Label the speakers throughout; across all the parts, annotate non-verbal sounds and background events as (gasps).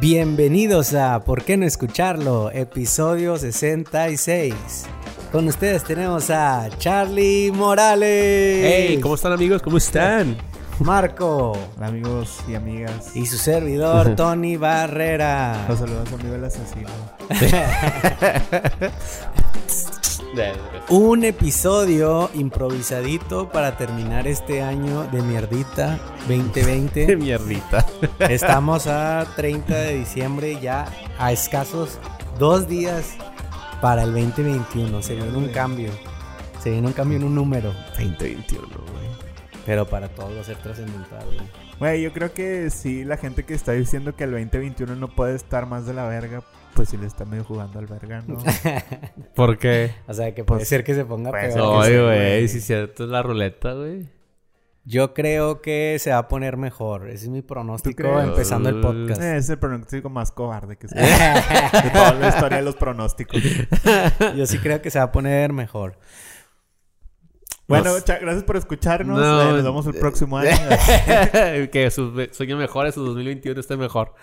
Speaker 1: Bienvenidos a ¿Por qué no escucharlo? Episodio 66. Con ustedes tenemos a Charlie Morales.
Speaker 2: Hey, ¿cómo están amigos? ¿Cómo están?
Speaker 1: Marco.
Speaker 3: Hola amigos y amigas.
Speaker 1: Y su servidor, (laughs) Tony Barrera.
Speaker 3: Los saludos amigo el asesino.
Speaker 1: Un episodio improvisadito para terminar este año de mierdita 2020.
Speaker 2: Qué (laughs) mierdita.
Speaker 1: Estamos a 30 de diciembre, ya a escasos dos días para el 2021. Se viene un cambio. Se viene un cambio en un número.
Speaker 2: 2021, güey.
Speaker 1: Pero para todos va a ser trascendental, güey.
Speaker 3: Güey, yo creo que sí, la gente que está diciendo que el 2021 no puede estar más de la verga, pues sí le está medio jugando al verga, ¿no? (laughs)
Speaker 2: ¿Por qué?
Speaker 1: O sea, que puede
Speaker 3: Pues,
Speaker 1: ser que se ponga
Speaker 3: pues,
Speaker 1: peor.
Speaker 3: sí,
Speaker 2: güey, es cierto, es la ruleta, güey.
Speaker 1: Yo creo que se va a poner mejor. Ese es mi pronóstico empezando el podcast.
Speaker 3: Eh, es el pronóstico más cobarde que se (laughs) de toda la historia de los pronósticos.
Speaker 1: Yo sí creo que se va a poner mejor.
Speaker 3: Bueno,
Speaker 2: Nos-
Speaker 3: cha- gracias por escucharnos.
Speaker 2: No,
Speaker 3: Eh, nos vemos el próximo año. (laughs)
Speaker 2: que su sueño mejor, su 2021 esté mejor.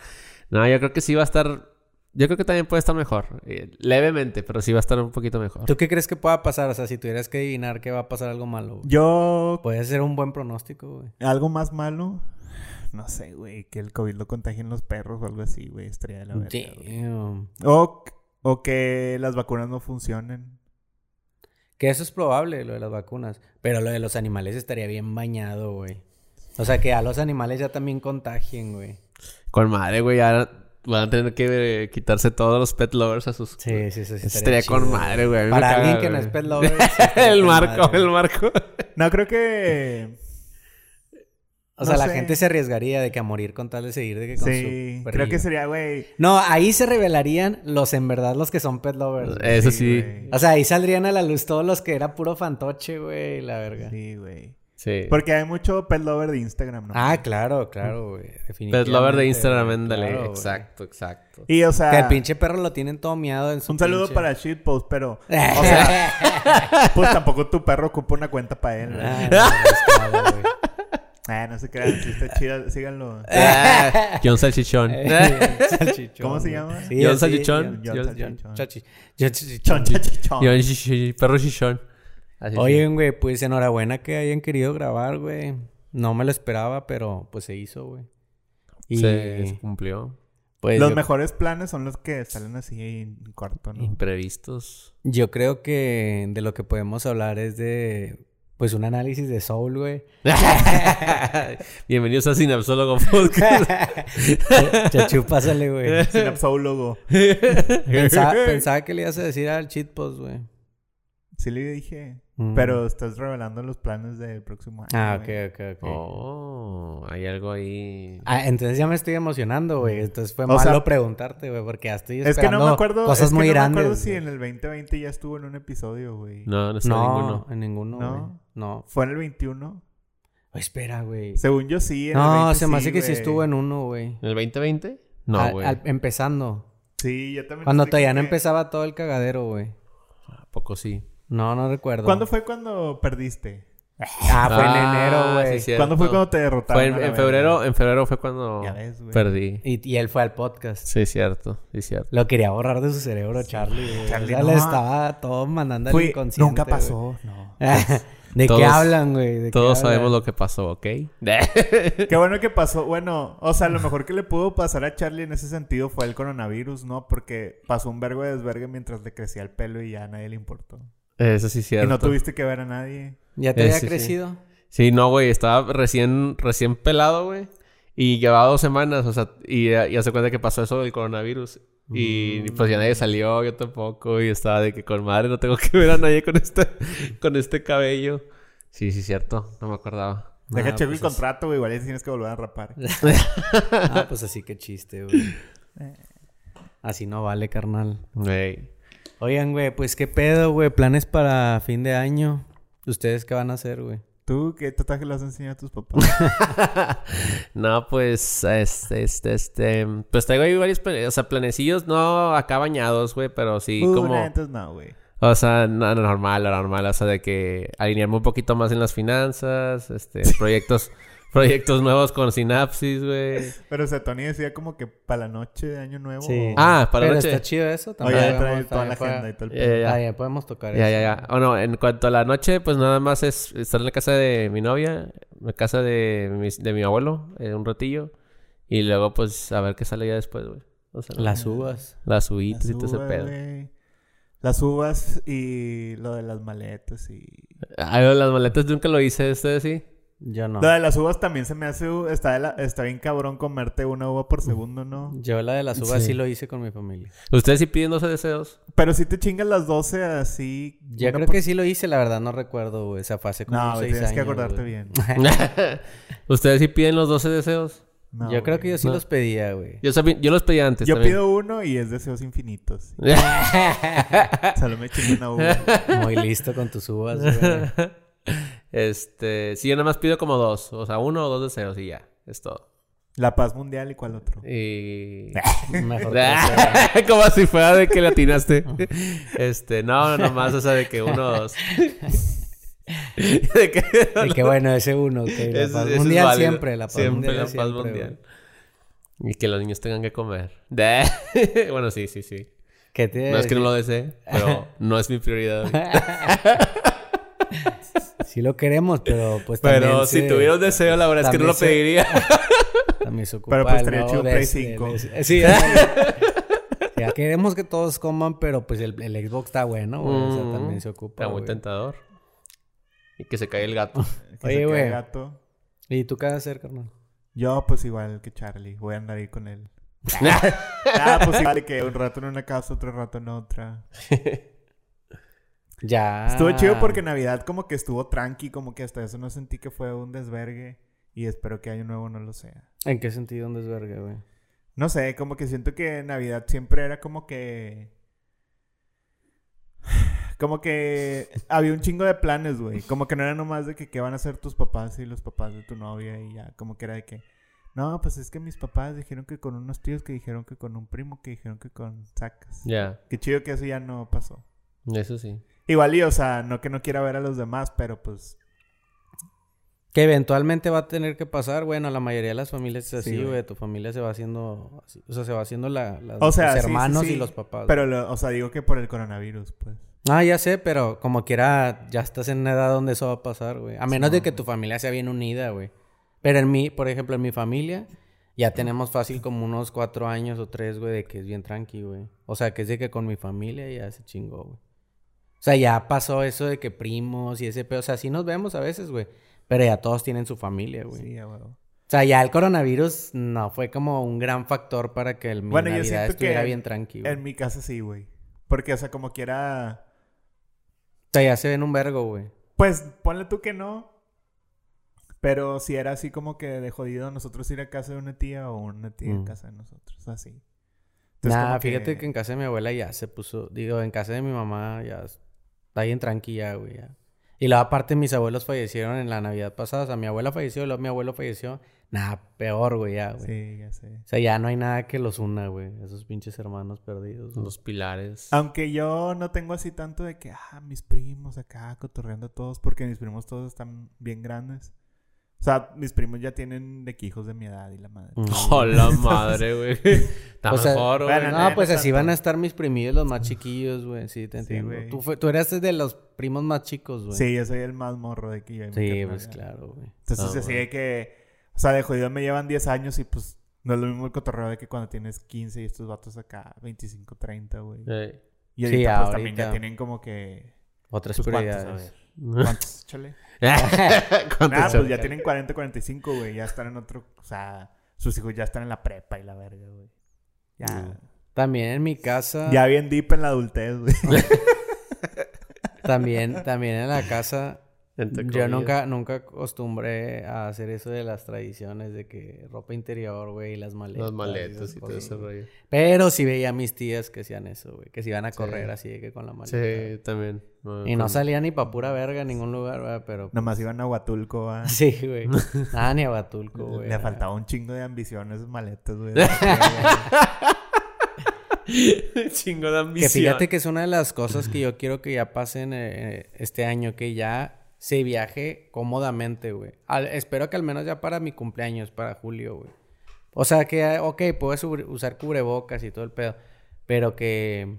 Speaker 2: No, yo creo que sí va a estar. Yo creo que también puede estar mejor. eh, levemente, pero sí va a estar un poquito mejor.
Speaker 1: ¿Tú qué crees que pueda pasar? O sea, si tuvieras que adivinar que va a pasar algo malo. güey.
Speaker 3: Yo,
Speaker 1: Puede ser un buen pronóstico, güey.
Speaker 3: algo más malo. No sé, güey, que el COVID lo contagien los perros o algo así, güey. Estaría de la verga.
Speaker 1: Damn.
Speaker 3: O, o que las vacunas no funcionen.
Speaker 1: Que eso es probable, lo de las vacunas. Pero lo de los animales estaría bien bañado, güey. O sea, que a los animales ya también contagien, güey.
Speaker 2: Con madre, güey, ya van a tener que eh, quitarse todos los pet lovers a sus.
Speaker 1: Sí, sí, sí.
Speaker 2: Estaría con madre, güey.
Speaker 1: Para
Speaker 2: caga,
Speaker 1: alguien que no es pet lover. sí (laughs)
Speaker 2: el marco,
Speaker 1: madre.
Speaker 2: el marco.
Speaker 3: No, creo que... (laughs)
Speaker 1: O sea, la gente se arriesgaría de que a morir con tal de seguir de que con
Speaker 3: Sí,
Speaker 1: su
Speaker 3: creo que sería, güey...
Speaker 1: No, ahí se revelarían los en verdad los que son pet lovers.
Speaker 2: Eso sí.
Speaker 3: güey.
Speaker 1: O sea, ahí saldrían a la luz todos los que era puro fantoche, güey, la verga.
Speaker 3: Sí, güey.
Speaker 2: Sí.
Speaker 3: Porque hay mucho pet lover de Instagram, ¿no?
Speaker 1: Ah, claro, claro, güey. Definitivamente.
Speaker 2: Pet lover de Instagram, ándale.
Speaker 1: claro,
Speaker 2: exacto, exacto.
Speaker 3: Y, o sea...
Speaker 1: Que el pinche perro lo tienen todo miado en su
Speaker 3: Un saludo
Speaker 1: pinche-
Speaker 3: para Shitpost, pero... (laughs) O sea, pues tampoco tu perro ocupa una cuenta para él.
Speaker 1: Ah, no, claro, güey.
Speaker 3: Ah, no se crean, si está chida, síganlo.
Speaker 2: Ah, John Salchichón. (laughs)
Speaker 1: Salchichón,
Speaker 3: ¿Cómo se llama?
Speaker 1: Sí,
Speaker 2: John
Speaker 1: sí,
Speaker 2: Salchichón.
Speaker 1: John-
Speaker 3: John
Speaker 1: John-
Speaker 3: Salchichón.
Speaker 1: Chachi- John Salchichón.
Speaker 2: John Chichi- Perro Chichón. Así
Speaker 1: Oigan, güey, pues enhorabuena que hayan querido grabar, güey. No me lo esperaba, pero pues se hizo, güey.
Speaker 2: sí.
Speaker 1: Y
Speaker 2: Se, se cumplió.
Speaker 1: pues
Speaker 3: Los
Speaker 1: yo,
Speaker 3: mejores planes son los que salen así en corto, ¿no?
Speaker 2: Imprevistos.
Speaker 1: yo creo que de lo que podemos hablar es de pues un análisis de Soul, güey. (laughs)
Speaker 2: Bienvenidos a Sinapsólogo Podcast. (laughs)
Speaker 1: Chachu, pásale, güey. (laughs)
Speaker 3: Sinapsólogo.
Speaker 1: Pensaba, pensaba que le ibas a decir al cheat post, güey.
Speaker 3: Sí le dije.
Speaker 1: Mm.
Speaker 3: Pero estás revelando los planes del próximo año.
Speaker 1: Ah, ok, ok, ok.
Speaker 2: Oh, hay algo ahí.
Speaker 1: Ah, entonces ya me estoy emocionando, güey. Entonces fue
Speaker 3: O
Speaker 1: malo
Speaker 3: sea,
Speaker 1: preguntarte, güey, porque ya estoy
Speaker 3: Es que
Speaker 1: esperando
Speaker 3: no me acuerdo.
Speaker 1: cosas
Speaker 3: es que
Speaker 1: muy
Speaker 3: no
Speaker 1: grandes.
Speaker 3: me acuerdo si en el 2020 ya estuvo en un episodio, güey.
Speaker 2: No, no está
Speaker 1: No,
Speaker 2: ninguno.
Speaker 1: en ninguno,
Speaker 3: ¿No?
Speaker 1: No.
Speaker 3: ¿Fue en el 21?
Speaker 1: Oh, espera, güey.
Speaker 3: Según yo sí. En el
Speaker 1: No,
Speaker 3: 20
Speaker 1: se me hace que sí estuvo en uno, güey.
Speaker 2: ¿En el 2020? No, güey.
Speaker 1: empezando.
Speaker 3: Sí, yo también.
Speaker 1: Cuando todavía no empezaba todo el cagadero, güey.
Speaker 2: ¿A poco sí?
Speaker 1: No, no recuerdo.
Speaker 3: ¿Cuándo fue cuando perdiste?
Speaker 1: Ah, fue en enero,
Speaker 2: Ah,
Speaker 1: güey.
Speaker 2: sí, cierto.
Speaker 3: ¿Cuándo fue cuando te derrotaron?
Speaker 2: Fue en, febrero, en febrero fue cuando
Speaker 3: Ya ves, güey.
Speaker 2: perdí.
Speaker 1: y, y él fue al podcast.
Speaker 2: Sí, cierto, sí, cierto.
Speaker 1: Lo quería borrar de su cerebro, Charlie. güey.
Speaker 3: Charlie, no.
Speaker 1: le estaba todo mandando al inconsciente.
Speaker 3: Nunca
Speaker 1: güey.
Speaker 3: pasó, (laughs) no.
Speaker 1: ¿De
Speaker 2: Todos-
Speaker 1: qué hablan, güey? ¿De qué
Speaker 2: Todos
Speaker 1: hablan?
Speaker 2: sabemos lo que pasó, ¿ok? (laughs)
Speaker 3: Qué bueno que pasó. Bueno, o sea, lo mejor que le pudo pasar a Charlie en ese sentido fue el coronavirus, ¿no? Porque pasó un vergo de desvergue mientras le crecía el pelo y ya a nadie le importó.
Speaker 2: Eso sí es cierto.
Speaker 3: Y no tuviste que ver a nadie.
Speaker 1: ¿Ya te
Speaker 2: Eh,
Speaker 1: había
Speaker 2: sí.
Speaker 1: crecido?
Speaker 2: Sí, no, güey, estaba recién, recién pelado, güey. Y llevaba dos semanas, o sea, y ya se cuenta que pasó eso del coronavirus. Y
Speaker 1: Mm.
Speaker 2: pues ya nadie salió, yo tampoco, y estaba de que con madre no tengo (laughs) que ver a nadie con este, con este cabello. Sí, sí, cierto, no me acordaba.
Speaker 3: Deja
Speaker 1: Ah,
Speaker 3: checo
Speaker 1: pues
Speaker 3: el contrato, güey. Igual ya tienes que volver a rapar. (laughs)
Speaker 1: Ah, pues así que chiste, güey. (laughs) Así no vale, carnal.
Speaker 2: Güey.
Speaker 1: Oigan, güey, pues qué pedo, güey. Planes para fin de año. ¿Ustedes qué van a hacer, güey?
Speaker 3: ¿Tú qué tatuaje le has enseñado a tus papás? (laughs)
Speaker 2: no, pues, este, este, este, pues traigo ahí varios, o sea, planecillos, no acá bañados, güey, sí
Speaker 3: Uh,
Speaker 2: como...
Speaker 3: entonces no, güey.
Speaker 2: O sea, no, normal, normal. O sea, de que alinearme un poquito más en las finanzas, este, (laughs) proyectos, proyectos nuevos con sinapsis, güey.
Speaker 3: Pero o sea, Tony decía como que para la noche de Año Nuevo.
Speaker 1: Sí.
Speaker 2: Ah, para la
Speaker 1: Pero
Speaker 2: noche.
Speaker 1: está chido eso. También podemos-
Speaker 3: trae toda la agenda y todo el
Speaker 2: Ya, ya,
Speaker 3: pedo.
Speaker 2: ya.
Speaker 1: Podemos tocar
Speaker 2: Ya,
Speaker 1: eso.
Speaker 2: ya, ya. O no, en cuanto a la noche, pues nada más es estar en la casa de mi novia, en la casa de mi, de mi abuelo, eh, un ratillo. Y luego, pues, a ver qué sale ya después, güey. O sea,
Speaker 1: Las uvas.
Speaker 2: las uvitas y todo ese pedo.
Speaker 3: Las uvas y lo de las maletas y...
Speaker 2: Ah, las maletas nunca lo hice, ¿este sí?
Speaker 1: Yo no.
Speaker 3: Lo de las uvas también se me hace... Está, de la- está bien cabrón comerte una uva por segundo, ¿no?
Speaker 1: Yo la de las uvas sí.
Speaker 2: Sí.
Speaker 1: lo hice con mi familia.
Speaker 2: ¿Ustedes sí piden 12 deseos?
Speaker 3: Pero si te chingas las 12 así...
Speaker 1: Yo creo
Speaker 3: por-
Speaker 1: que sí lo hice, la verdad no recuerdo, güey. Esa fase como
Speaker 3: No, güey, tienes que acordarte
Speaker 1: güey.
Speaker 3: bien. (laughs) (laughs)
Speaker 2: ¿Ustedes sí piden los 12 deseos?
Speaker 3: No,
Speaker 1: yo creo que yo sí
Speaker 2: No.
Speaker 1: los pedía, güey.
Speaker 2: Yo, sabía- yo los pedí antes
Speaker 3: Yo
Speaker 2: también.
Speaker 3: pido uno y es deseos infinitos. (laughs) Solo me chingo una uva.
Speaker 1: Muy listo con tus uvas, güey.
Speaker 2: Este, sí, yo nada más pido como dos. O sea, uno o dos deseos y ya. Es todo.
Speaker 3: La paz mundial y cuál otro.
Speaker 2: Y... (laughs)
Speaker 1: Mejor que.
Speaker 2: Como si fuera de que le atinaste. (laughs) este, no, no, nomás, o sea, de que uno o dos. (laughs) de que...
Speaker 1: Y que bueno, ese uno, que la paz
Speaker 2: es
Speaker 1: mundial siempre, la paz
Speaker 2: Siempre
Speaker 1: mundial.
Speaker 2: la paz
Speaker 1: siempre,
Speaker 2: mundial. Y que los niños tengan que comer. bueno, sí, sí, sí.
Speaker 1: ¿Qué te
Speaker 2: No es que no lo desee, pero no es mi prioridad.
Speaker 1: Sí lo queremos, pero pues
Speaker 2: Pero
Speaker 1: también
Speaker 2: si
Speaker 1: se-
Speaker 2: tuviera un deseo, la verdad es que no lo
Speaker 1: se-
Speaker 2: pediría. (laughs)
Speaker 1: También se ocupa
Speaker 3: Pero, pues,
Speaker 1: el
Speaker 3: estaría chido un Play
Speaker 1: des-
Speaker 3: 5.
Speaker 1: des- eh, Sí, (laughs) ya queremos que todos coman, pero pues el, el Xbox está bueno, güey. O sea,
Speaker 2: Mm,
Speaker 1: también se ocupa,
Speaker 2: Está muy
Speaker 1: güey.
Speaker 2: tentador. Y que se cae el gato. (laughs)
Speaker 3: Que
Speaker 1: Oye,
Speaker 3: se
Speaker 1: güey.
Speaker 3: gato.
Speaker 1: ¿Y tú qué vas a hacer, carnal?
Speaker 3: Yo, pues igual que Charlie. Voy a andar ahí con él. ah, pues igual que un rato en una casa, otro rato en otra.
Speaker 1: Ya.
Speaker 3: Estuvo chido porque Navidad como que estuvo tranqui, como que hasta eso no sentí que fue un desvergue. Y espero que Año Nuevo no lo sea.
Speaker 1: ¿En qué sentido un desvergue, güey?
Speaker 3: No sé, como que siento que Navidad siempre era como que... Como que había un chingo de planes, güey. Como que no era nomás de que qué van a hacer tus papás y los papás de tu novia y ya. Como que era de que... No, pues es que mis papás dijeron que con unos tíos, que dijeron que con un primo, que dijeron que con sacas.
Speaker 2: Ya,
Speaker 3: Qué chido que eso ya no pasó.
Speaker 2: Eso sí.
Speaker 3: Igual y, o sea, no que no quiera ver a los demás, pero pues...
Speaker 1: Que eventualmente va a tener que pasar, bueno, la mayoría de las familias es así,
Speaker 3: Sí, güey.
Speaker 1: Tu familia se va haciendo así. O sea, se va haciendo la, la-
Speaker 3: O sea,
Speaker 1: los
Speaker 3: sí,
Speaker 1: hermanos
Speaker 3: sí.
Speaker 1: y los papás.
Speaker 3: Pero, lo- o sea, digo que por el coronavirus, pues.
Speaker 1: Ah, ya sé, pero como quiera, ya estás en una edad donde eso va a pasar, güey. A menos de que tu familia sea bien unida, güey. Pero en mi, por ejemplo, en mi familia, ya tenemos fácil como unos cuatro años o tres, güey, de que es bien tranqui, güey. O sea, que es de que con mi familia ya se chingó, güey. O sea, ya pasó eso de que primos y ese pedo. O sea, sí nos vemos a veces, güey. Pero ya todos tienen su familia, güey.
Speaker 3: Sí, a huevo.
Speaker 1: O sea, ya el coronavirus no fue como un gran factor para que el mi
Speaker 3: Bueno,
Speaker 1: Navidad estuviera
Speaker 3: que
Speaker 1: bien tranqui, güey.
Speaker 3: En mi casa sí, güey. Porque, o sea, como quiera...
Speaker 1: O sea, ya se ven un vergo, güey.
Speaker 3: Pues ponle tú que no. Pero si era así como que de jodido nosotros ir a casa de una tía o una tía a
Speaker 1: Mm.
Speaker 3: casa de nosotros. Así.
Speaker 1: Nah,
Speaker 3: como
Speaker 1: fíjate que... en casa de mi abuela ya se puso, digo, en casa de mi mamá ya está bien tranquila, güey. ya. Y luego aparte mis abuelos fallecieron en la Navidad pasada, o sea, mi abuela falleció, y luego mi abuelo falleció. Nah, peor, güey, ya, güey.
Speaker 3: Sí, ya sé.
Speaker 1: O sea, ya no hay nada que los una, güey, esos pinches hermanos perdidos. güey.
Speaker 2: Los pilares.
Speaker 3: Aunque yo no tengo así tanto de que, ah, mis primos acá cotorreando a todos, porque mis primos todos están bien grandes. O sea, mis primos ya tienen de que hijos de mi edad y la madre.
Speaker 1: Mm. (laughs)
Speaker 2: ¡Oh, la madre, güey! (laughs) Está
Speaker 1: O sea,
Speaker 2: mejor, güey.
Speaker 3: bueno,
Speaker 1: No,
Speaker 3: no,
Speaker 1: pues
Speaker 3: no
Speaker 1: así
Speaker 3: tanto.
Speaker 1: van a estar mis primillos, los más chiquillos, güey. Sí, te
Speaker 3: Sí,
Speaker 1: entiendo.
Speaker 3: güey.
Speaker 1: tú, fue- tú eras de los primos más chicos, güey.
Speaker 3: Sí, yo soy el más morro de aquí.
Speaker 1: Sí,
Speaker 3: carnal,
Speaker 1: pues
Speaker 3: ya.
Speaker 1: claro, güey.
Speaker 3: Entonces,
Speaker 2: Ah,
Speaker 3: así de que, o sea, de jodido me llevan 10 años y pues no es lo mismo el cotorreo de que cuando tienes 15 y estos vatos acá 25, 30, güey.
Speaker 2: Eh.
Speaker 3: Y
Speaker 1: Sí,
Speaker 3: ahorita pues también
Speaker 1: ahorita.
Speaker 3: ya tienen como que...
Speaker 1: Otras
Speaker 3: Pues, ¿cuántos? A
Speaker 1: prioridades.
Speaker 3: ver. ¿Cuántos? Échale. (laughs) (laughs)
Speaker 2: ¿Cuánto
Speaker 3: Nah,
Speaker 2: se-
Speaker 3: pues ya tienen 40, 45, güey. Ya están en otro... O sea, sus hijos ya están en la prepa y la verga, güey. Ya...
Speaker 1: También en mi casa.
Speaker 3: Ya bien deep en la adultez, güey. (laughs)
Speaker 1: También, también en la casa. Yo nunca, nunca acostumbré a hacer eso de las tradiciones de que ropa interior, güey, y las maletas.
Speaker 2: Las maletas y todo ese rollo.
Speaker 1: Pero sí veía a mis tías que hacían eso, güey. Que se iban a
Speaker 2: Sí.
Speaker 1: correr así de que con la maleta.
Speaker 2: Sí, también. No,
Speaker 1: Y no salía ni pa' pura verga a ningún lugar, ¿verdad? Pero... pues,
Speaker 3: Nomás iban a Huatulco, ah. (laughs)
Speaker 1: Sí, güey. Nada, (laughs) ni a Batulco, güey.
Speaker 3: Le faltaba un chingo de ambición a esas maletas, güey. (laughs)
Speaker 2: Chingo de
Speaker 1: Que
Speaker 2: ambición.
Speaker 1: fíjate que es una de las cosas que yo quiero que ya pasen eh, este año, que ya se viaje cómodamente, güey. Al- espero que al menos ya para mi cumpleaños, para julio, güey. O sea que, ok, puedes usar cubrebocas y todo el pedo, pero que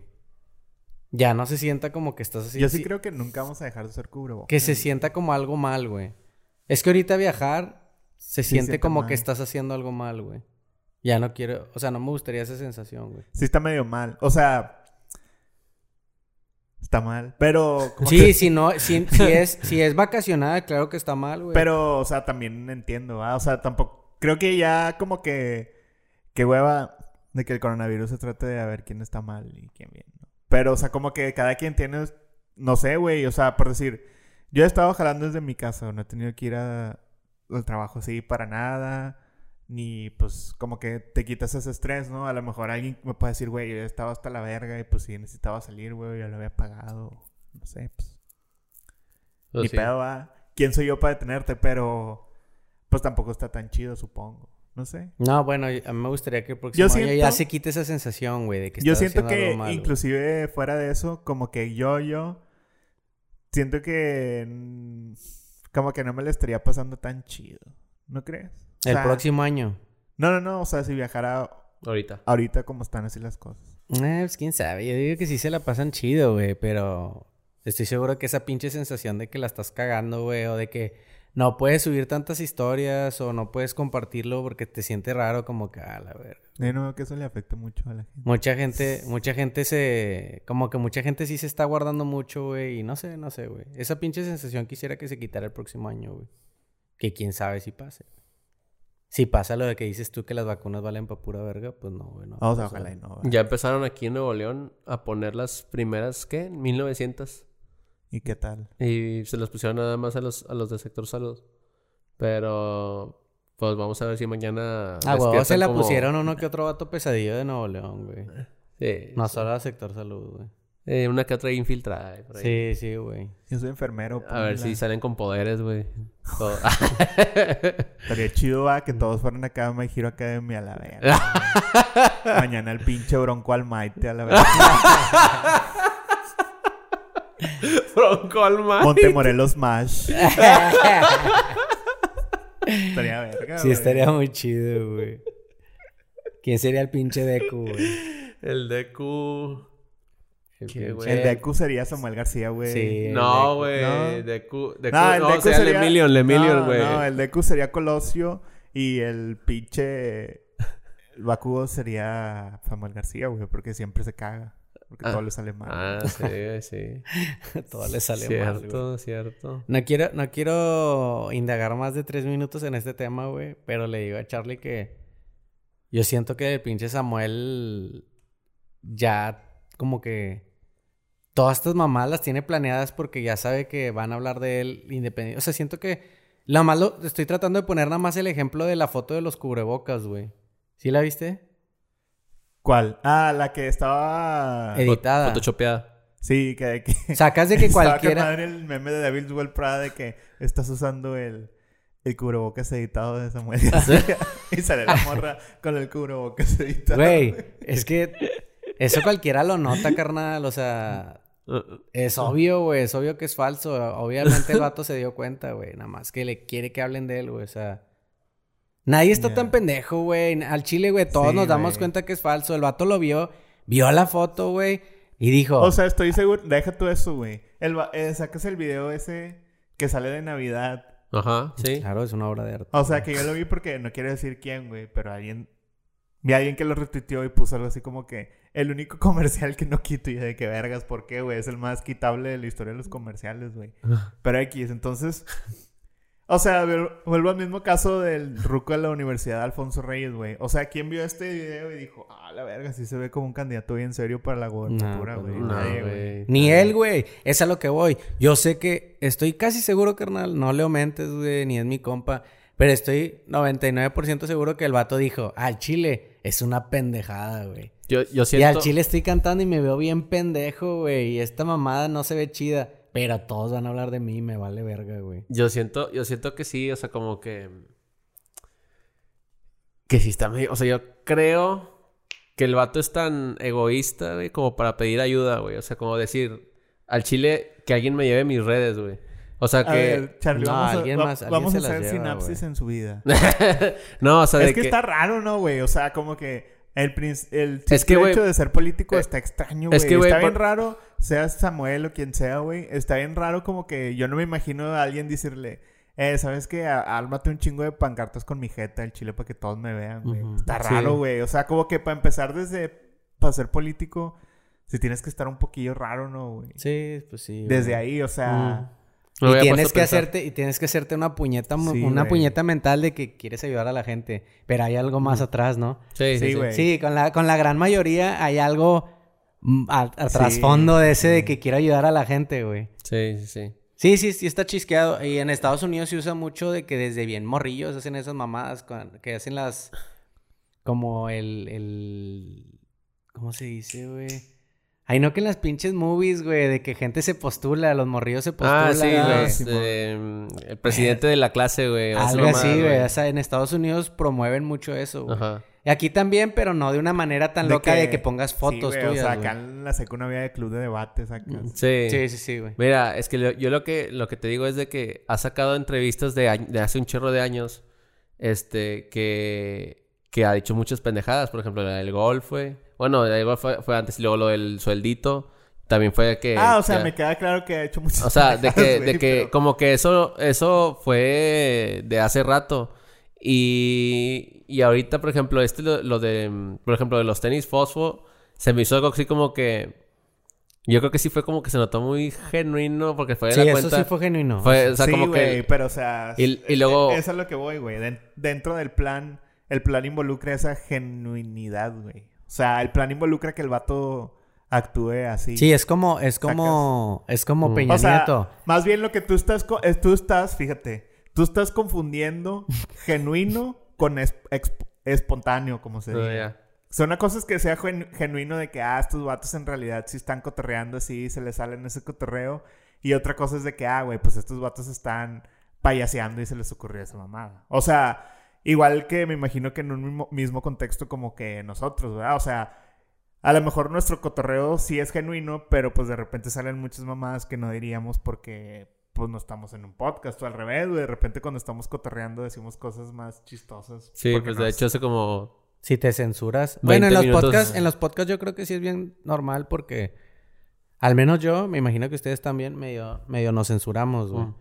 Speaker 1: ya no se sienta como que estás así.
Speaker 3: Yo sí
Speaker 1: sí-
Speaker 3: creo que nunca vamos a dejar de usar cubrebocas.
Speaker 1: Que se sienta como algo mal, güey. Es que ahorita viajar se
Speaker 3: Sí,
Speaker 1: siente como
Speaker 3: mal.
Speaker 1: que estás haciendo algo mal, güey. Ya no quiero, o sea, no me gustaría esa sensación, güey.
Speaker 3: Sí está medio mal. O sea... Está mal. Pero...
Speaker 1: Sí,
Speaker 3: que-
Speaker 1: si no, si, (laughs) si es, si es vacacionada, claro que está mal, güey.
Speaker 3: Pero, o sea, también entiendo, ¿ah? O sea, tampoco... Creo que ya como que... Que hueva de que el coronavirus se trate de a ver quién está mal y quién bien. Pero, o sea, como que cada quien tiene... No sé, güey. O sea, por decir... Yo he estado jalando desde mi casa. No he tenido que ir a- al trabajo así para nada. Ni, pues, como que te quitas ese estrés, ¿no? A lo mejor alguien me puede decir, güey, yo estaba hasta la verga y pues sí necesitaba salir, güey. Ya lo había pagado. No sé, pues...
Speaker 2: Pues
Speaker 3: Ni
Speaker 2: sí.
Speaker 3: pedo, va. ¿Quién soy yo para detenerte? Pero pues tampoco está tan chido, supongo. No sé.
Speaker 1: No, bueno, a mí me gustaría que el próximo
Speaker 3: Yo
Speaker 1: año ya se quite esa sensación, güey, de que
Speaker 3: Yo siento que
Speaker 1: algo mal, güey.
Speaker 3: inclusive fuera de eso, como que yo, yo, siento que como que no me le estaría pasando tan chido. ¿No crees? O
Speaker 1: El
Speaker 3: sea,
Speaker 1: próximo año.
Speaker 3: No, no, no. O sea, si viajara
Speaker 2: Ahorita.
Speaker 3: ahorita como están así las cosas.
Speaker 1: Eh, pues quién sabe. Yo digo que sí se la pasan chido, güey, pero estoy seguro que esa pinche sensación de que la estás cagando, güey, o de que no puedes subir tantas historias o no puedes compartirlo porque te sientes raro, como que, a la verga.
Speaker 3: No veo que eso le afecte mucho a la gente.
Speaker 1: Mucha gente, mucha gente se... Como que mucha gente sí se está guardando mucho, güey. Y no sé, no sé, güey. Esa pinche sensación quisiera que se quitara el próximo año, güey. Que quién sabe si pase. Si pasa lo de que dices tú que las vacunas valen pa' pura verga, pues no, güey. No,
Speaker 3: O sea,
Speaker 1: O sea,
Speaker 3: ojalá y no.
Speaker 2: Ya empezaron aquí en Nuevo León a poner las primeras, ¿qué? 1900.
Speaker 3: ¿Y qué tal?
Speaker 2: Y se las pusieron nada más a los, a los de sector salud. Pero, pues vamos a ver si mañana.
Speaker 1: Ah, güey, se la
Speaker 2: como-
Speaker 1: pusieron uno que otro vato pesadillo de Nuevo León, güey.
Speaker 2: Sí.
Speaker 1: No solo al sector salud, güey.
Speaker 2: Eh, una que otra infiltrada. por ahí.
Speaker 1: Sí, sí, güey.
Speaker 3: Yo soy enfermero.
Speaker 2: A ver
Speaker 3: pónmela.
Speaker 2: si salen con poderes, güey. Todo- (laughs) (laughs)
Speaker 3: Estaría chido, va, que todos fueran acá a My Hero Academy a la verga. (laughs) Mañana el pinche Bronco Almighty a la verga. (laughs)
Speaker 2: Bronco Alma.
Speaker 3: Montemorelos Mash. (laughs) Estaría verga,
Speaker 1: Sí,
Speaker 3: güey.
Speaker 1: estaría muy chido, güey. ¿Quién sería el pinche Deku, güey?
Speaker 2: El Deku. El
Speaker 1: Qué
Speaker 2: güey.
Speaker 3: El Deku sería Samuel García, güey.
Speaker 1: Sí.
Speaker 2: No, güey.
Speaker 3: No.
Speaker 2: Deku. Deku.
Speaker 3: No, el
Speaker 2: no,
Speaker 3: Deku
Speaker 2: sería
Speaker 3: sería...
Speaker 2: Güey.
Speaker 3: No, el Deku sería Colosio y el pinche... El Bakugo sería Samuel García, güey, porque siempre se caga. Porque
Speaker 2: Ah.
Speaker 3: todo le sale mal.
Speaker 2: Ah, sí, sí. (laughs)
Speaker 1: Todo le sale mal,
Speaker 2: cierto, cierto.
Speaker 1: No quiero, no quiero indagar más de tres minutos en este tema, güey. Pero le digo a Charlie que yo siento que el pinche Samuel ya como que todas estas mamadas las tiene planeadas porque ya sabe que van a hablar de él independiente. O sea, siento que la más lo estoy tratando de poner nada más el ejemplo de la foto de los cubrebocas, güey. ¿Sí la viste?
Speaker 3: ¿Cuál? Ah, la que estaba...
Speaker 1: Editada.
Speaker 2: Photoshopeada.
Speaker 3: Sí, que... que...
Speaker 1: Sacas de (laughs) que cualquiera.
Speaker 3: madre el meme de David Well Prada de que estás usando el, el cubrebocas editado de Samuel (laughs) y sale la morra con el cubrebocas editado.
Speaker 1: Güey, (laughs) es que eso cualquiera lo nota, carnal. O sea, es obvio, güey. Es obvio que es falso. Obviamente el vato se dio cuenta, güey. Nada más que le quiere que hablen de él, güey. O sea, nadie está tan pendejo, güey. Al chile, güey, todos
Speaker 3: Sí,
Speaker 1: nos damos cuenta que es falso. El vato lo vio, vio la foto, güey, y dijo:
Speaker 3: O sea, estoy seguro... Deja tú eso, güey. El, va- eh, sacas el video ese que sale de Navidad.
Speaker 2: Ajá, sí.
Speaker 1: Claro, es una obra de arte.
Speaker 3: O sea, que yo lo vi porque no quiero decir quién, güey, pero alguien... Vi a alguien que lo retuiteó y puso algo así como que el único (laughs) comercial que no quito y yo de que vergas, ¿por qué, güey? Es el más quitable de la historia de los comerciales, güey. Pero X, entonces... O sea, vuel- vuelvo al mismo caso del ruco de la Universidad de Alfonso Reyes, güey. O sea, ¿quién vio este video y dijo, ah, la verga, sí se ve como un candidato bien serio para la gobernatura,
Speaker 1: No,
Speaker 3: güey?
Speaker 1: pues
Speaker 2: No,
Speaker 3: Nadie, güey.
Speaker 2: güey.
Speaker 1: Ni él, güey. Es a lo que voy. Yo sé que estoy casi seguro, carnal. No le mentes, güey, ni es mi compa. Pero estoy 99% seguro que el vato dijo, al chile es una pendejada, güey.
Speaker 2: Yo, yo
Speaker 1: Y
Speaker 2: siento...
Speaker 1: al chile estoy cantando y me veo bien pendejo, güey. Y esta mamada no se ve chida. Pero todos van a hablar de mí me vale verga, güey.
Speaker 2: Yo siento, yo siento que sí, o sea, como que. Que sí está medio. O sea, yo creo que el vato es tan egoísta, güey, como para pedir ayuda, güey. O sea, como decir al chile que alguien me lleve mis redes, güey. O sea
Speaker 3: A
Speaker 2: que.
Speaker 3: ver, Charlie,
Speaker 1: No,
Speaker 3: vamos a,
Speaker 1: alguien
Speaker 3: va-
Speaker 1: más- alguien
Speaker 3: vamos
Speaker 1: se
Speaker 3: a
Speaker 1: las
Speaker 3: hacer
Speaker 1: lleva,
Speaker 3: sinapsis
Speaker 1: güey.
Speaker 3: en su vida. (laughs)
Speaker 2: no, o sea, de
Speaker 3: es que, está raro, ¿no, güey? O sea, como que el, el
Speaker 2: Es que,
Speaker 3: hecho de ser político
Speaker 2: eh,
Speaker 3: está extraño, güey.
Speaker 2: es que, güey,
Speaker 3: está bien
Speaker 2: por-
Speaker 3: raro, seas Samuel o quien sea, güey. Está bien raro como que yo no me imagino a alguien decirle, eh, ¿sabes qué? Á- Ármate un chingo de pancartas con mi jeta del chile para que todos me vean, güey. Está raro, güey. O sea, como que para empezar desde... Para ser político, si tienes que estar un poquillo raro, ¿no, güey?
Speaker 1: Sí, pues sí.
Speaker 3: Desde ahí, o sea...
Speaker 1: Y tienes que hacerte, y tienes que hacerte una puñeta,
Speaker 3: Sí,
Speaker 1: una puñeta mental de que quieres ayudar a la gente. Pero hay algo más atrás, ¿no?
Speaker 2: Sí, sí,
Speaker 3: Sí,
Speaker 2: sí.
Speaker 3: güey.
Speaker 1: Sí, con la, con la gran mayoría hay algo mm, a, a
Speaker 3: Sí,
Speaker 1: trasfondo de ese de que quiero ayudar a la gente, güey.
Speaker 2: Sí, sí, sí.
Speaker 1: Sí, sí, sí está chisqueado. Y en Estados Unidos se usa mucho de que desde bien morrillos hacen esas mamadas con- que hacen las... Como el... el ¿Cómo se dice, güey? Ay, no que en las pinches movies, güey, de que gente se postula, los morrillos se postulan.
Speaker 2: Ah, sí,
Speaker 3: Ah,
Speaker 2: güey.
Speaker 3: sí,
Speaker 2: mm, el presidente de la clase, güey.
Speaker 1: Algo así, güey. O sea, en Estados Unidos promueven mucho eso, güey.
Speaker 2: Ajá.
Speaker 1: Y aquí también, pero no de una manera tan
Speaker 3: de
Speaker 1: loca de que pongas fotos
Speaker 3: sí, güey,
Speaker 1: tuyas,
Speaker 3: O sea,
Speaker 1: güey.
Speaker 3: acá en la secu no había de club de debates acá.
Speaker 2: Sí.
Speaker 1: Sí, sí, sí, güey.
Speaker 2: Mira, es que lo- yo lo que, lo que te digo es de que ha sacado entrevistas de, de hace un chorro de años, este, que, que ha dicho muchas pendejadas. Por ejemplo, la del golf fue... Bueno, golf fue, fue antes y luego lo del sueldito. También fue que...
Speaker 3: ah, o sea,
Speaker 2: que-
Speaker 3: me queda claro que ha hecho muchas
Speaker 2: O sea, de que, de que
Speaker 3: pero-
Speaker 2: como que eso, eso fue de hace rato. Y, y ahorita, por ejemplo, este lo, lo de, por ejemplo, de los tenis fosfo, se me hizo algo así como que, yo creo que sí fue como que se notó muy genuino porque fue de
Speaker 1: Sí,
Speaker 2: la
Speaker 1: eso
Speaker 2: cuenta.
Speaker 1: sí fue genuino.
Speaker 2: fue, o sea,
Speaker 3: sí,
Speaker 2: como
Speaker 3: güey,
Speaker 2: que,
Speaker 3: pero o sea...
Speaker 2: Y- y luego-
Speaker 3: Eso es lo que voy, güey. Den- dentro del plan, el plan involucra esa genuinidad, güey. O sea, el plan involucra que el vato actúe así.
Speaker 1: Sí, es como, es como, es como
Speaker 2: Mm.
Speaker 1: Peña
Speaker 3: O sea,
Speaker 1: Nieto.
Speaker 3: más bien lo que tú estás, es- tú estás, fíjate, tú estás confundiendo (laughs) genuino con es- exp- espontáneo, como se
Speaker 2: Ah,
Speaker 3: dice.
Speaker 2: ya.
Speaker 3: Son una cosa es que sea genu- genuino de que, ah, estos vatos en realidad sí están cotorreando así, se les salen ese cotorreo. Y otra cosa es de que, ah, güey, pues estos vatos están payaseando y se les ocurrió esa mamada. O sea, igual que me imagino que en un mismo, mismo contexto como que nosotros, ¿verdad? O sea, a lo mejor nuestro cotorreo sí es genuino, pero pues de repente salen muchas mamadas que no diríamos porque pues no estamos en un podcast o al revés, güey. De repente cuando estamos cotorreando decimos cosas más chistosas.
Speaker 2: Sí,
Speaker 3: porque
Speaker 2: pues de hecho hace como...
Speaker 1: Si te censuras.
Speaker 2: 20
Speaker 1: Bueno, en los
Speaker 2: minutos.
Speaker 1: podcasts, en los podcasts yo creo que sí es bien normal porque al menos yo, me imagino que ustedes también medio, medio nos censuramos, güey.
Speaker 2: Mm.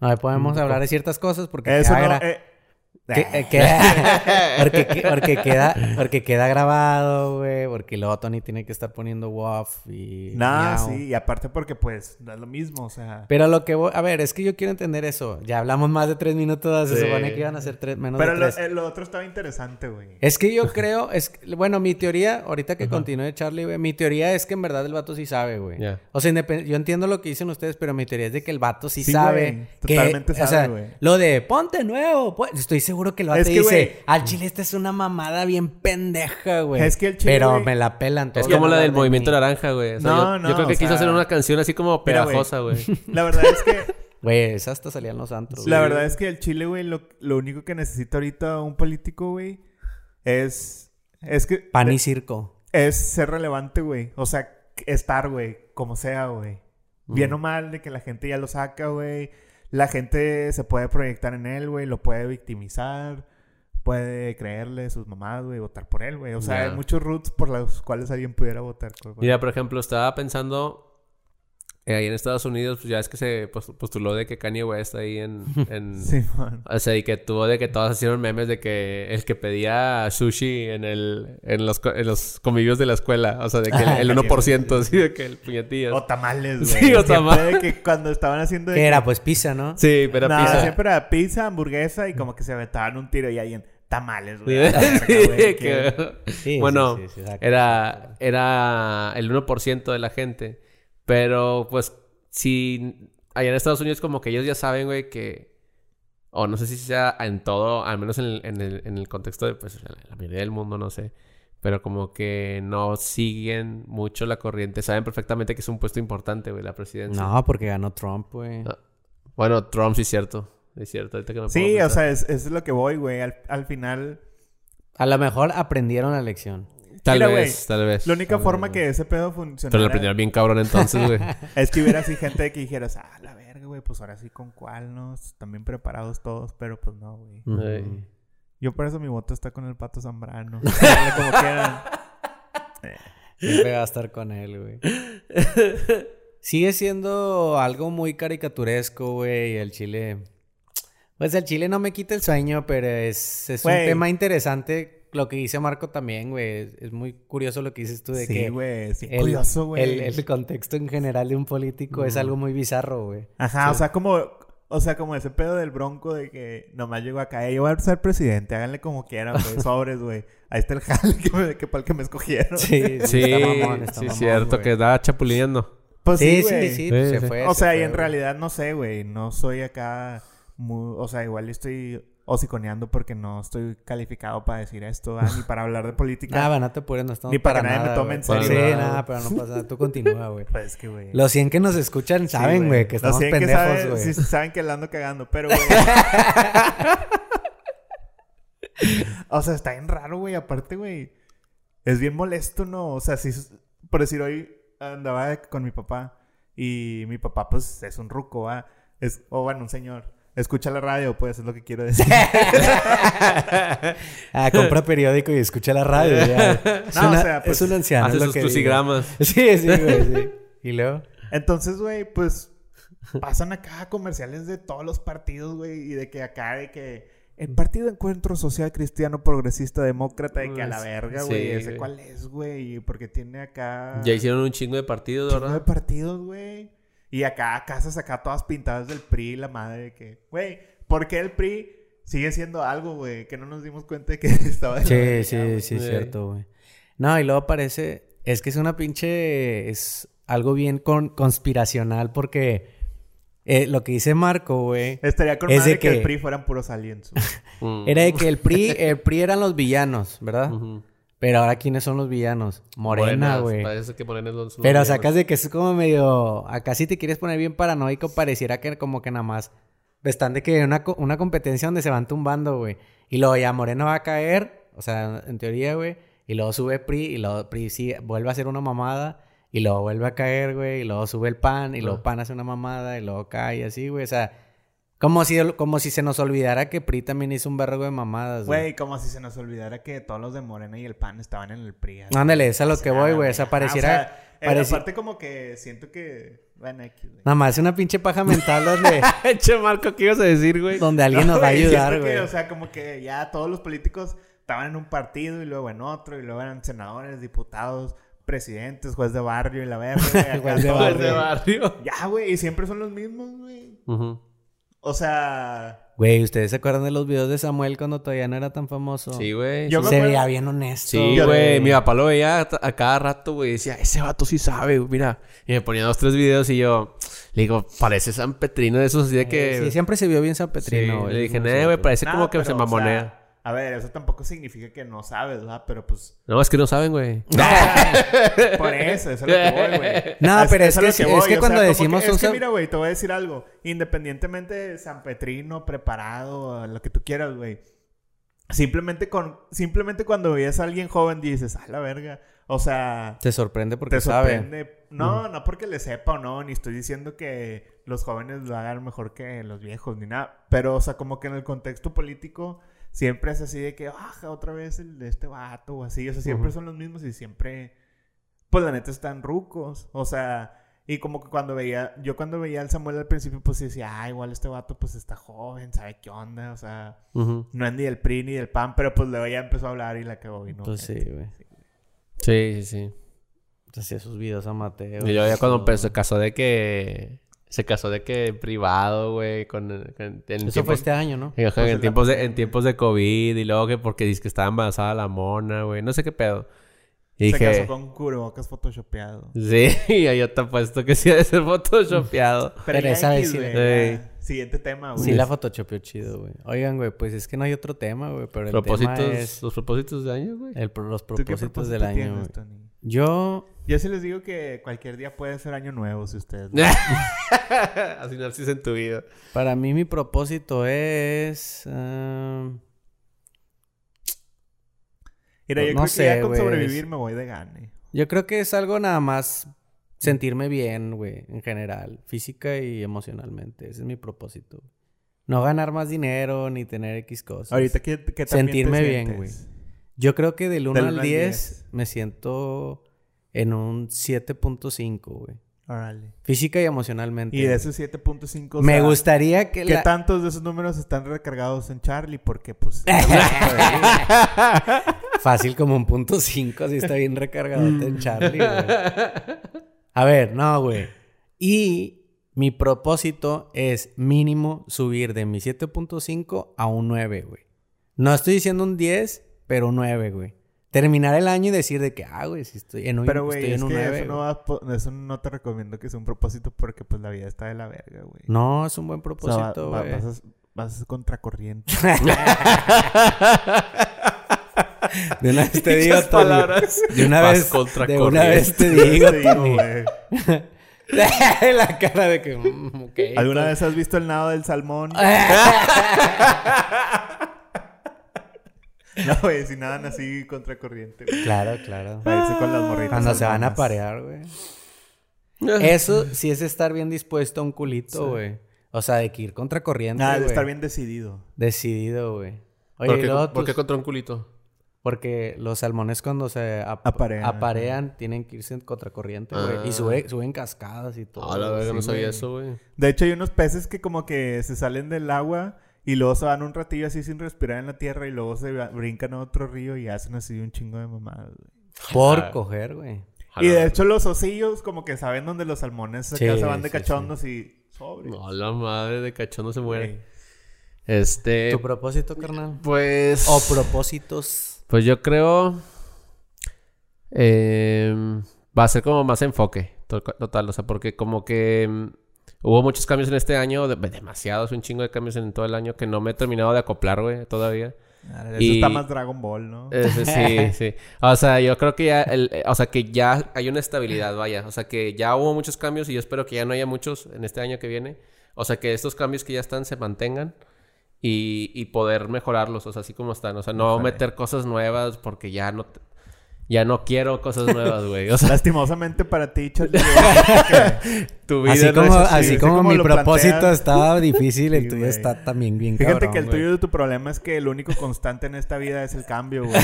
Speaker 1: No podemos
Speaker 2: Un
Speaker 1: hablar de ciertas cosas porque
Speaker 3: Eso no... eh,
Speaker 1: que- eh, queda- (laughs) porque, que- porque queda porque queda grabado, güey, porque luego Tony tiene que estar poniendo WAF y
Speaker 3: Nah,
Speaker 1: miau.
Speaker 3: sí, y aparte porque pues es lo mismo, o sea.
Speaker 1: Pero lo que voy, a ver, es que yo quiero entender eso. Ya hablamos más de tres minutos, se
Speaker 2: Sí.
Speaker 1: supone que iban a ser tres, menos
Speaker 3: Pero
Speaker 1: de
Speaker 3: lo,
Speaker 1: tres.
Speaker 3: eh, lo otro estaba interesante, güey.
Speaker 1: Es que yo (laughs) creo, es bueno, mi teoría, ahorita que continúe Charlie, güey, mi teoría es que en verdad el vato sí sabe, güey.
Speaker 2: Ya.
Speaker 1: O sea, independ- yo entiendo lo que dicen ustedes, pero mi teoría es de que el vato sí,
Speaker 3: Sí,
Speaker 1: sabe.
Speaker 3: güey,
Speaker 1: que,
Speaker 3: totalmente
Speaker 1: o
Speaker 3: sabe,
Speaker 1: sea,
Speaker 3: güey.
Speaker 1: lo de ponte nuevo, pues, estoy seguro que
Speaker 3: Es que,
Speaker 1: dice,
Speaker 3: güey,
Speaker 1: al chile esta es una mamada bien pendeja, güey.
Speaker 3: Es que el chile,
Speaker 1: Pero me la pelan
Speaker 2: Es como la del
Speaker 1: de
Speaker 2: movimiento
Speaker 1: mí.
Speaker 2: naranja, güey. O sea,
Speaker 3: No,
Speaker 2: yo,
Speaker 3: no,
Speaker 2: yo creo que quiso
Speaker 3: sea-
Speaker 2: hacer una canción así como pegajosa, güey. (laughs)
Speaker 3: La verdad es que, (laughs)
Speaker 1: Güey, esa hasta salían los antros.
Speaker 3: la verdad es que el Chile, güey, lo, lo único que necesita ahorita un político, güey, es, es que,
Speaker 1: Pan y circo.
Speaker 3: es ser relevante, güey. O sea, estar, güey, como sea, güey. Bien
Speaker 1: Mm.
Speaker 3: o mal, de que la gente ya lo saca, güey. La gente se puede proyectar en él, güey. Lo puede victimizar. Puede creerle sus mamás, güey. Votar por él, güey. O sea, hay muchos roots por los cuales alguien pudiera votar. por-
Speaker 2: Mira, por ejemplo, estaba pensando eh, ahí en Estados Unidos, pues ya es que se post- postuló de que Kanye West ahí en... (laughs) en
Speaker 3: Sí, man.
Speaker 2: O sea, y que tuvo de que todos hicieron memes de que el que pedía sushi en el en los, en los convivios de la escuela, o sea, de que el, el (laughs) 1%, así de que el puñetillo.
Speaker 3: O tamales, güey.
Speaker 2: Sí, o tamales.
Speaker 3: de que cuando estaban haciendo... de
Speaker 1: ¿Qué
Speaker 3: que-
Speaker 1: era? Pues pizza, ¿no?
Speaker 2: Sí, pero
Speaker 3: No,
Speaker 2: pizza.
Speaker 3: siempre era pizza, hamburguesa y como que se aventaban un tiro y alguien... Tamales, güey. (laughs)
Speaker 2: Sí, bueno,
Speaker 1: sí, sí,
Speaker 2: era, era el 1% de la gente. Pero, pues, si allá en Estados Unidos como que ellos ya saben, güey, que... O no sé si sea en todo, al menos en el, en el, en el contexto de, pues, la mayoría del mundo, no sé. Pero como que no siguen mucho la corriente. Saben perfectamente que es un puesto importante, güey, la presidencia.
Speaker 1: No, porque ganó Trump, güey.
Speaker 2: Ah, Bueno, Trump sí es cierto. Es cierto, ahorita que me
Speaker 3: Sí, o sea, es, es lo que voy, güey. Al, al final...
Speaker 1: A lo mejor aprendieron la lección.
Speaker 2: Tal
Speaker 3: Mira,
Speaker 2: vez, tal vez.
Speaker 3: La única
Speaker 1: vez,
Speaker 3: forma que ese pedo
Speaker 2: Pero le
Speaker 3: funcionara
Speaker 2: aprendieron bien cabrón entonces, güey. (laughs)
Speaker 3: es que hubiera así gente que dijeras, ah, la verga, güey, pues ahora sí con cuál, ¿no? Están bien preparados todos, pero pues no, güey. Yo por eso mi voto está con el Pato Zambrano. (laughs) Como quieran. (laughs)
Speaker 1: Siempre va a estar con él, güey. Sigue siendo algo muy caricaturesco, güey. El chile. Pues el chile no me quita el sueño, pero es, es un tema interesante. Lo que dice Marco también, güey. Es, es muy curioso lo que dices tú de
Speaker 3: Sí,
Speaker 1: que.
Speaker 3: güey, sí,
Speaker 1: el,
Speaker 3: curioso, güey.
Speaker 1: el- el contexto en general de un político es algo muy bizarro, güey.
Speaker 3: Ajá, o sea, como... O sea, como ese pedo del bronco de que nomás llegó acá, "Ey, yo voy a ser presidente, háganle como quieran, güey, (laughs) sobres, güey. Ahí está el jale que, me- que para el que me escogieron.
Speaker 1: Sí,
Speaker 2: Sí,
Speaker 1: está mamón, está
Speaker 2: sí,
Speaker 1: mamón,
Speaker 2: cierto, que estaba chapulineando.
Speaker 3: Pues
Speaker 1: Sí,
Speaker 3: sí,
Speaker 1: sí, sí,
Speaker 2: Sí,
Speaker 1: se
Speaker 2: sí.
Speaker 1: fue.
Speaker 3: O
Speaker 1: se
Speaker 3: sea, y en realidad no sé, güey. No soy acá muy... O sea, igual estoy hociconeando porque no estoy calificado para decir esto, ni para hablar de política.
Speaker 1: Nada, no te apures, no estamos
Speaker 3: Ni para
Speaker 1: para
Speaker 3: que nadie me
Speaker 1: nada,
Speaker 3: tome en serio,
Speaker 1: Sí,
Speaker 2: ¿verdad?
Speaker 1: nada, pero no pasa nada. Tú continúa, güey. (laughs)
Speaker 3: Pues es que, güey.
Speaker 1: Los 100 que nos escuchan saben, güey, que
Speaker 3: Los
Speaker 1: estamos
Speaker 3: 100 que
Speaker 1: pendejos,
Speaker 3: saben-
Speaker 1: güey.
Speaker 3: Sí, saben que la ando cagando, pero, güey. (laughs) o sea, está bien raro, güey. Aparte, güey. Es bien molesto, ¿no? O sea, si... Por decir, hoy andaba con mi papá. Y mi papá, pues, es un ruco, ¿va? Es... O, bueno, un señor. Escucha la radio, pues, es lo que quiero (laughs) decir.
Speaker 1: Ah, compra periódico y escucha la radio. ya. Es,
Speaker 3: No, o sea, pues,
Speaker 1: es un anciano.
Speaker 2: Hace sus crucigramas.
Speaker 1: Sí, sí, güey, sí. (laughs) Y luego.
Speaker 3: Entonces, güey, pues pasan acá comerciales de todos los partidos, güey, y de que acá, de que el Partido Encuentro Social Cristiano Progresista Demócrata, de que a la
Speaker 2: Pues,
Speaker 3: verga,
Speaker 2: sí,
Speaker 3: güey, ese
Speaker 2: güey.
Speaker 3: cuál es, güey, porque tiene acá
Speaker 2: Ya hicieron un chingo de partidos,
Speaker 3: chingo de
Speaker 2: ¿verdad?
Speaker 3: partidos, güey. Y acá casas acá todas pintadas del PRI, la madre de que, güey, ¿por qué el PRI sigue siendo algo, güey? Que no nos dimos cuenta de que (laughs) estaba de la
Speaker 1: Sí, sí, sí,
Speaker 2: Sí.
Speaker 1: cierto, güey. No, y luego parece. Es que es una pinche. Es algo bien con- conspiracional porque. eh, lo que dice Marco, güey.
Speaker 3: Estaría con
Speaker 1: Es
Speaker 3: madre
Speaker 1: de
Speaker 3: que... el PRI fueran puros aliens.
Speaker 2: Mm. (laughs)
Speaker 1: Era de que el PRI, el PRI eran los villanos, ¿verdad?
Speaker 2: Ujú.
Speaker 1: Pero ahora, ¿quiénes son los villanos? Morena, güey.
Speaker 2: Parece que Morena los
Speaker 1: Pero
Speaker 2: villanos.
Speaker 1: sacas de que es como medio... Acá si te quieres poner bien paranoico, pareciera que como que nada más... Están de que una, una competencia donde se van tumbando, güey. Y luego ya Morena va a caer, o sea, en teoría, güey. Y luego sube PRI, y luego PRI sí vuelve a hacer una mamada. Y luego vuelve a caer, güey. Y luego sube el PAN, y luego
Speaker 2: Ah.
Speaker 1: PAN hace una mamada, y luego cae así, güey. O sea, como si, como si se nos olvidara que PRI también hizo un vergo de mamadas, güey.
Speaker 3: Güey, como si se nos olvidara que todos los de Morena y el PAN estaban en el PRI. así.
Speaker 1: Ándale, es a lo que voy, güey. O sea,
Speaker 3: Ajá,
Speaker 1: pareciera...
Speaker 3: sea, eh,
Speaker 1: pareci-
Speaker 3: aparte como que siento que... Bueno, X, güey.
Speaker 1: Nada más una pinche paja mental donde... (laughs)
Speaker 2: Che, Marco, ¿qué ibas a decir, güey?
Speaker 1: donde alguien nos va a ayudar,
Speaker 3: que,
Speaker 1: güey.
Speaker 3: o sea, como que ya todos los políticos estaban en un partido y luego en otro y luego eran senadores, diputados, presidentes, juez de barrio y la verga. güey, (laughs)
Speaker 1: Juez de barrio.
Speaker 2: de
Speaker 3: güey.
Speaker 2: barrio.
Speaker 3: Ya, güey, y siempre son los mismos, güey.
Speaker 2: Ujú.
Speaker 3: O sea...
Speaker 1: Güey, ¿ustedes se acuerdan de los videos de Samuel cuando todavía no era tan famoso?
Speaker 2: Sí, güey.
Speaker 3: Yo me
Speaker 1: Se
Speaker 3: acuerdo-
Speaker 1: veía bien honesto.
Speaker 2: Sí,
Speaker 3: Yo-
Speaker 2: güey. Mi papá lo veía a, a cada rato, güey. Decía, ese vato sí sabe, güey, mira. Y me ponía dos, tres videos y yo... Le digo, parece San Petrino de esos así de que...
Speaker 1: Sí, siempre se vio bien San
Speaker 2: Sí,
Speaker 1: Petrino, güey.
Speaker 2: Le dije, nah, güey, parece
Speaker 3: nah,
Speaker 2: como que
Speaker 3: pero,
Speaker 2: se
Speaker 3: o sea,
Speaker 2: mamonea.
Speaker 3: A ver, eso tampoco significa que no sabes, ¿verdad? Pero pues...
Speaker 2: No, es que no saben, güey. (laughs)
Speaker 3: Por eso, eso es lo que voy, güey. (laughs)
Speaker 1: No, pero es
Speaker 3: a
Speaker 1: que es que
Speaker 3: o
Speaker 1: cuando decimos
Speaker 3: Es que mira, güey, te voy a decir algo. Independientemente de San Petrino, preparado, lo que tú quieras, güey. Simplemente con... Simplemente cuando veías a alguien joven dices, ah, la verga. O sea...
Speaker 1: Te sorprende porque
Speaker 3: te
Speaker 1: sabe.
Speaker 3: sorprende. No, no porque le sepa o no, ni estoy diciendo que los jóvenes lo hagan mejor que los viejos, ni nada. Pero, o sea, como que en el contexto político siempre es así de que, ah, otra vez el de este vato o así. O sea, siempre son los mismos y siempre, pues la neta están rucos. O sea, y como que cuando veía, yo cuando veía al Samuel al principio, pues decía, ah, igual este vato pues está joven, sabe qué onda, o sea, no es ni del PRI ni del PAN, pero pues luego ya empezó a hablar y la cagó y no.
Speaker 1: Pues sí, güey.
Speaker 2: Sí, sí, sí.
Speaker 1: Hacía sus videos a Mateo.
Speaker 2: Y luego ya cuando empezó, se casó de que... Se casó de que privado, güey, con... con- en
Speaker 1: Eso fue este año, ¿no?
Speaker 2: en,
Speaker 3: Pues en
Speaker 2: en
Speaker 3: la
Speaker 2: tiempos de, en tiempos de COVID y luego que porque dice que estaba embarazada la mona, güey. No sé qué pedo. Y
Speaker 3: Se
Speaker 2: dije...
Speaker 3: casó con cubrebocas photoshopeado.
Speaker 2: Sí, (laughs) y ahí yo te apuesto que sí ha de ser photoshopeado. (laughs)
Speaker 1: Pero
Speaker 3: ya
Speaker 1: esa vez sí.
Speaker 3: Siguiente tema, güey.
Speaker 1: Sí, la photoshopeó chido, güey. Oigan, güey, pues es que no hay otro tema, güey. Pero el
Speaker 2: propósitos,
Speaker 1: tema es
Speaker 2: Los propósitos de años, güey.
Speaker 1: el, los
Speaker 3: ¿Tú qué
Speaker 1: propósitos
Speaker 3: propósito
Speaker 1: del año,
Speaker 3: tienes,
Speaker 1: güey.
Speaker 3: Tony?
Speaker 1: Yo...
Speaker 3: Yo sí les digo que cualquier día puede ser año nuevo si ustedes... (laughs)
Speaker 2: Así narcis en tu vida.
Speaker 1: Para mí mi propósito es... ah,
Speaker 3: Mira, yo
Speaker 1: no
Speaker 3: creo
Speaker 1: sé,
Speaker 3: que ya con sobrevivir me voy de gane.
Speaker 1: Yo creo que es algo nada más sentirme bien, güey, en general, física y emocionalmente. Ese es mi propósito. No ganar más dinero ni tener X cosas.
Speaker 3: Ahorita, ¿qué, qué también te
Speaker 1: Sentirme bien, güey. Yo creo que del 1
Speaker 3: Del
Speaker 1: al
Speaker 3: uno al
Speaker 1: 10,
Speaker 3: 10.
Speaker 1: me siento en un 7.5, güey.
Speaker 3: Órale.
Speaker 1: Física y emocionalmente.
Speaker 3: Y de esos 7.5... o
Speaker 1: me
Speaker 3: sea,
Speaker 1: gustaría que
Speaker 3: ¿Qué
Speaker 1: la...
Speaker 3: tantos de esos números están recargados en Charlie? Porque, pues... (laughs) (laughs)
Speaker 1: Fácil como un punto 5, así está bien recargado en Charlie, güey. A ver, no, güey. Y mi propósito es mínimo subir de mi 7.5 a un 9, güey. No estoy diciendo un 10, pero un 9, güey. Terminar el año y decir de que, ah, güey, si estoy en un,
Speaker 3: Pero, güey,
Speaker 1: estoy
Speaker 3: es
Speaker 1: en un
Speaker 3: que
Speaker 1: 9.
Speaker 3: eso, no va eso te recomiendo que sea un propósito porque, pues, la vida está de la verga, güey.
Speaker 1: No, es un buen
Speaker 3: O sea, va-
Speaker 1: propósito,
Speaker 3: va-
Speaker 1: güey.
Speaker 3: vas, a, vas a contracorriente. (laughs)
Speaker 1: De una vez te (laughs) digo,
Speaker 2: palabras.
Speaker 1: De una
Speaker 2: Vas
Speaker 1: vez,
Speaker 2: contra
Speaker 1: de una vez te digo, (laughs)
Speaker 3: digo,
Speaker 1: la cara de que, mm.
Speaker 3: ¿Alguna vez has visto el nado del salmón? (laughs) No, güey, si nadan así contracorriente. güey.
Speaker 1: Claro, claro.
Speaker 3: Para irse con las morritas.
Speaker 1: Cuando se van a parear, güey. Eso sí es estar bien dispuesto a un culito, güey. O sea, de que ir contra corriente,
Speaker 3: Nada, de estar bien decidido.
Speaker 1: Decidido, güey. Oye,
Speaker 2: ¿Por qué,
Speaker 1: luego
Speaker 2: por qué
Speaker 1: tus-
Speaker 2: contra un culito?
Speaker 1: Porque los salmones cuando se ap-
Speaker 3: Aparean.
Speaker 1: aparean, tienen que irse en contracorriente, güey.
Speaker 2: Ah.
Speaker 1: Y sube- suben cascadas y todo.
Speaker 2: Ah, la verga,
Speaker 1: sí,
Speaker 2: no sabía eso, güey.
Speaker 3: De hecho, hay unos peces que como que se salen del agua y luego se van un ratillo así sin respirar en la tierra y luego se brincan a otro río y hacen así un chingo de mamadas, güey.
Speaker 1: Por
Speaker 2: Ah.
Speaker 1: coger, güey.
Speaker 3: Y de hecho los osillos como que saben dónde los salmones acá
Speaker 1: Sí,
Speaker 3: se van de
Speaker 1: sí,
Speaker 3: cachondos y sobre.
Speaker 2: No, la madre de cachondo se muere. Este.
Speaker 1: ¿Tu propósito, carnal?
Speaker 2: Pues.
Speaker 1: O propósitos.
Speaker 2: Pues yo creo. em, va a ser como más enfoque. to- Total, o sea, porque como que. Hubo muchos cambios en este año. de- demasiados, un chingo de cambios en todo el año que no me he terminado de acoplar, güey, todavía.
Speaker 3: Eso
Speaker 2: Y-
Speaker 3: está más Dragon Ball, ¿no?
Speaker 2: Ese sí, (laughs) sí. O sea, yo creo que ya, el, eh, o sea, que ya hay una estabilidad, vaya. O sea, que ya hubo muchos cambios y yo espero que ya no haya muchos en este año que viene. O sea, que estos cambios que ya están se mantengan y, y poder mejorarlos, o sea, así como están. O sea, no
Speaker 3: Ojalá.
Speaker 2: meter cosas nuevas porque ya no, ya no quiero cosas nuevas, güey. O sea,
Speaker 3: Lastimosamente para ti, Charlie. (laughs)
Speaker 2: tu vida
Speaker 1: Así
Speaker 2: no
Speaker 1: como,
Speaker 2: es así.
Speaker 1: así
Speaker 3: así
Speaker 1: como,
Speaker 3: como
Speaker 1: mi propósito
Speaker 3: planteas.
Speaker 1: estaba (laughs) difícil, el
Speaker 3: Sí,
Speaker 1: tuyo está también bien
Speaker 3: Fíjate
Speaker 1: cabrón,
Speaker 3: que el
Speaker 1: güey.
Speaker 3: tuyo de tu problema es que el único constante en esta vida es el cambio, güey. (laughs)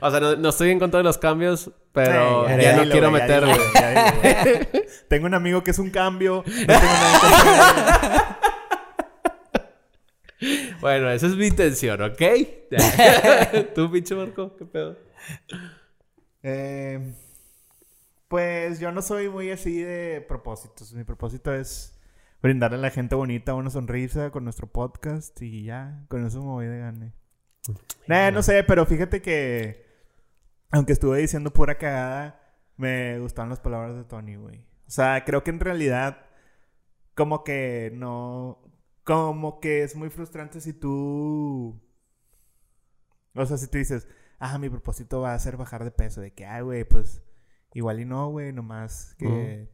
Speaker 2: o sea, no, no estoy en contra de los cambios, pero ya no quiero
Speaker 3: ya dilo, güey. Tengo un amigo que es un cambio. No tengo nada en contra de él.
Speaker 2: Bueno, esa es mi intención, ¿ok? (laughs) ¿Tú, pinche Marco? ¿Qué pedo?
Speaker 3: Eh, pues yo no soy muy así de propósitos. Mi propósito es brindarle a la gente bonita una sonrisa con nuestro podcast y ya, con eso me voy de gane. Nah, no sé, pero fíjate que aunque estuve diciendo pura cagada, me gustaron las palabras de Tony, güey. O sea, creo que en realidad como que no como que es muy frustrante si tú o sea, si tú dices, ah, mi propósito va a ser bajar de peso. De que, ay, güey, pues igual y no, güey, nomás que,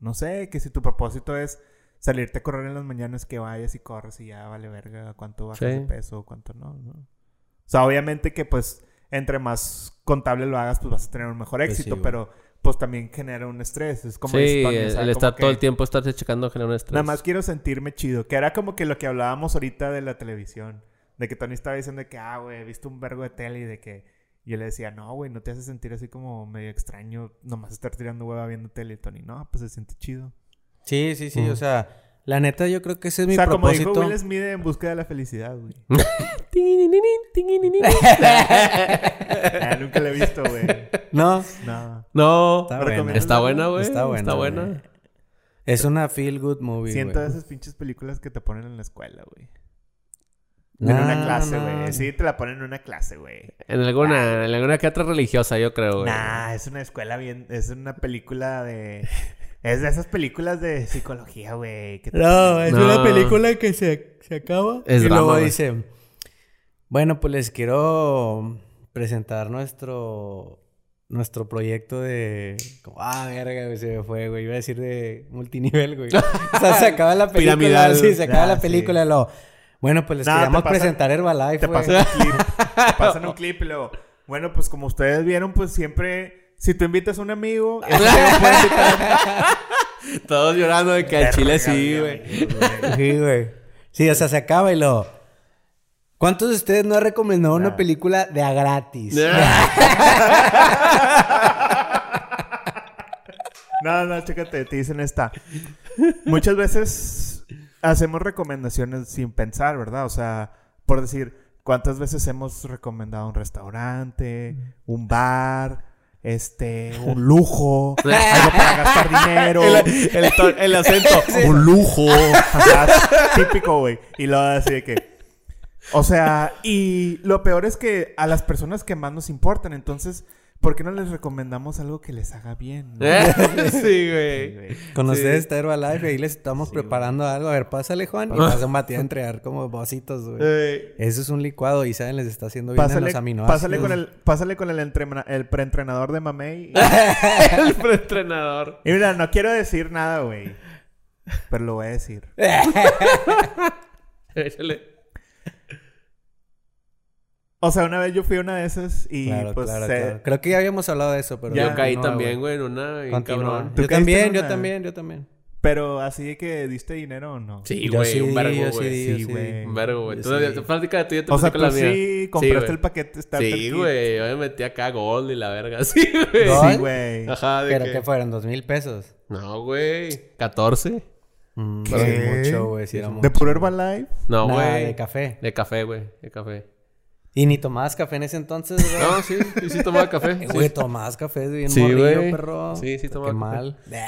Speaker 3: no sé, que si tu propósito es salirte a correr en las mañanas, que vayas y corres y ya vale verga cuánto bajas
Speaker 2: Sí.
Speaker 3: de peso, cuánto no, ¿no? O sea, obviamente que pues entre más contable lo hagas, pues vas a tener un mejor
Speaker 1: Pues sí,
Speaker 3: éxito, pero pues también genera un estrés. Es como
Speaker 2: sí,
Speaker 3: o
Speaker 2: el, el
Speaker 3: como
Speaker 2: estar
Speaker 3: que-
Speaker 2: todo el tiempo estarse checando genera un estrés.
Speaker 3: Nada más quiero sentirme chido. Que era como que lo que hablábamos ahorita de la televisión. De que Tony estaba diciendo de que, ah, güey, he visto un vergo de tele y de que... Y yo le decía, no, güey, no te hace sentir así como medio extraño nomás estar tirando hueva viendo tele. Y Tony, no, pues se siente chido.
Speaker 1: Sí, sí, sí.
Speaker 2: Mm.
Speaker 1: O sea, la neta yo creo que ese es
Speaker 3: O
Speaker 1: mi
Speaker 3: sea, como
Speaker 1: propósito.
Speaker 3: dijo Will Smith en busca de la felicidad, güey. (laughs) (laughs) Ah, nunca la he visto, güey.
Speaker 1: No,
Speaker 3: No.
Speaker 2: No,
Speaker 1: Está
Speaker 3: ¿Me
Speaker 1: buena.
Speaker 2: está buena, güey.
Speaker 1: Está buena,
Speaker 2: Está
Speaker 1: güey. es una feel good movie,
Speaker 3: Siento
Speaker 1: güey.
Speaker 3: esas pinches películas que te ponen en la escuela, güey.
Speaker 1: No,
Speaker 3: en una clase,
Speaker 1: no.
Speaker 3: güey. Sí, te la ponen en una clase, güey.
Speaker 2: En alguna, en alguna que otra religiosa, yo creo, güey.
Speaker 3: Nah, es una escuela bien. Es una película de. Es de esas películas de psicología, güey.
Speaker 1: No, es
Speaker 2: No.
Speaker 1: una película que se, se acaba.
Speaker 2: Es
Speaker 1: y
Speaker 2: drama,
Speaker 1: luego dice: Bueno, pues les quiero presentar nuestro nuestro proyecto de. como, ah, verga, güey, se me fue, güey. Iba a decir de multinivel, güey. o sea, se acaba la (laughs) película.
Speaker 2: Piramidal.
Speaker 1: Sí, se acaba
Speaker 3: Ah,
Speaker 1: la
Speaker 3: sí.
Speaker 1: película luego. Bueno, pues les
Speaker 3: Nah,
Speaker 1: queríamos
Speaker 3: pasan-
Speaker 1: presentar Herbalife,
Speaker 3: Te
Speaker 1: güey.
Speaker 3: pasan un clip. te pasan un (laughs) clip y luego... Bueno, pues como ustedes vieron, pues siempre... Si tú invitas a un amigo... (laughs) ese amigo puede invitar (laughs)
Speaker 2: Todos llorando de que al
Speaker 3: a-
Speaker 2: chile sí, güey.
Speaker 1: Sí, güey. Sí, o sea, se acaba y lo... ¿Cuántos de ustedes no han recomendado una película de a gratis? (laughs)
Speaker 3: No, no, chécate, te dicen esta. Muchas veces hacemos recomendaciones sin pensar, ¿verdad? O sea, por decir, ¿cuántas veces hemos recomendado un restaurante, un bar, este, un lujo, (laughs) algo para gastar dinero?
Speaker 2: El, el to- el acento. (laughs)
Speaker 3: Un lujo. Típico, güey. Y luego así de que. O sea, y lo peor es que a las personas que más nos importan, entonces, ¿por qué no les recomendamos algo que les haga bien? no? (laughs) (laughs)
Speaker 2: sí, güey.
Speaker 1: Con
Speaker 2: Sí.
Speaker 1: ustedes está Herbalife y ahí les estamos preparando algo. A ver, pásale, Juan. Y vas a un batido a entregar como vasitos, güey.
Speaker 2: Ey.
Speaker 1: Eso es un licuado y saben, les está haciendo bien en
Speaker 3: Pásale,
Speaker 1: los aminoácidos.
Speaker 3: pásale con el, (laughs) pásale con el, entrena- el preentrenador de Mamey.
Speaker 2: el preentrenador.
Speaker 3: Y mira, no quiero decir nada, güey. Pero lo voy a decir.
Speaker 2: Échale.
Speaker 3: O sea, una vez yo fui a una de esas y
Speaker 1: Claro,
Speaker 3: pues
Speaker 1: claro,
Speaker 3: se-
Speaker 1: claro. Creo que ya habíamos hablado de eso, pero...
Speaker 2: Yo caí
Speaker 1: continúa,
Speaker 2: también, güey, en una. bien cabrón.
Speaker 3: ¿Tú
Speaker 1: Yo también,
Speaker 3: en
Speaker 1: yo
Speaker 3: una?
Speaker 1: también, yo también.
Speaker 3: Pero así de que diste dinero o no.
Speaker 2: Sí,
Speaker 1: Yo
Speaker 2: güey,
Speaker 1: sí
Speaker 2: un vergo,
Speaker 1: sí
Speaker 2: güey.
Speaker 3: Sí,
Speaker 1: sí
Speaker 3: güey.
Speaker 2: Un vergo, güey. Tú,
Speaker 1: sí
Speaker 2: plática de tuya te
Speaker 3: O sea,
Speaker 2: la
Speaker 3: tú
Speaker 2: mía.
Speaker 3: sí compraste
Speaker 2: güey.
Speaker 3: el paquete starter
Speaker 2: Sí, güey. Yo me metí acá Gold y la verga. (laughs) Sí, güey.
Speaker 3: Sí, güey.
Speaker 2: Ajá, de
Speaker 1: Pero
Speaker 2: que...
Speaker 1: que fueron dos mil pesos.
Speaker 2: No, güey. 14.
Speaker 1: Mm,
Speaker 3: ¿Qué?
Speaker 1: sí, mucho, güey. Sí, era mucho.
Speaker 3: ¿De puro Herbalife?
Speaker 2: No, güey.
Speaker 1: de café.
Speaker 2: De café, güey. De café.
Speaker 1: ¿Y ni tomabas café en ese entonces, güey?
Speaker 2: No, sí. Sí, sí tomaba café. (laughs)
Speaker 1: Eh,
Speaker 2: sí.
Speaker 1: Güey, tomabas café bien
Speaker 2: Sí,
Speaker 1: morrillo,
Speaker 2: güey.
Speaker 1: perro.
Speaker 2: Sí, sí tomaba
Speaker 1: Qué
Speaker 2: café.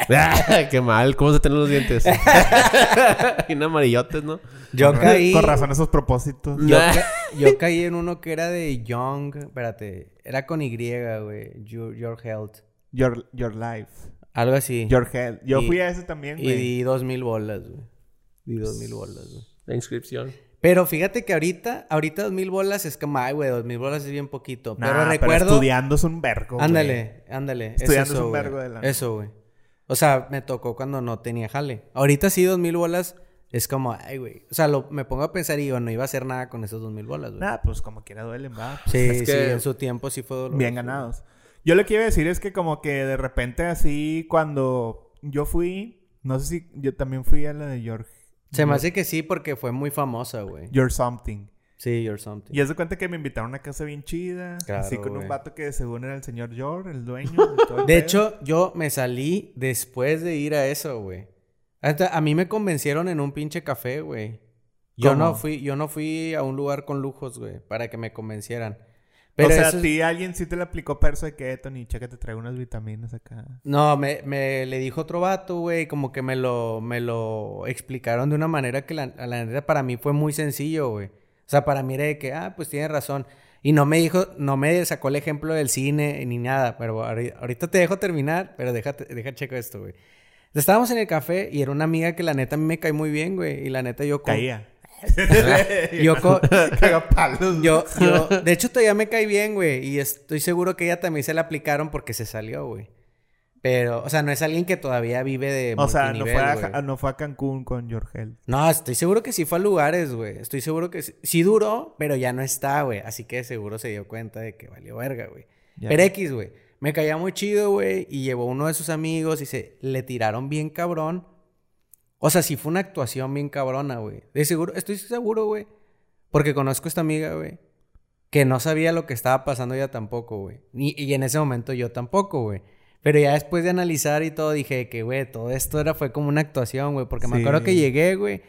Speaker 1: mal. (laughs)
Speaker 2: Qué mal. ¿Cómo se tienen los dientes? (laughs) Bien amarillotes, ¿no?
Speaker 1: Yo
Speaker 3: Con-
Speaker 1: caí...
Speaker 3: Con razón esos propósitos.
Speaker 1: Yo, ca- yo caí en uno que era de Young... Espérate. Era con Y, güey. Your, Your Health.
Speaker 3: Your, your life.
Speaker 1: Algo así.
Speaker 3: Your health. Yo
Speaker 1: Y-
Speaker 3: fui a ese también,
Speaker 1: y
Speaker 3: güey.
Speaker 1: di dos mil bolas, güey. Di dos mil bolas, güey.
Speaker 2: La inscripción.
Speaker 1: Pero fíjate que ahorita, ahorita dos mil bolas es como, ay, güey, dos mil bolas es bien poquito.
Speaker 3: Nah,
Speaker 1: pero recuerdo.
Speaker 3: estudiando es un vergo, güey.
Speaker 1: ándale, ándale.
Speaker 3: Estudiando
Speaker 1: es,
Speaker 3: es un vergo de lana.
Speaker 1: Eso, güey. O sea, me tocó cuando no tenía jale. Ahorita sí, dos mil bolas es como, ay, güey. O sea, lo, me pongo a pensar y digo, no iba a hacer nada con esos dos mil bolas, güey.
Speaker 3: Nah, pues como quiera duelen, va.
Speaker 1: sí,
Speaker 2: es
Speaker 1: sí,
Speaker 2: que-
Speaker 1: en su tiempo sí fue doloroso.
Speaker 3: Bien ganados. Yo lo que iba a decir es que como que de repente así cuando yo fui, no sé si yo también fui a la de Your,
Speaker 1: Se me hace que sí porque fue muy famosa, güey.
Speaker 3: Your Something.
Speaker 1: Sí, You're Something.
Speaker 3: Y haz de cuenta que me invitaron a una casa bien chida,
Speaker 1: Claro,
Speaker 3: así con un vato que según era el señor George, el dueño. (laughs) De, todo el
Speaker 1: De hecho, yo me salí después de ir a eso, güey. Hasta a mí me convencieron en un pinche café, güey. Yo no fui, yo no fui a un lugar con lujos, güey, para que me convencieran. Pero
Speaker 3: o sea, a ti alguien sí te le aplicó perso de keto, ni checa te traigo unas vitaminas acá.
Speaker 1: No, me, me le dijo otro vato, güey, como que me lo, me lo explicaron de una manera que la, la neta para mí fue muy sencillo, güey. O sea, para mí era de que, ah, pues tiene razón. Y no me dijo, no me sacó el ejemplo del cine ni nada, pero ahori- ahorita te dejo terminar, pero déjate, deja checo esto, güey. Estábamos en el café y era una amiga que la neta a mí me cae muy bien, güey. Y la neta yo...
Speaker 3: Caía.
Speaker 1: Yo, (laughs) yo, yo, de hecho todavía me cae bien, güey. Y estoy seguro que ella también se la aplicaron porque se salió, güey. Pero, o sea, no es alguien que todavía vive de
Speaker 3: O sea, no fue, a, no fue a Cancún con Health.
Speaker 1: No, estoy seguro que sí fue a lugares, güey. Estoy seguro que sí, sí duró, pero ya no está, güey. Así que seguro se dio cuenta de que valió verga, güey. Pero X, güey. Me caía muy chido, güey. Y llevó uno de sus amigos y se le tiraron bien cabrón. O sea, sí fue una actuación bien cabrona, güey. De seguro, estoy seguro, güey. Porque conozco a esta amiga, güey. Que no sabía lo que estaba pasando ella tampoco, güey. Y, y en ese momento yo tampoco, güey. Pero ya después de analizar y todo, dije que, güey, todo esto era, fue como una actuación, güey. Porque me
Speaker 3: Sí.
Speaker 1: acuerdo que llegué, güey.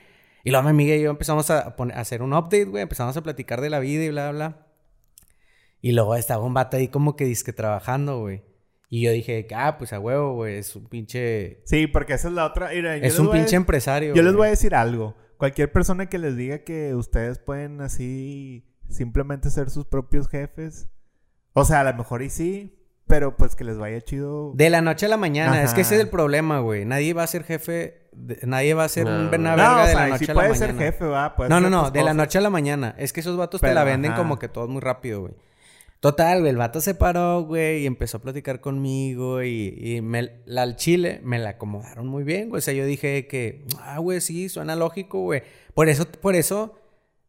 Speaker 1: Y luego mi amiga y yo empezamos a, poner- a hacer un update, güey. Empezamos a platicar de la vida y bla, bla. Y luego estaba un vato ahí como que disque trabajando, güey. Y yo dije, que, ah, pues a huevo, güey. Es un pinche...
Speaker 3: Sí, porque esa es la otra. Mira,
Speaker 1: Es un
Speaker 3: a
Speaker 1: pinche empresario.
Speaker 3: Yo les voy a decir algo. Cualquier persona que les diga que ustedes pueden así simplemente ser sus propios jefes. O sea, a lo mejor y sí, pero pues que les vaya chido.
Speaker 1: De la noche a la mañana. Es que ese es el problema, güey. Nadie va a ser jefe... de- Nadie va a ser
Speaker 2: No.
Speaker 1: un
Speaker 3: no,
Speaker 1: verga
Speaker 3: o
Speaker 1: de
Speaker 3: sea,
Speaker 1: la noche
Speaker 3: sí
Speaker 1: a la
Speaker 3: puede
Speaker 1: mañana.
Speaker 3: ser jefe, va. puede
Speaker 1: No, no, no. De la noche a la mañana. Es que esos vatos te la venden
Speaker 3: ajá.
Speaker 1: como que todos muy rápido, güey. Total, güey. El vato se paró, güey. Y empezó a platicar conmigo. Y, y me, la, al chile me la acomodaron muy bien, güey. O sea, yo dije que... Ah, güey, sí. Suena lógico, güey. Por eso... Por eso...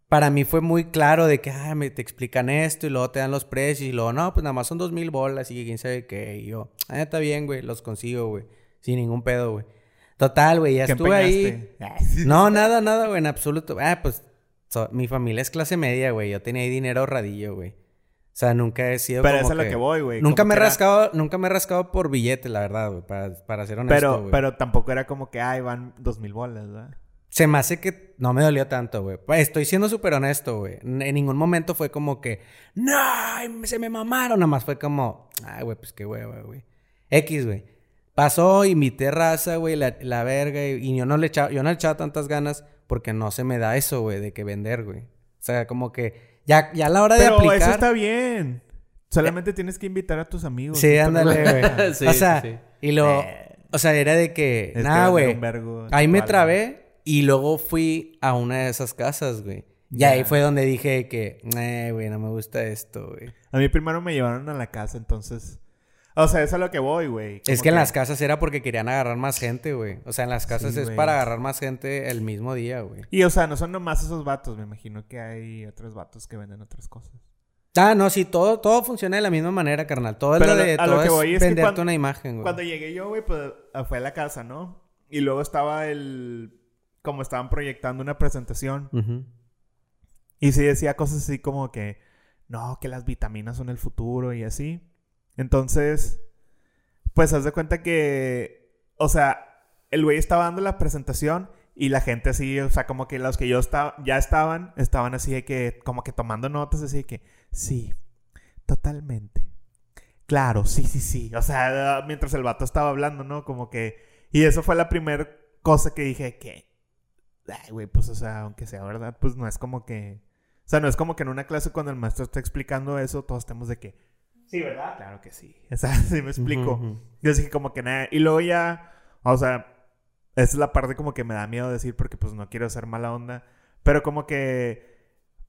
Speaker 1: para mí fue muy claro de que, ah, me, te explican esto y luego te dan los precios y luego, no, pues nada más son dos mil bolas y quién sabe qué. Y yo, ah, está bien, güey, los consigo, güey. Sin ningún pedo, güey. Total, güey, ya
Speaker 3: ¿Qué
Speaker 1: estuve ahí.
Speaker 3: empeñaste? (laughs)
Speaker 1: No, nada, nada, güey, en absoluto. Ah, pues so- mi familia es clase media, güey. Yo tenía ahí dinero ahorradillo, güey. O sea, nunca he sido
Speaker 3: Pero
Speaker 1: como
Speaker 3: eso es a lo que voy, güey.
Speaker 1: Nunca
Speaker 3: como
Speaker 1: me he
Speaker 3: que era-
Speaker 1: rascado, nunca me he rascado por billete, la verdad, güey, para, para ser honesto,
Speaker 3: Pero, pero tampoco era como que, ay, van dos mil bolas, ¿verdad?
Speaker 1: Se me hace que no me dolió tanto, güey. Pues, Estoy siendo súper honesto, güey. En ningún momento fue como que, no, se me mamaron. Nada más fue como, ay, güey, pues qué hueva, güey. X, güey. Pasó, invité raza, güey, la, la verga. Y, y yo no le echaba, yo no le echaba tantas ganas porque no se me da eso, güey, de que vender, güey. O sea, como que ya, ya a la hora de
Speaker 3: Pero
Speaker 1: aplicar.
Speaker 3: eso está bien. Solamente tienes que invitar a tus amigos.
Speaker 1: Sí, ándale, güey. (laughs)
Speaker 2: Sí,
Speaker 1: o sea,
Speaker 2: sí,
Speaker 1: y lo.
Speaker 3: Eh.
Speaker 1: O sea, era de que. Nada, güey. Ahí me trabé y luego fui a una de esas casas, güey. Y ahí fue donde dije que, eh, güey, no me gusta esto, güey.
Speaker 3: A mí primero me llevaron a la casa, entonces... O sea, eso es a lo que voy, güey.
Speaker 1: Es que en las casas era porque querían agarrar más gente, güey. O sea, en las casas
Speaker 3: Sí,
Speaker 1: es para agarrar más gente el mismo día, güey.
Speaker 3: Y, o sea, no son nomás esos vatos. Me imagino que hay otros vatos que venden otras cosas.
Speaker 1: Ah, no, sí, todo, todo funciona de la misma manera, carnal. Todo es
Speaker 3: Pero
Speaker 1: lo
Speaker 3: lo-
Speaker 1: de
Speaker 3: a lo
Speaker 1: todo
Speaker 3: que
Speaker 1: es
Speaker 3: voy es que
Speaker 1: venderte una imagen, güey.
Speaker 3: Cuando llegué yo, güey, pues fue a la casa, ¿no? Y luego estaba el... Como estaban proyectando una presentación. Y sí decía cosas así como que... No, que las vitaminas son el futuro y así. Entonces... Pues haz de cuenta que... O sea, el güey estaba dando la presentación... Y la gente así, o sea, como que los que yo estaba, ya estaban, estaban así de que, como que tomando notas, así de que, sí, totalmente. Claro, sí, sí, sí. O sea, mientras el vato estaba hablando, ¿no? Como que... Y eso fue la primera cosa que dije que... Ay, güey, pues, o sea, aunque sea verdad, pues no es como que... O sea, no es como que en una clase cuando el maestro está explicando eso, todos estemos de que... Sí, ¿verdad? Claro que sí. (laughs) O sea, sí me explico.
Speaker 1: Ujú, ujú.
Speaker 3: Yo dije como que nada. Y luego ya... O sea, esa es la parte como que me da miedo decir porque pues no quiero ser mala onda. Pero como que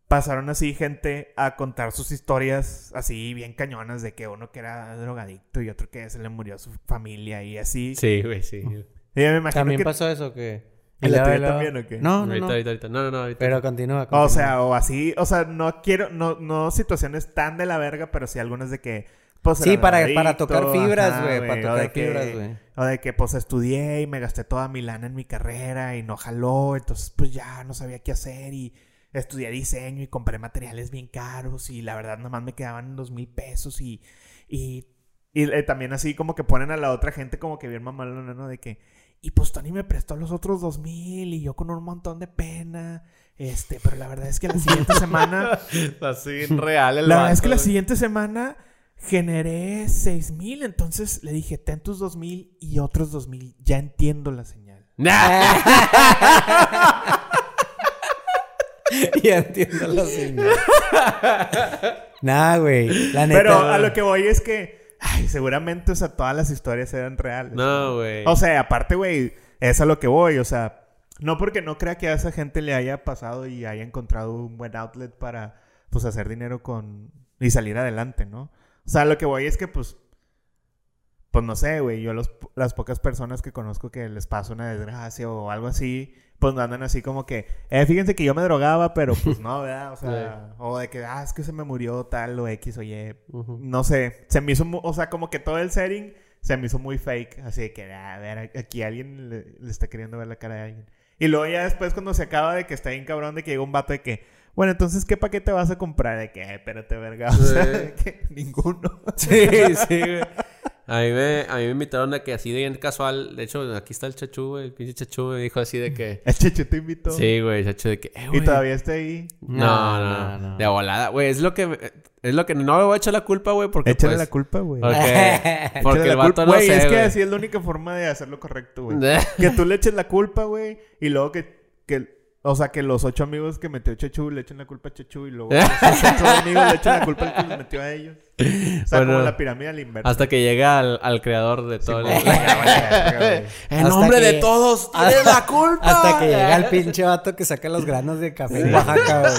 Speaker 3: pasaron así gente a contar sus historias así bien cañonas de que uno que era drogadicto y otro que se le murió su familia y así.
Speaker 2: Sí, güey, sí.
Speaker 3: Y yo me imagino
Speaker 1: También
Speaker 3: que...
Speaker 1: pasó eso que...
Speaker 3: ¿Y la tuya también o qué?
Speaker 1: No, no,
Speaker 2: ahorita,
Speaker 1: no.
Speaker 2: ahorita, ahorita. No, no, no, ahorita.
Speaker 1: Pero continúa,
Speaker 3: O
Speaker 1: continúa.
Speaker 3: sea, o así, o sea, no quiero, no, no situaciones tan de la verga, pero sí algunas de que, pues,
Speaker 1: Sí, para, para tocar fibras, güey. Para
Speaker 3: o
Speaker 1: tocar fibras, güey.
Speaker 3: O de que, pues, estudié y me gasté toda mi lana en mi carrera y no jaló, entonces, pues, ya no sabía qué hacer y estudié diseño y compré materiales bien caros y la verdad nomás me quedaban dos mil pesos y, y, y, eh, también así como que ponen a la otra gente como que bien mamalona, ¿no? De que, y pues Tony me prestó los otros dos mil y yo con un montón de pena, este, pero la verdad es que la siguiente semana... (laughs)
Speaker 2: Así, real el
Speaker 3: La verdad es que la
Speaker 2: güey.
Speaker 3: siguiente semana generé seis mil, entonces le dije, ten tus dos mil y otros dos mil. Ya entiendo la señal. (laughs)
Speaker 1: ya entiendo la señal. (laughs) nah, güey. La neta.
Speaker 3: Pero a lo que voy es que, ay, seguramente, o sea, todas las historias eran reales.
Speaker 2: No, güey.
Speaker 3: O sea, aparte, güey, es a lo que voy, o sea, no porque no crea que a esa gente le haya pasado y haya encontrado un buen outlet para, pues, hacer dinero con... y salir adelante, ¿no? O sea, lo que voy es que, pues, pues no sé, güey, yo los, las pocas personas que conozco que les pasa una desgracia o algo así, pues andan así como que, eh, fíjense que yo me drogaba, pero pues no, (laughs) ¿verdad? O sea, o de que, ah, es que se me murió tal o X, oye,
Speaker 2: Ujú.
Speaker 3: no sé, se me hizo, o sea, como que todo el setting se me hizo muy fake, así de que, ah, a ver, aquí alguien le, le está queriendo ver la cara de alguien. Y luego ya después cuando se acaba de que está bien cabrón de que llega un vato de que, bueno, entonces, ¿qué paquete vas a comprar? De que, "Eh, espérate, verga, o sea,
Speaker 2: Sí.
Speaker 3: de que ninguno. (laughs)
Speaker 2: Sí, sí, güey. A mí, me, a mí me invitaron a que así de bien casual. De hecho, aquí está el chachú, güey. El pinche chachú me dijo así de que. (laughs)
Speaker 3: El checho te invitó.
Speaker 2: Sí, güey, el chachú de que. Eh,
Speaker 3: Y todavía está ahí.
Speaker 2: No, no, De volada, güey. Es lo que. me- Es lo que no le voy a echar la culpa, güey. Porque.
Speaker 3: Échale
Speaker 2: pues,
Speaker 3: la culpa, güey. (laughs)
Speaker 2: Porque, porque el vato
Speaker 3: culpa.
Speaker 2: no
Speaker 3: Güey, es que así es la única forma de hacerlo correcto, güey. (laughs) que tú le eches la culpa, güey. Y luego que, que... O sea, que los ocho amigos que metió Chechu le echen la culpa a Chechu. Y luego (laughs) los ocho amigos le echen la culpa al que los metió a ellos. O sea,
Speaker 2: Bueno,
Speaker 3: como la pirámide al inverso.
Speaker 2: Hasta que llega al, al creador de todo el... (laughs)
Speaker 1: Hasta
Speaker 2: nombre
Speaker 1: que-
Speaker 2: de todos, tienes la (laughs) culpa.
Speaker 1: Hasta que llega el pinche vato que saca los granos de café en Oaxaca, güey.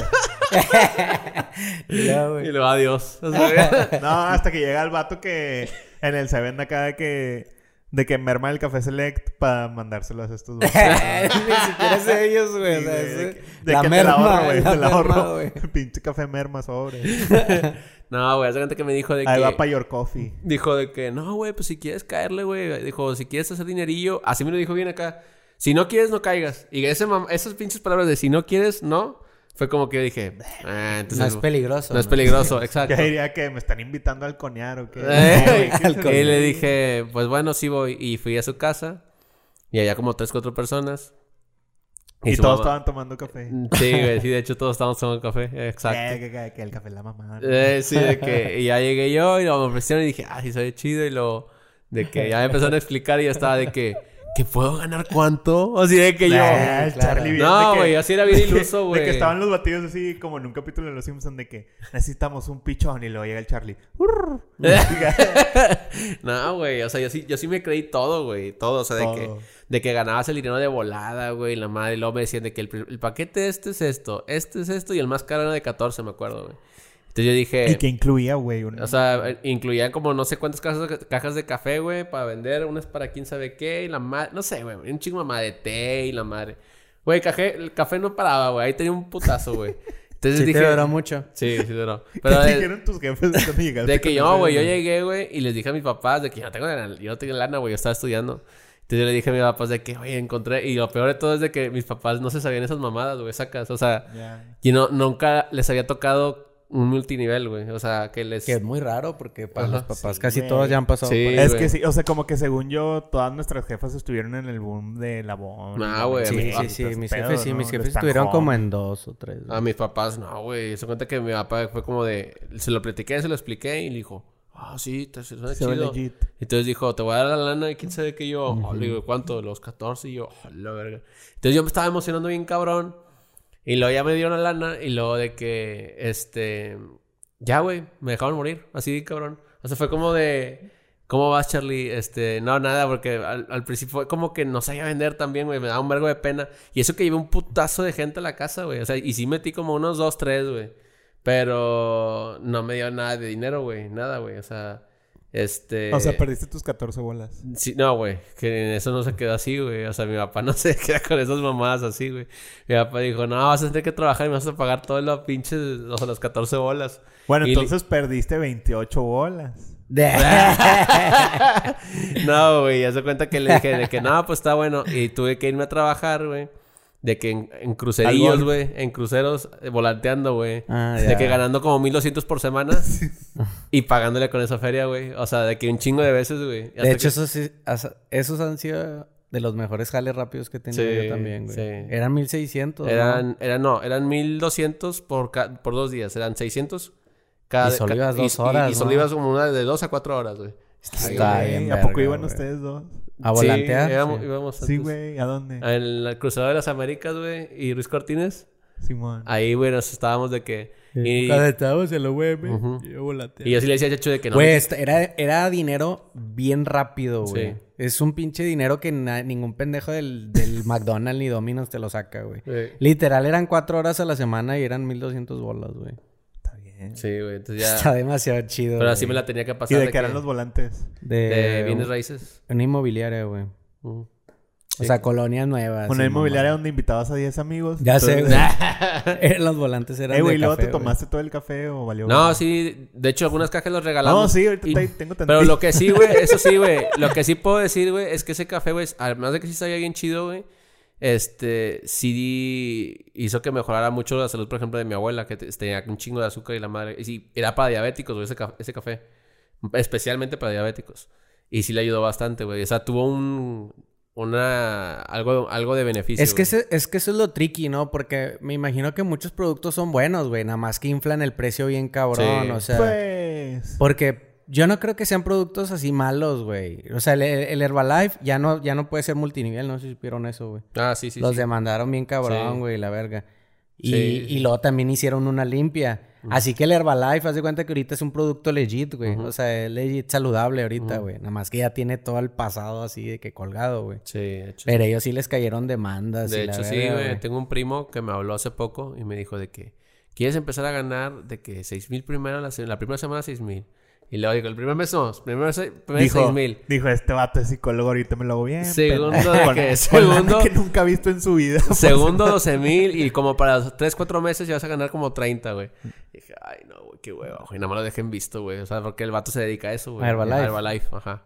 Speaker 1: Y luego, güey.
Speaker 2: Y luego adiós.
Speaker 3: No, hasta que llega el vato que en el se vende acá de que De que merma el café select para mandárselos a estos (laughs)
Speaker 1: Ni siquiera es de ellos, güey. o sea, es
Speaker 3: de,
Speaker 1: de-
Speaker 3: de
Speaker 1: la
Speaker 3: que
Speaker 1: merma,
Speaker 3: te la ahorro, güey. Te la ahorro.
Speaker 1: güey. (laughs)
Speaker 3: Pinche café merma sobre. (laughs)
Speaker 2: No, güey, hace cuenta que me dijo de
Speaker 3: Ahí
Speaker 2: que...
Speaker 3: va para Your Coffee.
Speaker 2: Dijo de que, no, güey, pues si quieres caerle, güey. Dijo, si quieres hacer dinerillo. Así me lo dijo bien acá. Si no quieres, no caigas. Y ese esas pinches palabras de si no quieres, no. Fue como que dije, ah, entonces...
Speaker 1: No es peligroso.
Speaker 2: No es peligroso, (laughs) exacto.
Speaker 3: Ya diría que me están invitando al conear o qué. (laughs)
Speaker 2: Eh,
Speaker 3: No, güey, ¿qué
Speaker 2: y le dije, pues bueno, sí voy. Y fui a su casa. Y había como tres, cuatro personas.
Speaker 3: Y
Speaker 2: su
Speaker 3: todos
Speaker 2: mamá-
Speaker 3: estaban tomando café.
Speaker 2: Sí, güey, sí, de hecho todos estábamos tomando café. Exacto.
Speaker 3: Eh, que, que- que el café es la mamá.
Speaker 2: Eh, sí, de que (laughs) y ya llegué yo y lo me ofrecieron y dije, ah, sí, soy chido. Y lo de que ya me empezaron a explicar y ya estaba de que, ¿que puedo ganar cuánto? Así de que yo.
Speaker 1: Claro.
Speaker 3: De
Speaker 2: No, güey, así era bien iluso, güey. (laughs)
Speaker 3: De que estaban los batidos así como en un capítulo de Los Simpsons de que necesitamos un pichón y luego llega el Charlie. Urr. (laughs)
Speaker 2: no, güey, o sea, yo sí, yo sí me creí todo, güey, todo, o sea, de que, de que ganabas el dinero de volada, güey, la madre, y luego me decían de que el, el paquete este es esto, este es esto, y el más caro era de 14, me acuerdo, güey. Entonces yo dije...
Speaker 3: Y que incluía, güey. un-
Speaker 2: O sea, incluían como no sé cuántas cajas, cajas de café, güey, para vender. Unas para quién sabe qué. Y la madre, no sé, güey. Un chingo mamá de té y la madre. Güey, café, el café no paraba, güey. Ahí tenía un putazo, güey. Entonces
Speaker 1: Sí
Speaker 2: dije.
Speaker 1: te duró mucho.
Speaker 2: Sí, sí duró. (laughs)
Speaker 3: ¿Qué
Speaker 2: Pero
Speaker 3: te
Speaker 2: de,
Speaker 3: dijeron tus jefes cuando (laughs) llegaste?
Speaker 2: de que yo, güey, yo llegué, güey, y les dije a mis papás de que yo no tengo lana, yo no tengo lana, güey. Yo estaba estudiando. Entonces yo le dije a mis papás de que, oye, encontré. Y lo peor de todo es de que mis papás no se sabían esas mamadas, güey, sacas. O sea, y no, nunca les había tocado un multinivel, güey. O sea, que les.
Speaker 1: Que es muy raro porque para
Speaker 2: Ajá.
Speaker 1: los papás
Speaker 3: Sí,
Speaker 1: casi
Speaker 3: güey.
Speaker 1: todos ya han pasado
Speaker 2: Sí.
Speaker 1: por
Speaker 3: Es
Speaker 2: güey.
Speaker 3: que sí, o sea, como que según yo, todas nuestras jefas estuvieron en el boom de la bon.
Speaker 2: Ah, güey,
Speaker 1: Sí, sí, sí. Mis jefes sí,
Speaker 3: ¿no?
Speaker 1: mis jefes estuvieron como en dos o tres. güey.
Speaker 2: A mis papás, no, güey. Se cuenta que mi papá fue como de... Se lo platiqué, se lo expliqué y le dijo... Ah, sí, te suena
Speaker 3: Se ve
Speaker 2: chido.
Speaker 3: legit.
Speaker 2: Entonces dijo, te voy a dar la lana y quién sabe qué yo... Ah, Le digo, ¿cuánto? Los 14 y yo... "Ah, la verga. Entonces yo me estaba emocionando bien cabrón. Y luego ya me dieron la lana y luego de que... Este... Ya, güey. Me dejaron morir. Así, cabrón. O sea, fue como de... ¿Cómo vas, Charlie? Este, no, nada, porque al, principio fue como que no sabía vender también, güey. Me daba un vergo de pena. Y eso que llevé un putazo de gente a la casa, güey. O sea, y sí metí como unos dos, tres, güey. Pero no me dio nada de dinero, güey. Nada, güey. O sea, este.
Speaker 3: O sea, perdiste tus 14 bolas.
Speaker 2: Sí, no, güey, que en eso no se quedó así, güey. O sea, mi papá no (laughs) se queda con esas mamadas así, güey. Mi papá dijo, no, vas a tener que trabajar y me vas a pagar todos los pinches, o sea, las 14 bolas.
Speaker 3: Bueno,
Speaker 2: Y le-
Speaker 3: entonces perdiste 28 bolas. (laughs)
Speaker 2: No, güey, ya se cuenta que le dije de que no, pues está bueno. Y tuve que irme a trabajar, güey. De que en, en crucerillos, güey, en cruceros, eh, volanteando, güey.
Speaker 1: Ah,
Speaker 2: de que ganando como 1200 por semana (laughs) y pagándole con esa feria, güey. O sea, de que un chingo de veces, güey.
Speaker 1: De hecho,
Speaker 2: que-
Speaker 1: esos, sí- esos han sido de los mejores jales rápidos que he tenido
Speaker 2: Sí,
Speaker 1: yo también, güey.
Speaker 2: sí.
Speaker 1: Eran 1600. ¿no?
Speaker 2: Eran, eran, no, eran 1200 por, ca- por dos días. Eran 600 cada
Speaker 1: Y solo ibas
Speaker 2: y-
Speaker 1: dos
Speaker 2: y-
Speaker 1: horas,
Speaker 2: Y, solo
Speaker 1: ¿no?
Speaker 2: ibas como una de dos a cuatro horas, güey.
Speaker 1: Está
Speaker 3: Güey,
Speaker 1: bien
Speaker 3: ¿A poco
Speaker 1: verga,
Speaker 3: iban ustedes dos?
Speaker 1: ¿A volantear?
Speaker 2: Sí, íbamos,
Speaker 1: Sí.
Speaker 2: íbamos
Speaker 3: Sí,
Speaker 2: antes.
Speaker 3: güey. ¿A dónde?
Speaker 2: En el Cruzado de las Américas, güey, y Ruiz Cortines.
Speaker 3: Simón.
Speaker 2: Ahí, güey, nos estábamos de que... Y,
Speaker 1: Cuando estábamos en la web,
Speaker 2: Ujú.
Speaker 1: yo volanteaba.
Speaker 2: y yo sí le decía a Chacho de que no...
Speaker 1: Güey, esta- era, era dinero bien rápido, güey.
Speaker 2: Sí.
Speaker 1: Es un pinche dinero que ningún pendejo del, del (laughs) McDonald's ni Domino's te lo saca, güey.
Speaker 2: Sí,
Speaker 1: Literal, eran cuatro horas a la semana y eran 1200 bolas, güey.
Speaker 2: Sí, güey, entonces ya...
Speaker 1: Está demasiado chido.
Speaker 2: Pero así
Speaker 1: güey.
Speaker 2: me la tenía que
Speaker 3: ¿Y
Speaker 2: pasar.
Speaker 3: de
Speaker 2: de
Speaker 3: qué eran los volantes?
Speaker 1: De,
Speaker 2: De bienes raíces.
Speaker 1: Una inmobiliaria, güey. O sea, colonias nuevas.
Speaker 3: Una inmobiliaria
Speaker 1: mamá.
Speaker 3: donde invitabas a 10 amigos.
Speaker 1: Ya sé,
Speaker 3: Entonces- (laughs)
Speaker 1: güey. Eran (laughs) los volantes eran
Speaker 3: Eh, güey,
Speaker 1: de
Speaker 3: ¿luego
Speaker 1: café,
Speaker 3: te
Speaker 1: güey.
Speaker 3: tomaste todo el café o valió?
Speaker 2: No,
Speaker 3: verga?
Speaker 2: sí. De hecho, algunas cajas los regalamos.
Speaker 3: No, sí, ahorita
Speaker 2: Y-
Speaker 3: te- tengo
Speaker 2: Pero
Speaker 3: tantito.
Speaker 2: lo que sí, güey, eso sí, güey. Lo que sí (laughs) puedo decir, güey, es que ese café, güey, además de que sí sabía bien chido, güey, este, sí hizo que mejorara mucho la salud, por ejemplo, de mi abuela, que te- tenía un chingo de azúcar y la madre. Y sí, era para diabéticos, güey, ese, ca- ese café. Especialmente para diabéticos. Y sí le ayudó bastante, güey. O sea, tuvo un. Una. Algo, algo de beneficio.
Speaker 1: Es que,
Speaker 2: güey.
Speaker 1: ese- es que eso es lo tricky, ¿no? Porque me imagino que muchos productos son buenos, güey. Nada más que inflan el precio bien cabrón.
Speaker 2: Sí.
Speaker 1: O sea,
Speaker 3: Pues...
Speaker 1: porque yo no creo que sean productos así malos, güey. O sea, el, el Herbalife ya no, ya no puede ser multinivel. No sé si supieron eso, güey.
Speaker 2: Ah, sí, sí.
Speaker 1: Los
Speaker 2: sí.
Speaker 1: demandaron bien cabrón,
Speaker 2: Sí.
Speaker 1: güey, la verga. Y,
Speaker 2: Sí.
Speaker 1: y luego también hicieron una limpia. Así que el Herbalife, haz de cuenta que ahorita es un producto legit, güey. O sea, es legit saludable ahorita, güey. Nada más que ya tiene todo el pasado así de que colgado, güey.
Speaker 2: Sí, de hecho.
Speaker 1: Pero ellos sí les cayeron demandas.
Speaker 2: De
Speaker 1: y la
Speaker 2: hecho, sí, güey. Tengo un primo que me habló hace poco y me dijo de que quieres empezar a ganar de que seis mil primero, la, la primera semana seis mil. Y luego digo, el primer mes no, el primer mes, primer
Speaker 3: Dijo,
Speaker 2: seis mil.
Speaker 3: dijo, este vato es psicólogo, ahorita me lo hago bien.
Speaker 2: Segundo de (laughs) que-
Speaker 3: con
Speaker 2: segundo-
Speaker 3: que nunca ha visto en su vida. (laughs)
Speaker 2: Segundo, 12 mil. Y como para los 3, 4 meses ya vas a ganar como 30, güey. Y dije, ay, no, güey, qué huevo. Y no me lo dejen visto, güey. O sea, porque el vato se dedica a eso, güey.
Speaker 1: A Herbalife.
Speaker 2: A Herbalife, ajá.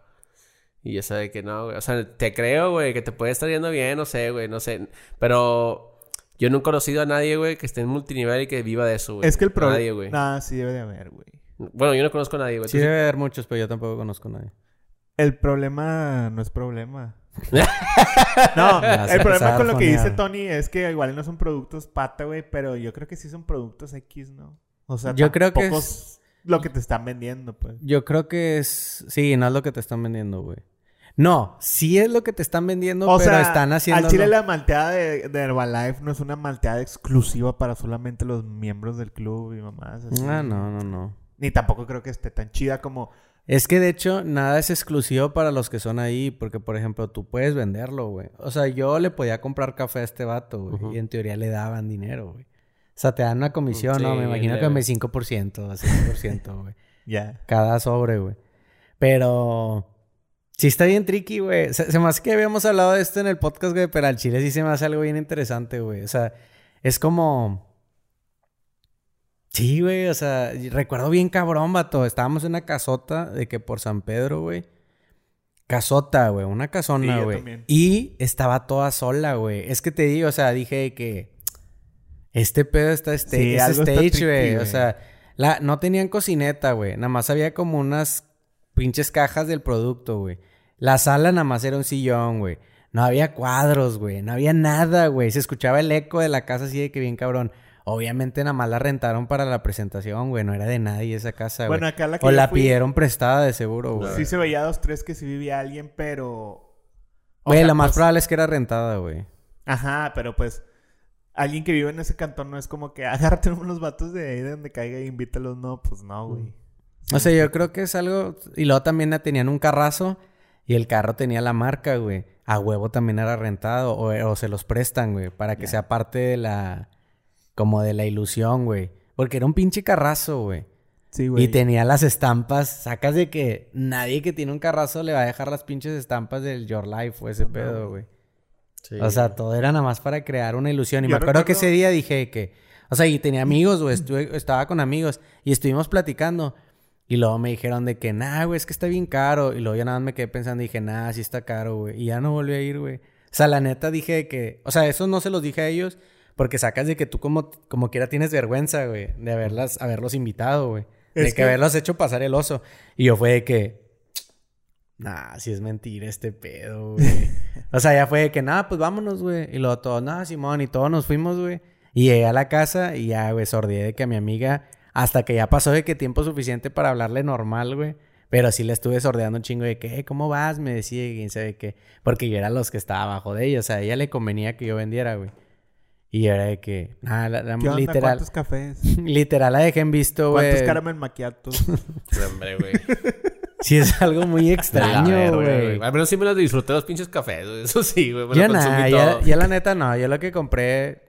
Speaker 2: Y ya sabe que no, güey. O sea, te creo, güey, que te puede estar yendo bien, no sé, güey, no sé. Pero yo no he conocido a nadie, güey, que esté en multinivel y que viva de eso, güey.
Speaker 3: Es que el problema...
Speaker 2: Nadie, güey.
Speaker 3: Nah, sí debe de haber, güey.
Speaker 2: Bueno, yo no conozco a nadie, güey.
Speaker 1: Sí debe haber muchos, pero yo tampoco conozco a nadie.
Speaker 3: El problema no es problema. (laughs) no, el problema con lo que dice Tony es que igual no son productos pata, güey, pero yo creo que sí son productos X, ¿no? O sea,
Speaker 1: Yo creo que
Speaker 3: tampoco
Speaker 1: es-
Speaker 3: lo que te están vendiendo, pues.
Speaker 1: Yo creo que es... Sí, no es lo que te están vendiendo, güey. No, sí es lo que te están vendiendo,
Speaker 3: O
Speaker 1: pero
Speaker 3: sea,
Speaker 1: están haciendo...
Speaker 3: al chile la malteada de, de Herbalife no es una malteada exclusiva para solamente los miembros del club y mamás. así.
Speaker 1: Ah, no, no, no.
Speaker 3: Ni tampoco creo que esté tan chida como...
Speaker 1: Es que de hecho nada es exclusivo para los que son ahí, porque por ejemplo tú puedes venderlo, güey. O sea, yo le podía comprar café a este vato, güey, y en teoría le daban dinero, güey. O sea, te dan una comisión, ¿no? Me imagino que me 5%, 6%, güey. (laughs)
Speaker 3: Ya.
Speaker 1: Cada sobre, güey. Pero sí está bien tricky, güey. Se, se me hace que habíamos hablado de esto en el podcast, güey, pero al chile sí se me hace algo bien interesante, güey. O sea, es como... Sí, güey, o sea, recuerdo bien cabrón, vato. Estábamos en una casota de que por San Pedro, güey. Casota, güey, una casona, güey. y estaba toda sola, güey. Es que te digo, o sea, dije que este pedo está sta-
Speaker 3: Sí,
Speaker 1: es stage, güey. O sea, la, no tenían cocineta, güey. Nada más había como unas pinches cajas del producto, güey. La sala nada más era un sillón, güey. No había cuadros, güey. No había nada, güey. Se escuchaba el eco de la casa así de que bien cabrón. Obviamente nada más la rentaron para la presentación, güey. No era de nadie esa casa, güey.
Speaker 3: Bueno, acá la que
Speaker 1: o
Speaker 3: yo
Speaker 1: la
Speaker 3: fui-
Speaker 1: pidieron prestada de seguro, güey.
Speaker 3: Sí se veía dos, tres que sí vivía alguien, pero... o
Speaker 1: Güey,
Speaker 3: sea,
Speaker 1: lo más
Speaker 3: pues-
Speaker 1: probable es que era rentada, güey.
Speaker 3: Ajá, pero pues... Alguien que vive en ese cantón no es como que (laughs) agárrate unos vatos de ahí de donde caiga y invítalos. No, pues no, güey.
Speaker 1: O sea, yo creo que es algo... Y luego también tenían un carrazo y el carro tenía la marca, güey. A huevo también era rentado o, o se los prestan, güey. Para que sea parte de la... Como de la ilusión, güey. Porque era un pinche carrazo, güey.
Speaker 3: Sí, güey.
Speaker 1: Y tenía las estampas. Sacas de que nadie que tiene un carrazo le va a dejar las pinches estampas del Your Life o ese
Speaker 3: No,
Speaker 1: pedo, güey.
Speaker 2: Sí.
Speaker 1: O sea, todo era nada más para crear una ilusión. Y
Speaker 3: Yo
Speaker 1: me acuerdo que ese día dije que... O sea, y tenía amigos, güey. estuve- estaba con amigos. Y estuvimos platicando. Y luego me dijeron de que, nah, güey, es que está bien caro. Y luego ya nada más me quedé pensando y dije, nah, sí está caro, güey. Y ya no volví a ir, güey. O sea, la neta dije que... O sea, eso no se los dije a ellos. Porque sacas de que tú como, como quiera tienes vergüenza, güey. De haberlas, haberlos invitado, güey. De que,
Speaker 3: que-
Speaker 1: haberlos hecho pasar el oso. Y yo fue de que... Nah, si es mentira este pedo, güey. (laughs) o sea, ya fue de que, nada, pues vámonos, güey. Y luego todos, nada, Simón, y todos nos fuimos, güey. Y llegué a la casa y ya, güey, sordié de que a mi amiga, hasta que ya pasó de que tiempo suficiente para hablarle normal, güey. Pero sí le estuve sordeando un chingo de que, "Eh, ¿cómo vas? Me decía, y quién sabe qué. Porque yo era los que estaba abajo de ella. O sea, a ella le convenía que yo vendiera, güey. Y era de que, nada, la, la-
Speaker 3: ¿Qué onda?
Speaker 1: literal,
Speaker 3: ¿Cuántos cafés? (laughs)
Speaker 1: literal la dejé en visto, güey.
Speaker 3: ¿Cuántos caramel macchiatos? (laughs)
Speaker 2: Hombre, güey. (laughs)
Speaker 1: Sí, es algo muy extraño, güey.
Speaker 2: Al menos sí me los disfruté los pinches cafés. Eso sí, güey.
Speaker 1: Ya nada, ya, la neta no. Yo lo que compré...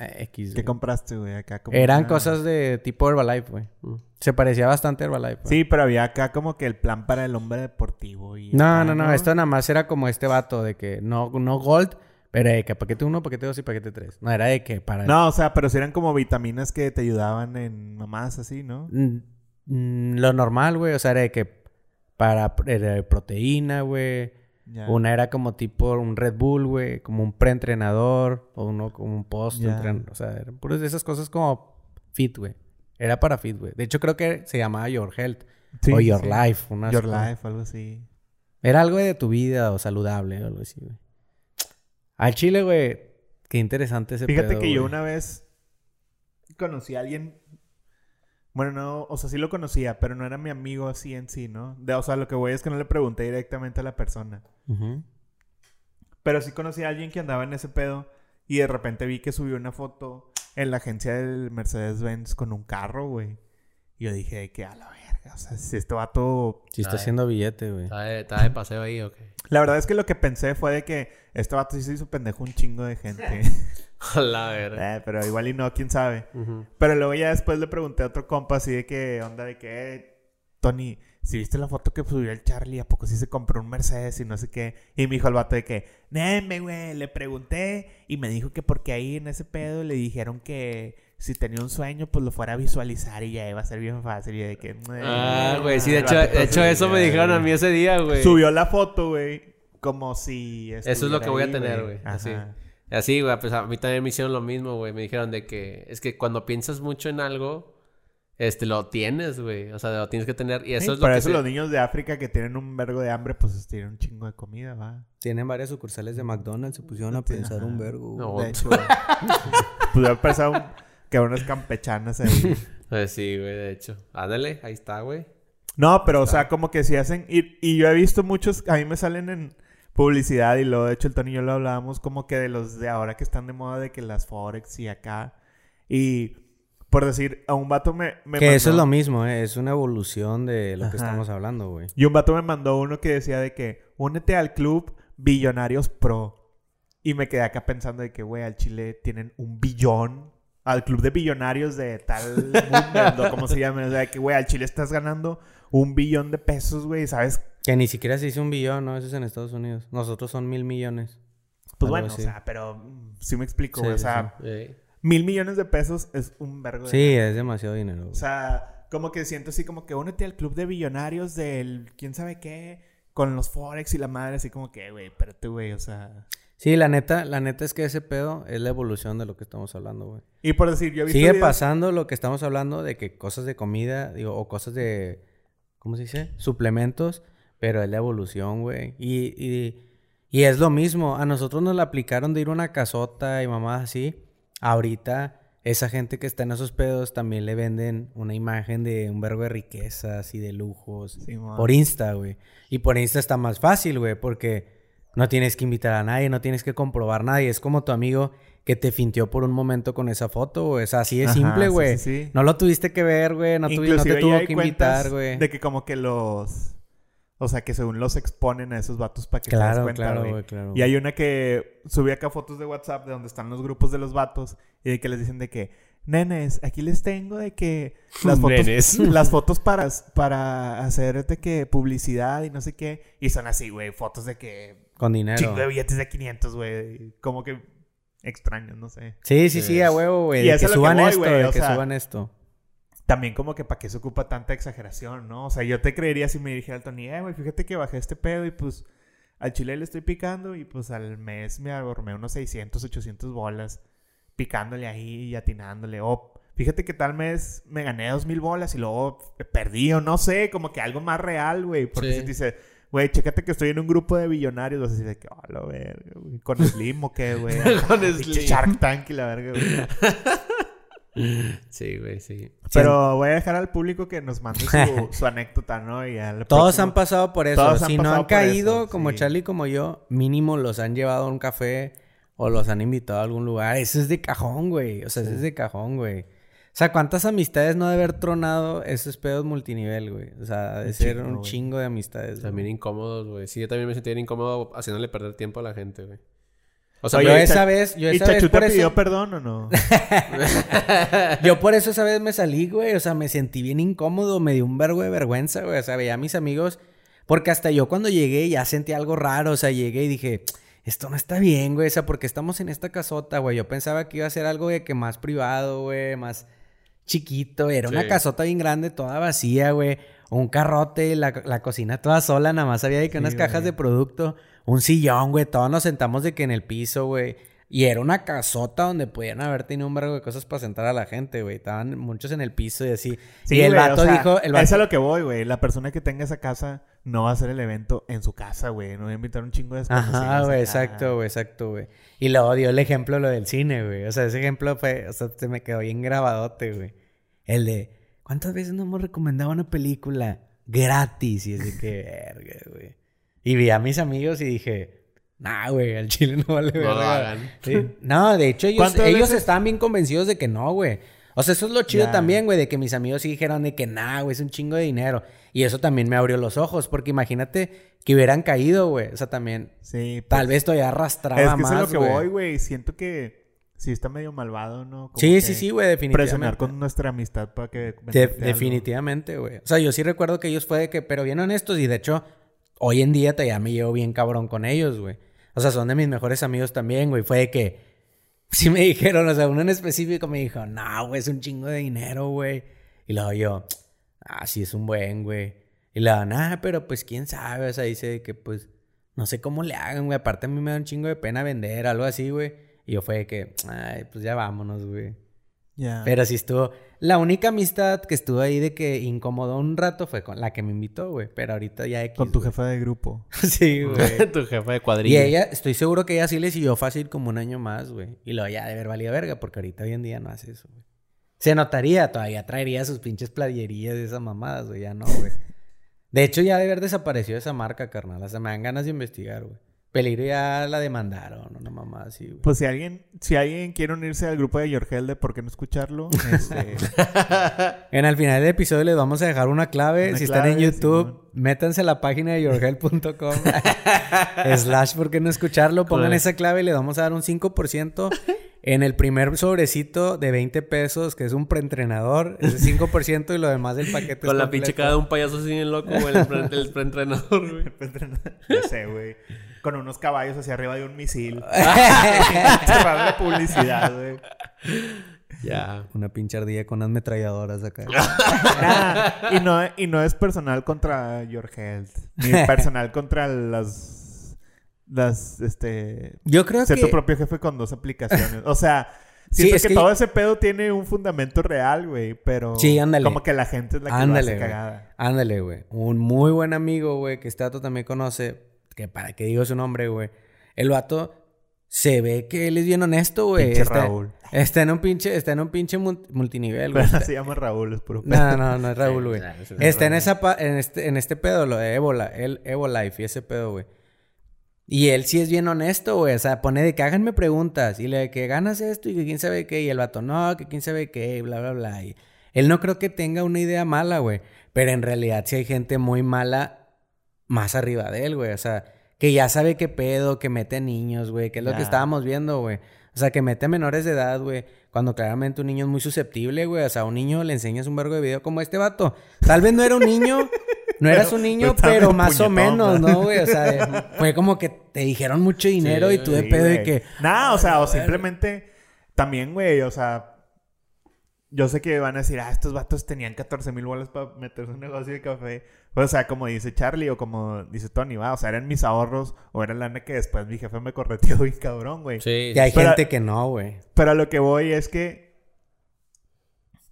Speaker 1: eh, X,
Speaker 3: ¿Qué compraste, güey? Acá como
Speaker 1: Eran
Speaker 3: una-
Speaker 1: cosas de tipo Herbalife, güey.
Speaker 2: Mm.
Speaker 1: Se parecía bastante a Herbalife. güey.
Speaker 3: Sí, pero había acá como que el plan para el hombre deportivo y...
Speaker 1: No,
Speaker 3: acá,
Speaker 1: no, no. Esto nada más era como este vato de que no, no gold, pero de que paquete 1, paquete 2 y paquete 3. No, era de que para...
Speaker 3: No, o sea, pero sí eran como vitaminas que te ayudaban en mamás así, ¿no?
Speaker 1: Mm, mm, lo normal, güey. O sea, era de que para era de proteína, güey. Una era como tipo un Red Bull, güey. Como un preentrenador. O uno como un post. O sea, eran puras de esas cosas como fit, güey. Era para fit, güey. De hecho, creo que se llamaba Your Health.
Speaker 3: Sí,
Speaker 1: o Your
Speaker 3: sí.
Speaker 1: Life. unas
Speaker 3: Your. Life, algo así.
Speaker 1: Era algo de tu vida o saludable o algo así, güey. Al chile, güey. Qué interesante ese
Speaker 3: Fíjate
Speaker 1: pedo,
Speaker 3: que yo una vez conocí a alguien... Bueno, no, o sea, sí lo conocía, pero no era mi amigo así en sí, ¿no? De, o sea, lo que voy es que no le pregunté directamente a la persona. Pero sí conocí a alguien que andaba en ese pedo y de repente vi que subió una foto en la agencia del Mercedes-Benz con un carro, güey. Y yo dije que a la verga, o sea, si este vato...
Speaker 1: Sí está haciendo billete, güey.
Speaker 2: ¿Está de, está de paseo ahí o qué?
Speaker 3: La verdad es que lo que pensé fue de que este vato sí se hizo pendejo un chingo de gente. (laughs)
Speaker 2: La verga.
Speaker 3: Eh, pero igual y no, quién sabe. Pero luego ya después le pregunté a otro compa así de que onda de que, "Eh, Tony, si viste la foto que subió el Charlie, ¿a poco sí se compró un Mercedes y no sé qué? Y me dijo el vato de que, Neme, güey, le pregunté y me dijo que porque ahí en ese pedo le dijeron que si tenía un sueño, pues lo fuera a visualizar y ya iba a ser bien fácil. Y de que,
Speaker 2: ah, güey, sí, de hecho, de hecho eso me dijeron a mí ese día, güey.
Speaker 3: Subió la foto, güey, como si...
Speaker 2: Eso es lo que voy a tener, güey, así. Así, güey, pues a mí también me hicieron lo mismo, güey. Me dijeron de que es que cuando piensas mucho en algo, este, lo tienes, güey. O sea, lo tienes que tener. Y eso es lo
Speaker 3: Por eso los niños de África que tienen un vergo de hambre, pues tienen un chingo de comida, va.
Speaker 1: Tienen varias sucursales de McDonald's, se pusieron a pensar un vergo.
Speaker 3: No, de hecho. (laughs) Pudieron pensar un... que unas campechanas ahí. (laughs)
Speaker 2: Pues sí, güey, de hecho. Ándale, ahí está, güey.
Speaker 3: No, pero, o sea, como que si hacen... Y, y yo he visto muchos... A mí me salen en publicidad y luego, de hecho, el Tony y yo lo hablábamos como que de los de ahora que están de moda de que las Forex y acá. Y por decir, a un vato me. me
Speaker 1: que eso es lo mismo, ¿eh? es una evolución de lo que estamos hablando, güey.
Speaker 3: Y un vato me mandó uno que decía de que únete al club Billonarios Pro. Y me quedé acá pensando de que, güey, al Chile tienen un billón. Al club de billonarios de tal mundo, como se llama. O sea, que, güey, al Chile estás ganando un billón de pesos, güey, ¿sabes?
Speaker 1: Que ni siquiera se hizo un billón, ¿no? Eso es en Estados Unidos. Nosotros son mil millones.
Speaker 3: Pues bueno, o sea, pero mm, sí me explico, güey. o sea, mil millones de pesos es un vergo de
Speaker 1: Sí, es demasiado dinero.
Speaker 3: O sea, como que siento así como que únete al club de billonarios del quién sabe qué, con los Forex y la madre, así como que, güey, espérate, güey, o sea.
Speaker 1: Sí, la neta, la neta es que ese pedo es la evolución de lo que estamos hablando, güey.
Speaker 3: Y por decir, yo he
Speaker 1: visto Sigue pasando lo que estamos hablando de que cosas de comida, digo, o cosas de, ¿cómo se dice? Suplementos pero es la evolución, güey. Y, y, y, es lo mismo. A nosotros nos la aplicaron de ir a una casota y mamás así. Ahorita, esa gente que está en esos pedos también le venden una imagen de un verbo de riquezas y de lujos. por Insta, güey. Y por Insta está más fácil, güey, porque no tienes que invitar a nadie, no tienes que comprobar nada. Y es como tu amigo que te fintió por un momento con esa foto, güey. O sea, así de simple, güey. No lo tuviste que ver, güey. No, no, te tuvo que invitar, güey.
Speaker 3: De que como que los o sea, que según los exponen a esos vatos para que claro, te des cuenta, claro, güey. Claro, y hay una que subí acá fotos de WhatsApp de donde están los grupos de los vatos y de que les dicen de que, nenes, aquí les tengo de que (laughs) las fotos, (laughs) las fotos para, para hacer de que publicidad y no sé qué. Y son así, güey, fotos de que...
Speaker 1: Con dinero.
Speaker 3: Chingo de billetes de 500, güey. Como que extraños, no sé.
Speaker 1: Sí, sí, sí, a huevo, güey. Que suban esto, de que suban esto
Speaker 3: también como que para qué se ocupa tanta exageración, ¿no? O sea, yo te creería si me dijera el Tony, eh, güey, fíjate que bajé este pedo y pues al chile le estoy picando y pues al mes me ahorré unos 600, 800 bolas picándole ahí y atinándole. O fíjate que tal mes me gané 2000 bolas y luego perdí o no sé, como que algo más real, güey. Porque si te dice, güey, chécate que estoy en un grupo de billonarios, vas a decir de que, oh, la verga, güey. Con Slim o qué, güey. (laughs) Con Slim. Shark Tank y la verga, güey.
Speaker 2: Sí, güey, sí.
Speaker 3: Pero voy a dejar al público que nos mande su, (laughs) anécdota, ¿no? Y
Speaker 1: Todos han pasado por eso. si no han caído, como Charlie como yo, mínimo los han llevado a un café o los han invitado a algún lugar. Eso es de cajón, güey. O sea, eso es de cajón, güey. O sea, ¿cuántas amistades no de haber tronado esos pedos multinivel, güey? O sea, de ser un chingo de amistades.
Speaker 2: También incómodos, güey. Sí, yo también me sentía incómodo haciéndole perder tiempo a la gente, güey.
Speaker 1: O sea, yo esa vez, yo esa
Speaker 3: vez por pidió perdón o no? (laughs)
Speaker 1: yo por eso esa vez me salí, güey. O sea, me sentí bien incómodo, me dio un vergo de vergüenza, güey. O sea, veía a mis amigos. Porque hasta yo cuando llegué ya sentí algo raro. O sea, llegué y dije, esto no está bien, güey. O sea, porque estamos en esta casota, güey. Yo pensaba que iba a ser algo de que más privado, güey. Más chiquito. Era una casota bien grande, toda vacía, güey. Un carrote, la, la cocina toda sola. Nada más había de que unas cajas de producto un sillón, güey. Todos nos sentamos de que en el piso, güey. Y era una casota donde podían haber tenido un vergo de cosas para sentar a la gente, güey. Estaban muchos en el piso y así. Sí, y el vato dijo... El
Speaker 3: Eso es a lo que voy, güey. La persona que tenga esa casa no va a hacer el evento en su casa, güey. No va a invitar un chingo de
Speaker 1: Ajá, güey. Exacto, güey. Exacto, güey. Y luego dio el ejemplo lo del cine, güey. O sea, ese ejemplo fue... O sea, se me quedó bien grabadote, güey. El de... ¿Cuántas veces nos hemos recomendado una película gratis? Y de que... (laughs) Verga, güey. Y vi a mis amigos y dije, nah, güey, al chile no vale no lo hagan. No, de hecho, ellos, ellos estaban bien convencidos de que no, güey. O sea, eso es lo chido también, güey, de que mis amigos sí dijeron de que nah, güey, es un chingo de dinero. Y eso también me abrió los ojos, porque imagínate que hubieran caído, güey. O sea, también. Sí. Tal pues, vez todavía arrastraba más. Es que es lo que
Speaker 3: voy, güey. Siento que sí está medio malvado, ¿no? Como
Speaker 1: Sí,
Speaker 3: que
Speaker 1: sí, sí, güey, definitivamente.
Speaker 3: Presionar con nuestra amistad para que...
Speaker 1: De- definitivamente, güey. O sea, yo sí recuerdo que ellos fue de que, pero bien honestos y de hecho, hoy en día todavía me llevo bien cabrón con ellos, güey. O sea, son de mis mejores amigos también, güey. Fue de que, sí me dijeron, o sea, uno en específico me dijo, no, güey, es un chingo de dinero, güey. Y luego yo, ah, sí, es un buen, güey. Y luego, nah, pero pues quién sabe, o sea, dice que pues, no sé cómo le hagan, güey. Aparte a mí me da un chingo de pena vender, algo así, güey. Y yo fue de que, ay, pues ya vámonos, güey. Pero sí estuvo. La única amistad que estuvo ahí de que incomodó un rato fue con la que me invitó, güey. Pero ahorita ya X.
Speaker 3: Con tu jefa de grupo. (laughs)
Speaker 1: sí, güey. (laughs)
Speaker 2: tu jefe de
Speaker 1: y
Speaker 2: cuadrilla.
Speaker 1: ella, estoy seguro que ella sí le siguió fácil como un año más, güey. Y luego ya de haber valido verga, porque ahorita hoy en día no hace eso, güey. Se notaría, todavía traería sus pinches playerías de esas mamadas, güey. Ya no, güey. De hecho, ya de haber desaparecido esa marca, carnal. O sea, me dan ganas de investigar, güey. Peligro ya la demandaron, una mamada así, güey.
Speaker 3: Pues si alguien, si alguien quiere unirse al grupo de Yorgel de por qué no escucharlo, (laughs) este,
Speaker 1: En el final del episodio les vamos a dejar una clave.
Speaker 3: Una
Speaker 1: si están en YouTube,
Speaker 3: Simón.
Speaker 1: métanse a la página de yourhelp.com (laughs) slash por qué no escucharlo. Pongan esa clave y le vamos a dar un 5% en el primer sobrecito de 20 pesos, que es un preentrenador. Ese 5% y lo demás del paquete.
Speaker 2: Con
Speaker 1: es
Speaker 2: la pinche cara de un payaso así bien loco, güey. El, pre- el preentrenador, (laughs) güey.
Speaker 3: ya sé, güey. Con unos caballos hacia arriba de un misil. (laughs) Cerrar la publicidad, güey.
Speaker 2: Ya.
Speaker 1: Una pinche ardilla con unas metralladoras acá. (laughs)
Speaker 3: Nah, y, no, y no es personal contra Your Health. Ni (laughs) personal contra las. Las, este.
Speaker 1: Yo creo
Speaker 3: Ser
Speaker 1: que...
Speaker 3: tu propio jefe con dos aplicaciones. O sea,
Speaker 1: Sí,
Speaker 3: siento
Speaker 1: es
Speaker 3: que,
Speaker 1: que-
Speaker 3: todo ese pedo tiene un fundamento real, güey. Pero.
Speaker 1: Sí, ándale.
Speaker 3: Como que la gente es la que
Speaker 1: Ándale,
Speaker 3: lo hace cagada.
Speaker 1: Ándale, güey. Un muy buen amigo, güey, que este vato también conoce, que para que digo su nombre, güey. El vato se ve que él es bien honesto, güey.
Speaker 3: Pinche
Speaker 1: Está,
Speaker 3: Raúl.
Speaker 1: está en un pinche, está en un pinche mul- multinivel, güey.
Speaker 3: Pero se llama Raúl, es puro pedo.
Speaker 1: No, no, no es Raúl, güey.
Speaker 2: Sí,
Speaker 1: Está en esa pa- en este, en este pedo, lo de Ébola, el Life y ese pedo, güey. Y él sí es bien honesto, güey. O sea, pone de que háganme preguntas. Y le de que ganas esto y que quién sabe qué. Y el vato, no, que quién sabe qué, y bla, bla, bla. Y él no creo que tenga una idea mala, güey. Pero en realidad sí hay gente muy mala más arriba de él, güey. O sea, que ya sabe qué pedo, que mete niños, güey. Que es lo que estábamos viendo, güey. O sea, que mete a menores de edad, güey. Cuando claramente un niño es muy susceptible, güey. O sea, a un niño le enseñas un vergo de video como este vato. Tal vez no era un niño, no eras un niño,
Speaker 3: pero
Speaker 1: más o menos,
Speaker 3: ¿no?
Speaker 1: ¿no, güey? O sea, (laughs) fue como que te dijeron mucho dinero y tú de
Speaker 3: Sí,
Speaker 1: pedo de
Speaker 3: güey.
Speaker 1: que...
Speaker 3: Nah, o sea, o simplemente... También, güey, o sea... Yo sé que van a decir, ah, estos vatos tenían 14 mil bolas para meterse en un negocio de café. O sea, como dice Charlie o como dice Tony, va, o sea, eran mis ahorros o era lana que después mi jefe me correteó bien cabrón, güey.
Speaker 2: Sí.
Speaker 1: Y hay
Speaker 3: Pero-
Speaker 1: gente que no, güey.
Speaker 3: Pero a lo que voy es que...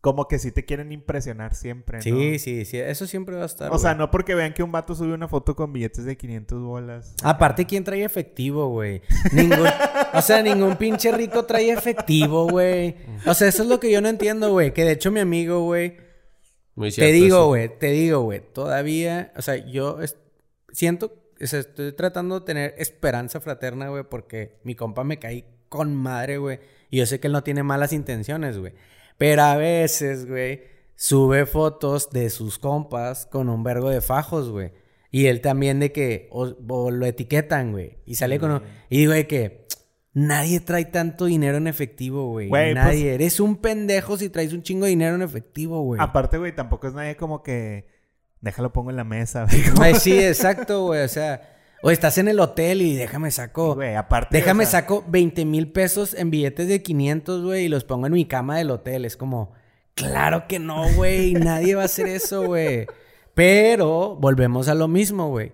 Speaker 3: Como que sí te quieren impresionar siempre, ¿no?
Speaker 1: Sí, sí, sí. Eso siempre va a estar,
Speaker 3: O sea, no porque vean que un vato sube una foto con billetes de 500 bolas.
Speaker 1: Aparte, ¿quién trae efectivo, güey? Ningún... O sea, ningún pinche rico trae efectivo, güey. O sea, eso es lo que yo no entiendo, güey. Que de hecho mi amigo, güey...
Speaker 2: Muy
Speaker 1: Te digo, güey, te digo, güey, todavía, o sea, yo siento, o sea, estoy tratando de tener esperanza fraterna, güey, porque mi compa me caí con madre, güey, y yo sé que él no tiene malas intenciones, güey, pero a veces, güey, sube fotos de sus compas con un vergo de fajos, güey, y él también de que, o, o lo etiquetan, güey, y sale con, un- y digo de que... Nadie trae tanto dinero en efectivo, güey.
Speaker 3: Pues-
Speaker 1: Nadie. Eres un pendejo si traes un chingo de dinero en efectivo, güey.
Speaker 3: Aparte, güey, tampoco es nadie como que... Déjalo pongo en la mesa, (laughs) güey.
Speaker 1: Sí, exacto, güey. O sea, o estás en el hotel y déjame saco.
Speaker 3: Güey, aparte...
Speaker 1: déjame
Speaker 3: o sea,
Speaker 1: saco 20 mil pesos en billetes de 500, güey, y los pongo en mi cama del hotel. Es como, claro que no, güey. Nadie va a hacer eso, güey. Pero volvemos a lo mismo, güey.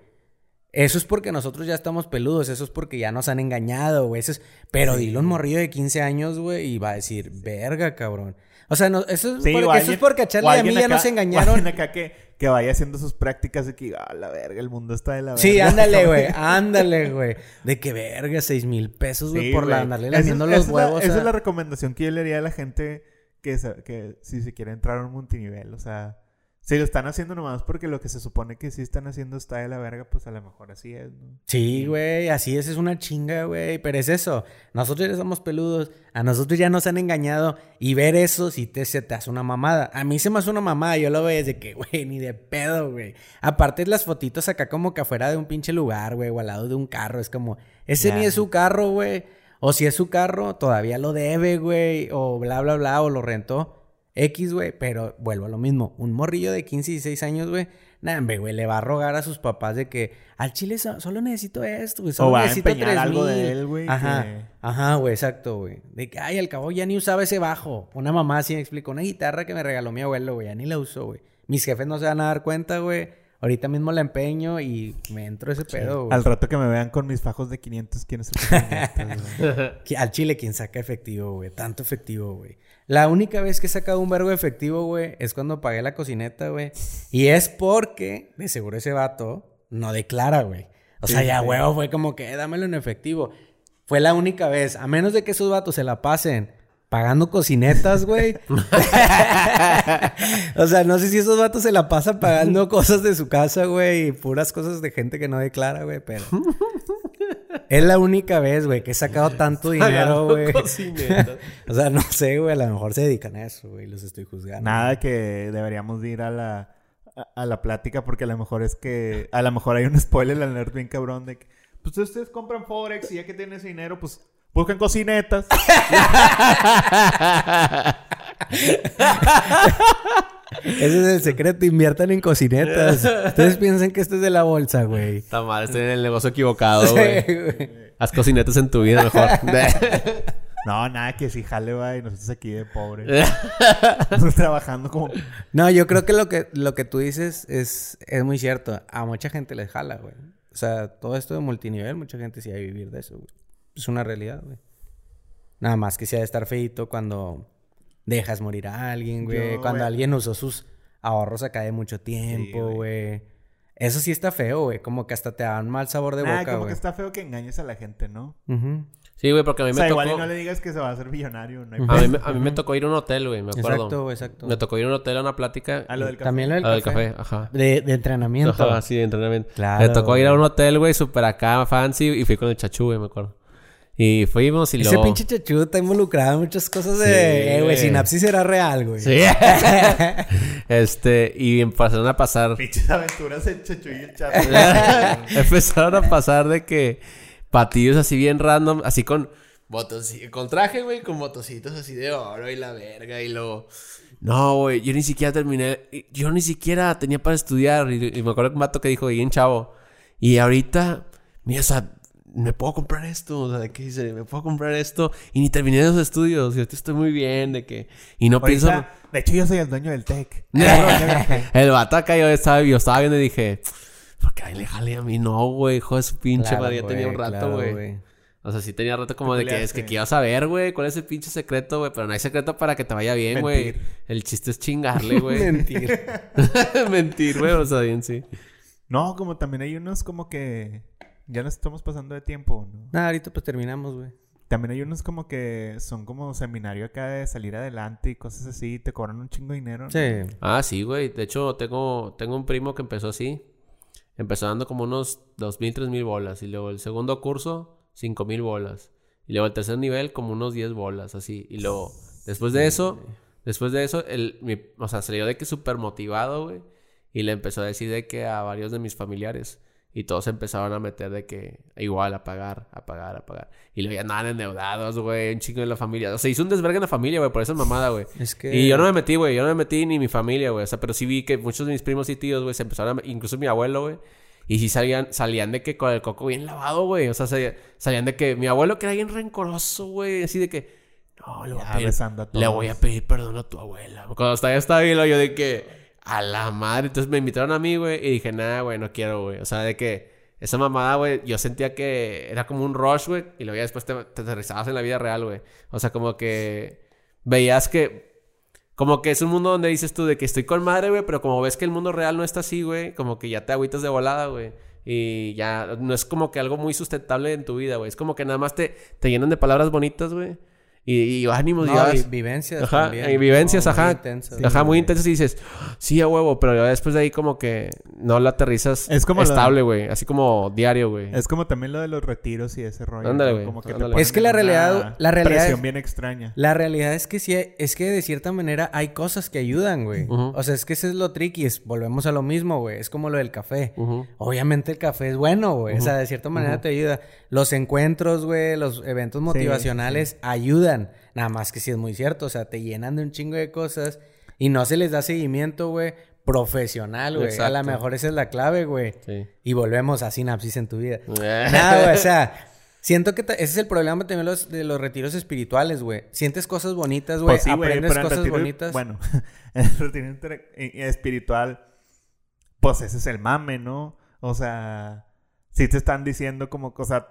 Speaker 1: Eso es porque nosotros ya estamos peludos, eso es porque ya nos han engañado, güey. Eso es... Pero dilo a un morrillo de 15 años, güey, y va a decir, verga, cabrón. O sea, no, eso, es
Speaker 3: Sí,
Speaker 1: porque, eso es porque a Charlie y a mí ya
Speaker 3: acá-
Speaker 1: nos (laughs) engañaron.
Speaker 3: acá que, que vaya haciendo sus prácticas y que, ah, la verga, el mundo está de la verga.
Speaker 1: Sí, ándale, (laughs) güey. Ándale, güey. De que verga, seis mil pesos, güey,
Speaker 3: Sí,
Speaker 1: por la andarle
Speaker 3: esa
Speaker 1: los
Speaker 3: es la-
Speaker 1: huevos.
Speaker 3: esa es la recomendación que yo le haría a la gente que, que si se quiere entrar a un multinivel. O sea, si lo están haciendo nomás porque lo que se supone que sí están haciendo está de la verga, pues a lo mejor así es, ¿no?
Speaker 1: Sí, güey, así es, es una chinga, güey. Pero es eso. Nosotros ya somos peludos. A nosotros ya nos han engañado. Y ver eso sí te, se te hace una mamada. A mí se me hace una mamada. Yo lo veo desde que, (laughs) güey, ni de pedo, güey. Aparte, las fotitos acá como que afuera de un pinche lugar, güey, o al lado de un carro. Es como, ese ni es su carro, güey. O si es su carro, todavía lo debe, güey. O bla, bla, bla, o lo rentó. X, güey. Pero vuelvo a lo mismo. Un morrillo de 15 y 16 años, güey. Nah, güey, le va a rogar a sus papás de que al chile so- solo necesito esto, güey. Solo
Speaker 3: O va a
Speaker 1: necesito
Speaker 3: empeñar
Speaker 1: tres
Speaker 3: algo de
Speaker 1: mil".
Speaker 3: él, güey,
Speaker 1: Ajá,
Speaker 3: que-
Speaker 1: ajá, güey, exacto, güey. De que, ay, al cabo ya ni usaba ese bajo. Una mamá así me explicó, una guitarra que me regaló mi abuelo, güey, ya ni la usó, güey. Mis jefes no se van a dar cuenta, güey. Ahorita mismo la empeño y me entro ese pedo, güey.
Speaker 3: Al rato que me vean con mis fajos de 500, ¿quién es el (laughs) güey?
Speaker 1: Al chile, quien saca efectivo, güey. Tanto efectivo, güey. La única vez que he sacado un vergo de efectivo, güey, es cuando pagué la cocineta, güey. Y es porque, de seguro ese vato no declara, güey. O sea,
Speaker 3: Sí,
Speaker 1: ya, huevo, fue como que, "Eh, dámelo en efectivo. Fue la única vez. A menos de que esos vatos se la pasen pagando cocinetas, güey. (laughs) o sea, no sé si esos vatos se la pasan pagando cosas de su casa, güey. Y puras cosas de gente que no declara, güey, pero... (laughs) Es la única vez, güey, que he sacado tanto dinero, (laughs) güey. O sea, no sé, güey, a lo mejor se dedican a eso, güey, los estoy juzgando.
Speaker 3: Nada que deberíamos de ir a la, a, a la plática porque a lo mejor es que... A lo mejor hay un spoiler alert bien cabrón de que... Pues ustedes compran Forex y ya que tienen ese dinero, pues buscan cocinetas.
Speaker 1: Ese es el secreto, inviertan en cocinetas. Ustedes piensan que esto es de la bolsa, güey.
Speaker 2: Está mal, estoy en el negocio equivocado, güey. Haz cocinetas en tu vida mejor. (laughs)
Speaker 3: No, nada, que si jale va y nosotros aquí de pobres. Trabajando como...
Speaker 1: No, yo creo que lo que, lo que tú dices es, es muy cierto. A mucha gente les jala, güey. O sea, todo esto de multinivel, mucha gente sí va a vivir de eso, güey. Es una realidad, güey. Nada más que sea de estar feito cuando dejas morir a alguien, güey.
Speaker 3: Yo,
Speaker 1: Cuando
Speaker 3: güey.
Speaker 1: alguien usó sus ahorros acá de mucho tiempo,
Speaker 3: güey.
Speaker 1: güey. Eso sí está feo, güey. Como que hasta te dan mal sabor de
Speaker 3: Nah,
Speaker 1: boca,
Speaker 3: como
Speaker 1: güey.
Speaker 3: que está feo que engañes a la gente, ¿no?
Speaker 2: Sí, güey, porque a mí
Speaker 3: O
Speaker 2: me
Speaker 3: sea,
Speaker 2: tocó...
Speaker 3: igual y no le digas que se va a hacer millonario. No hay
Speaker 2: a, mí, me- a mí me tocó ir a un hotel, güey, me acuerdo.
Speaker 1: Exacto, exacto.
Speaker 2: Me tocó ir a un hotel a una plática.
Speaker 3: A lo del café.
Speaker 1: También lo del
Speaker 2: Ah, del
Speaker 1: café.
Speaker 2: café, ajá.
Speaker 1: De, de entrenamiento.
Speaker 2: Ajá, sí, de entrenamiento.
Speaker 1: Claro,
Speaker 2: Me tocó ir a un hotel, güey, súper acá, fancy, y fui con el chachú, güey, me acuerdo. Y fuimos y
Speaker 1: Ese
Speaker 2: luego...
Speaker 1: pinche chachudo está involucrado en muchas cosas de...
Speaker 2: Sí,
Speaker 1: eh, güey, sinapsis era real, güey.
Speaker 2: Sí. (laughs) este, y empezaron a pasar...
Speaker 3: Pinches aventuras el Checho y el Chato. (laughs)
Speaker 2: empezaron a pasar de que patillos así bien random, así con botos, con traje, güey, con botocitos así de oro y la verga y luego... No, güey, yo ni siquiera terminé, yo ni siquiera tenía para estudiar y, y me acuerdo que un vato que dijo, bien chavo, y ahorita, mira, o sea, me puedo comprar esto, o sea, de qué dice, me puedo comprar esto y ni terminé los estudios, y ahorita estoy muy bien, de que, y no pienso...
Speaker 3: De hecho, yo soy el dueño del tech. (laughs)
Speaker 2: el vato acá yo (laughs) estaba, yo estaba viendo y dije, ¿por qué le jale a mí? No, güey, hijo de su pinche
Speaker 1: Claro,
Speaker 2: madre, ya tenía un
Speaker 1: güey,
Speaker 2: rato,
Speaker 1: claro,
Speaker 2: güey. O sea, sí tenía rato como de que es que quiero saber, güey, cuál es el pinche secreto, güey. Pero no hay secreto para que te vaya bien, güey. El chiste es chingarle, güey. (laughs)
Speaker 1: Mentir.
Speaker 2: Mentir, güey, o sea, bien sí.
Speaker 3: No, como también hay unos como que... Ya nos estamos pasando de tiempo, ¿no?
Speaker 1: Nada, ahorita pues terminamos, güey.
Speaker 3: También hay unos como que son como seminario acá de salir adelante y cosas así. Te cobran un chingo de dinero. ¿no?
Speaker 1: Sí.
Speaker 2: Ah, sí, güey. De hecho, tengo, tengo un primo que empezó así. Empezó dando como unos dos mil, tres mil bolas. Y luego el segundo curso, cinco mil bolas. Y luego el tercer nivel, como unos 10 bolas, así. Y luego, después de eso, después de eso, el, mi- o sea, salió de que súper motivado, güey. Y le empezó a decir de que a varios de mis familiares. Y todos empezaron a meter de que igual a pagar, a pagar, a pagar. Y luego ya andaban endeudados, güey, un chingo de la familia. O sea, hizo un desvergue en la familia, güey, por esa mamada, güey.
Speaker 1: Es que...
Speaker 2: Y yo no me metí, güey. Yo no me metí ni mi familia, güey. O sea, pero sí vi que muchos de mis primos y tíos, güey, se empezaron a... Incluso mi abuelo, güey. Y sí salían, salían de que con el coco bien lavado, güey. O sea, salía- salían de que... Mi abuelo que era bien rencoroso, güey. Así de que... No, le voy, a pedir,
Speaker 3: a
Speaker 2: le voy a pedir perdón a tu abuela. Cuando estaba, estaba bien, yo de que... A la madre. Entonces me invitaron a mí, güey. Y dije, nada, güey, no quiero, güey. O sea, de que... Esa mamada, güey, yo sentía que era como un rush, güey. Y luego ya después te, te aterrizabas en la vida real, güey. O sea, como que... Veías que... Como que es un mundo donde dices tú de que estoy con madre, güey, pero como ves que el mundo real no está así, güey, como que ya te agüitas de volada, güey. Y ya no es como que algo muy sustentable en tu vida, güey. Es como que nada más te, te llenan de palabras bonitas, güey. Y, y ánimos,
Speaker 1: No,
Speaker 2: y
Speaker 1: vivencias
Speaker 2: Ajá,
Speaker 1: también.
Speaker 2: y vivencias,
Speaker 1: No, muy
Speaker 2: ajá.
Speaker 1: intensas.
Speaker 2: Ajá, muy intensas y dices, sí, a huevo, pero después de ahí como que no la aterrizas
Speaker 3: Es como
Speaker 2: estable, güey. Así como diario, güey.
Speaker 3: Es como también lo de los retiros y ese rollo.
Speaker 2: Ándale, güey,
Speaker 1: Es que la realidad-
Speaker 3: una
Speaker 1: la realidad
Speaker 3: Presión
Speaker 1: es-
Speaker 3: bien extraña.
Speaker 1: La realidad es que sí, es que de cierta manera hay cosas que ayudan, güey. O sea, es que ese es lo tricky, es, volvemos a lo mismo, güey. Es como lo del café. Obviamente el café es bueno, güey. O sea, de cierta manera te ayuda. Los encuentros, güey, los eventos motivacionales ayudan. Nada más que sí es muy cierto. O sea, te llenan de un chingo de cosas y no se les da seguimiento, güey, profesional, güey. A lo mejor esa es la clave, güey.
Speaker 2: Sí.
Speaker 1: Y volvemos a sinapsis en tu vida. (laughs) Nada, güey, o sea, siento que ese es el problema también los, de los retiros espirituales, güey. Sientes cosas bonitas, güey,
Speaker 3: Pues sí,
Speaker 1: aprendes cosas
Speaker 3: retiro-
Speaker 1: bonitas.
Speaker 3: Bueno, (laughs) en el retiro inter- eh, espiritual, pues ese es el mame, ¿no? O sea, sí te están diciendo como cosa,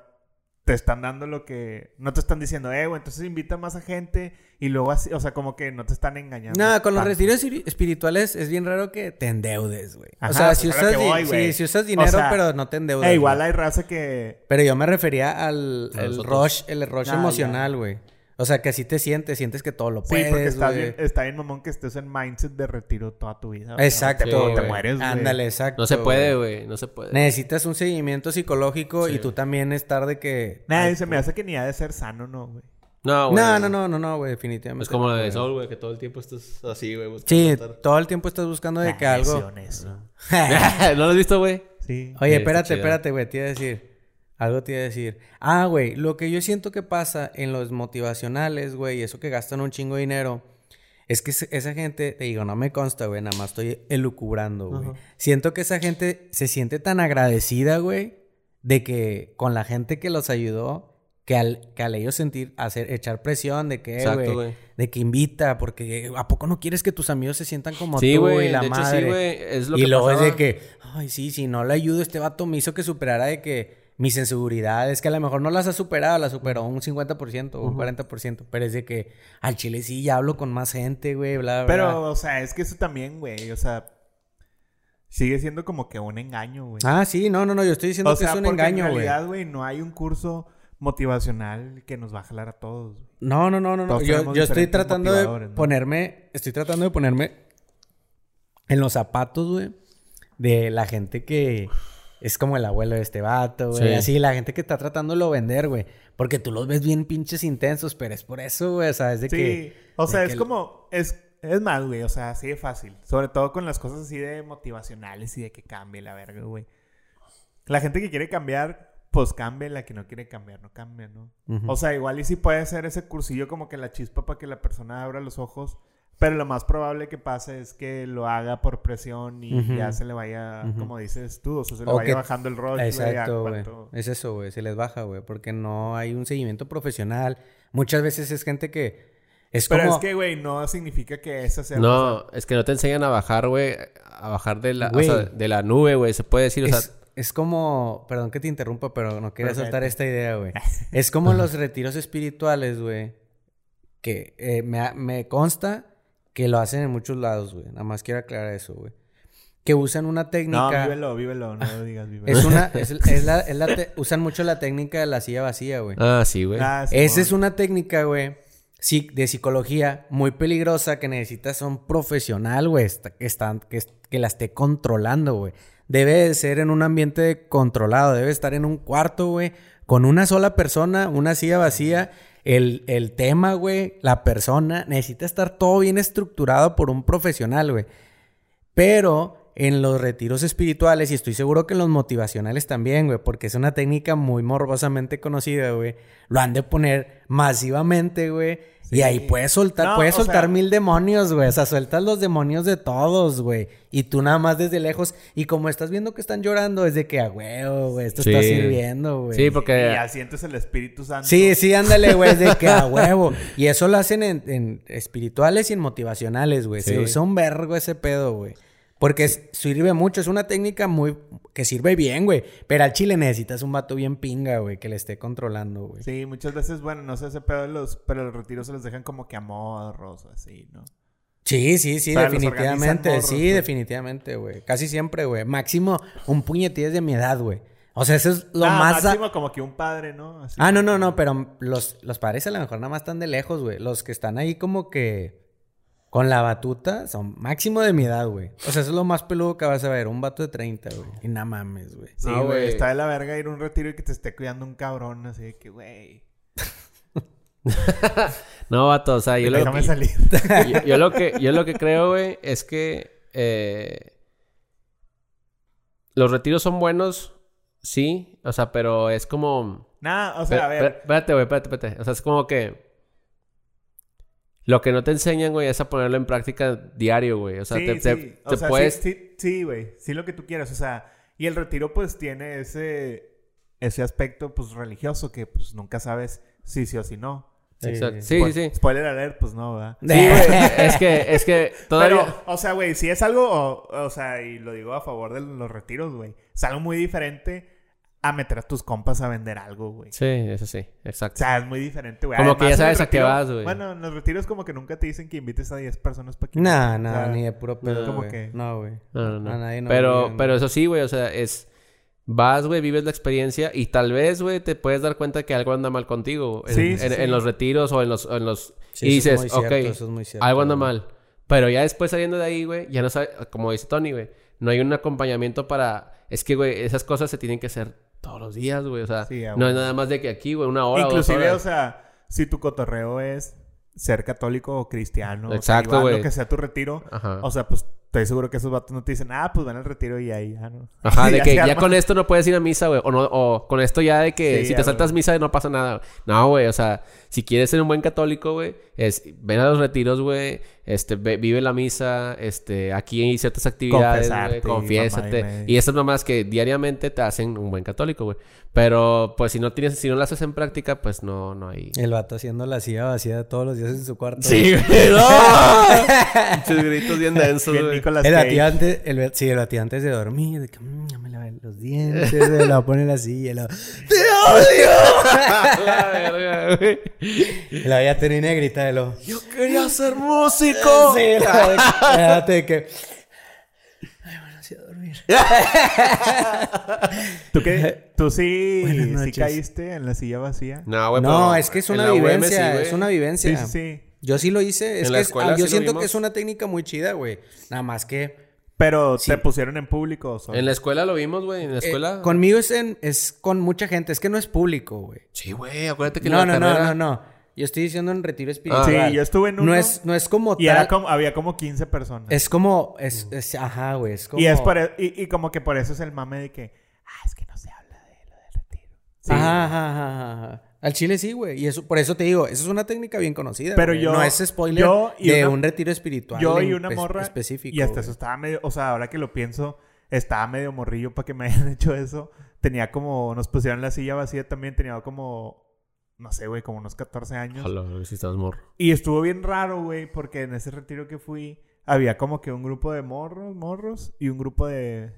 Speaker 3: te están dando lo que... No te están diciendo, eh, güey, entonces invita más a gente y luego así, o sea, como que no te están engañando.
Speaker 1: Nada, con los retiros espiri- espirituales es bien raro que te endeudes, güey. O sea,
Speaker 3: pues
Speaker 1: si usas,
Speaker 3: voy,
Speaker 1: sí, si usas
Speaker 3: O
Speaker 1: dinero,
Speaker 3: sea,
Speaker 1: pero no te endeudas.
Speaker 3: Eh, igual hay raza que...
Speaker 1: Pero yo me refería al el rush, el rush emocional, güey. O sea, que así te sientes, sientes que todo lo
Speaker 3: Sí,
Speaker 1: puedes,
Speaker 3: porque estás
Speaker 1: güey.
Speaker 3: bien, está bien, mamón, que estés en mindset de retiro toda tu vida.
Speaker 1: Exacto,
Speaker 3: te- te,
Speaker 2: güey.
Speaker 3: mueres, güey.
Speaker 1: Ándale, exacto.
Speaker 2: No se puede, güey. No se puede.
Speaker 1: Necesitas un seguimiento psicológico y tú también estar de que...
Speaker 3: Nah,
Speaker 1: Ay,
Speaker 3: se me hace que ni ha de ser sano, ¿no, güey?
Speaker 2: No, güey.
Speaker 1: No, no, no, no, no, güey, definitivamente.
Speaker 2: Es como la de. Soul, güey, que todo el tiempo estás así, güey.
Speaker 1: Sí,
Speaker 2: estar-
Speaker 1: todo el tiempo estás buscando de que algo... (laughs) (laughs)
Speaker 2: ¿No lo has visto, güey?
Speaker 3: Sí.
Speaker 1: Oye,
Speaker 2: Sí,
Speaker 1: espérate, espérate, güey, te iba a decir. Algo te iba a decir. Ah, güey, lo que yo siento que pasa en los motivacionales, güey, eso que gastan un chingo de dinero, es que esa gente, te digo, no me consta, güey, nada más estoy elucubrando, güey.
Speaker 2: Ajá.
Speaker 1: Siento que esa gente se siente tan agradecida, güey, de que con la gente que los ayudó, que al, que al ellos sentir, hacer, echar presión de que, güey, de que invita, porque ¿a poco no quieres que tus amigos se sientan como
Speaker 2: Sí,
Speaker 1: tú
Speaker 2: güey.
Speaker 1: y la
Speaker 2: De hecho,
Speaker 1: madre?
Speaker 2: sí, güey. Es lo
Speaker 1: y
Speaker 2: que
Speaker 1: luego es de
Speaker 2: pasaba.
Speaker 1: que, ay, sí, si no le ayudo, este vato me hizo que superara de que mis inseguridades, que a lo mejor no las ha superado, las superó un 50% o un 40%, pero es de que al chile sí, ya hablo con más gente, güey, bla, bla.
Speaker 3: Pero, o sea, es que eso también, güey. O sea, sigue siendo como que un engaño, güey.
Speaker 1: Ah, sí, no, no, no, yo estoy diciendo
Speaker 3: o
Speaker 1: que
Speaker 3: sea,
Speaker 1: es un
Speaker 3: porque
Speaker 1: engaño,
Speaker 3: en
Speaker 1: güey.
Speaker 3: realidad, güey, no hay un curso motivacional que nos va a jalar a todos.
Speaker 1: No, no, no, no, no. Yo, yo estoy tratando de ponerme, estoy tratando de ponerme en los zapatos, güey, de la gente que es como el abuelo de este vato, güey.
Speaker 2: Sí.
Speaker 1: Así, la gente que está tratando de vender, güey. Porque tú los ves bien pinches intensos, pero es por eso, güey. O sea, es de
Speaker 3: Sí,
Speaker 1: que...
Speaker 3: o sea, es
Speaker 1: que-
Speaker 3: como, es, es más, güey, o sea, así de fácil. Sobre todo con las cosas así de motivacionales y de que cambie la verga, güey. La gente que quiere cambiar, pues cambie, la que no quiere cambiar, no cambia, ¿no? O sea, igual y sí puede ser ese cursillo como que la chispa para que la persona abra los ojos, pero lo más probable que pase es que lo haga por presión y ya se le vaya, como dices tú, o sea, se le
Speaker 1: O
Speaker 3: vaya
Speaker 1: que-
Speaker 3: bajando el rollo.
Speaker 1: Exacto, güey.
Speaker 3: cuanto-
Speaker 1: Es eso, güey. Se les baja, güey. Porque no hay un seguimiento profesional. Muchas veces es gente que... Es
Speaker 3: Pero
Speaker 1: como...
Speaker 3: es que, güey, no significa que esa sea...
Speaker 2: No, es que no te enseñan a bajar, güey. A bajar de la, o
Speaker 1: Güey.
Speaker 2: sea, de la nube, güey. Se puede decir, o sea...
Speaker 1: Es, es como, perdón que te interrumpa, pero no quería
Speaker 3: Perfecto.
Speaker 1: soltar esta idea, güey. (laughs) Es como los retiros espirituales, güey. Que eh, me, ha- me consta que lo hacen en muchos lados, güey. Nada más quiero aclarar eso, güey. Que usan una
Speaker 3: No,
Speaker 1: técnica.
Speaker 3: vívelo, vívelo, no lo digas, vívelo.
Speaker 1: es una, (laughs) es, es la, es la te- usan mucho la técnica de la silla vacía, güey.
Speaker 2: Ah, sí, güey.
Speaker 3: Ah,
Speaker 1: Esa
Speaker 3: Simón.
Speaker 1: es una técnica, güey, sí, de psicología muy peligrosa que necesitas un profesional, güey, que, están- que, que la esté controlando, güey. Debe de ser en un ambiente controlado, debe estar en un cuarto, güey, con una sola persona, una silla vacía. El, el tema, güey, la persona, necesita estar todo bien estructurado por un profesional, güey. Pero en los retiros espirituales, y estoy seguro que en los motivacionales también, güey, porque es una técnica muy morbosamente conocida, güey. Lo han de poner masivamente, güey. Y ahí puedes soltar,
Speaker 3: No,
Speaker 1: puedes soltar
Speaker 3: sea-
Speaker 1: mil demonios, güey. O sea, sueltas los demonios de todos, güey. Y tú nada más desde lejos. Y como estás viendo que están llorando, es de que, a huevo, güey, esto está sirviendo, güey.
Speaker 2: Sí,
Speaker 3: Y
Speaker 2: porque...
Speaker 3: ya sientes el Espíritu Santo.
Speaker 1: Sí, sí, ándale, güey, es de que a huevo. Y eso lo hacen en, en espirituales y en motivacionales, güey. Se
Speaker 2: Sí.
Speaker 1: usa un vergo ese pedo, güey. Porque sirve mucho, es una técnica muy... que sirve bien, güey. Pero al chile necesitas un vato bien pinga, güey, que le esté controlando, güey.
Speaker 3: Sí, muchas veces, bueno, no sé ese pedo de los... Pero los retiros se los dejan como que a morros, así, ¿no?
Speaker 1: Sí, sí, sí,
Speaker 3: O sea, los
Speaker 1: definitivamente.
Speaker 3: morros,
Speaker 1: sí, definitivamente, güey. Casi siempre, güey. Máximo un puñetillas de mi edad, güey. O sea, eso es lo
Speaker 3: Ah,
Speaker 1: más... a-
Speaker 3: máximo como que un padre, ¿no? Así.
Speaker 1: Ah, no, no, no, pero los, los padres a lo mejor nada más están de lejos, güey. Los que están ahí como que con la batuta son máximo de mi edad, güey. O sea, eso es lo más peludo que vas a ver. Un vato de 30, güey. Y nada mames, güey.
Speaker 3: Sí, güey. Está de la verga ir a un retiro y que te esté cuidando un cabrón. Así de que, güey. (laughs)
Speaker 2: No, vato, o sea, yo lo,
Speaker 3: salir. (laughs)
Speaker 2: yo, yo lo que yo lo que creo, güey, es que eh, los retiros son buenos, sí, o sea, pero es como
Speaker 3: Nada, o sea,
Speaker 2: Pero-
Speaker 3: a ver.
Speaker 2: espérate, güey, espérate, espérate. O sea, es como que lo que no te enseñan, güey, es a ponerlo en práctica diario, güey. O sea,
Speaker 3: sí,
Speaker 2: te,
Speaker 3: sí.
Speaker 2: te-
Speaker 3: O
Speaker 2: te
Speaker 3: sea,
Speaker 2: puedes
Speaker 3: sí, sí, sí, güey. Sí, lo que tú quieras. O sea, y el retiro, pues, tiene ese, ese aspecto, pues, religioso que, pues, nunca sabes si sí o si no.
Speaker 2: Exacto. Sí,
Speaker 3: Spo-
Speaker 2: sí, sí.
Speaker 3: Spoiler alert, pues, no, ¿verdad?
Speaker 2: Sí, güey. (laughs) es que, es que todavía.
Speaker 3: Pero, o sea, güey, si es algo, o, o sea, y lo digo a favor de los retiros, güey. Es algo muy diferente a meter a tus compas a vender algo, güey.
Speaker 2: Sí, eso sí,
Speaker 3: O
Speaker 2: exacto.
Speaker 3: sea, es muy diferente, güey.
Speaker 2: Como que ya
Speaker 3: Además, en el
Speaker 2: sabes a qué vas, güey.
Speaker 3: Bueno, en los retiros como que nunca te dicen que invites a 10 personas para que...
Speaker 1: Nah,
Speaker 3: O
Speaker 1: nah,
Speaker 3: sea,
Speaker 1: ni de puro pedo,
Speaker 2: como
Speaker 1: güey.
Speaker 3: que-
Speaker 1: No, güey.
Speaker 2: No, no, no.
Speaker 1: A nadie no
Speaker 2: pero,
Speaker 1: obligan,
Speaker 2: pero eso sí, güey, o sea, es. Vas, güey, vives la experiencia y tal vez, güey, te puedes dar cuenta que algo anda mal contigo. En,
Speaker 3: Sí, sí,
Speaker 2: en-
Speaker 3: sí.
Speaker 2: en los retiros o en los. en los
Speaker 1: Sí,
Speaker 2: y
Speaker 1: eso es
Speaker 2: dices,
Speaker 1: muy
Speaker 2: ok,
Speaker 1: cierto, eso es muy cierto,
Speaker 2: algo anda mal. Pero ya después saliendo de ahí, güey, ya no sabes, como dice Tony, güey, no hay un acompañamiento para. Es que, güey, esas cosas se tienen que hacer todos los días, güey. O sea,
Speaker 3: Sí,
Speaker 2: no es nada más de que aquí, güey, una hora o
Speaker 3: Inclusive, o sea, si tu cotorreo es ser católico o cristiano, o sea,
Speaker 2: Exacto,
Speaker 3: igual,
Speaker 2: güey.
Speaker 3: lo que sea tu retiro,
Speaker 2: Ajá.
Speaker 3: o sea, pues estoy seguro que esos vatos no te dicen, ah, pues van al retiro y ahí ya no.
Speaker 2: Ajá, (laughs) de que ya con esto no puedes ir a misa, güey. O, no, o con esto ya de que
Speaker 3: Sí,
Speaker 2: si
Speaker 3: ya,
Speaker 2: te saltas
Speaker 3: güey.
Speaker 2: misa no pasa nada. güey. No, güey. O sea, si quieres ser un buen católico, güey, es ven a los retiros, güey. Este, ve- vive la misa. Este, aquí hay ciertas actividades,
Speaker 3: Confesarte
Speaker 2: güey.
Speaker 3: y mamá y
Speaker 2: Confiésate. esas mamás que diariamente te hacen un buen católico, güey. Pero, pues, si no tienes, si no las haces en práctica, pues no, no hay.
Speaker 1: El vato haciendo la silla vacía todos los días en su cuarto.
Speaker 2: Sí, (laughs) güey. (laughs) ¡No! Muchos gritos bien densos, güey.
Speaker 3: Nicolas
Speaker 1: El batido antes, el, sí, el batido antes de dormir, de que "Mm, ya me lavé los dientes, se lo pone en la silla, y lo, ¡Te odio! (laughs)
Speaker 2: La verga, güey.
Speaker 1: la veía tener negrita de lo,
Speaker 2: Yo quería ser músico. (laughs)
Speaker 1: Sí, la de que, ay, bueno, sí, a dormir. (laughs)
Speaker 3: ¿Tú qué? ¿Tú sí, sí caíste en la silla vacía?
Speaker 2: No, güey,
Speaker 1: No, es que es una
Speaker 2: la sí,
Speaker 1: vivencia, es una
Speaker 3: Sí,
Speaker 1: vivencia.
Speaker 3: sí, sí.
Speaker 1: Yo sí lo hice, es
Speaker 2: En
Speaker 1: que
Speaker 2: la
Speaker 1: es-
Speaker 2: escuela
Speaker 1: ah, yo
Speaker 2: sí lo
Speaker 1: siento que es una técnica muy chida, güey. Nada más que
Speaker 3: Pero
Speaker 1: Sí.
Speaker 3: te pusieron en público solo?
Speaker 2: En la escuela lo vimos, güey. En la
Speaker 1: eh,
Speaker 2: escuela.
Speaker 1: conmigo es, en, es con mucha gente, es que no es público, güey.
Speaker 2: Sí, güey. Acuérdate que en
Speaker 1: No,
Speaker 2: la
Speaker 1: no, no,
Speaker 2: carrera-
Speaker 1: no, no. Yo estoy diciendo en retiro
Speaker 3: Sí,
Speaker 1: espiritual.
Speaker 3: yo estuve en uno.
Speaker 1: No es, no es como
Speaker 3: Y
Speaker 1: tal.
Speaker 3: era como, había como 15 personas.
Speaker 1: Es como, es, es- ajá, güey, es como...
Speaker 3: Y, es por e- y, y como que por eso es el mame de que, ah, es que no se habla de lo del retiro. Sí.
Speaker 1: Ajá, ajá, ajá, ajá. Al chile sí, güey. Y eso, por eso te digo, esa es una técnica bien conocida.
Speaker 3: Pero
Speaker 1: güey.
Speaker 3: yo-
Speaker 1: No es spoiler
Speaker 3: yo y
Speaker 1: de
Speaker 3: una-
Speaker 1: un retiro espiritual.
Speaker 3: Yo y una morra.
Speaker 1: específico.
Speaker 3: y hasta
Speaker 1: güey.
Speaker 3: eso estaba medio. O sea, ahora que lo pienso, estaba medio morrillo para que me (laughs) hayan hecho eso. Tenía como. Nos pusieron la silla vacía también. Tenía como. No sé, güey, como unos 14 años.
Speaker 2: Güey, si estás morro.
Speaker 3: Y estuvo bien raro, güey, porque en ese retiro que fui. Había como que un grupo de morros, morros. Y un grupo de.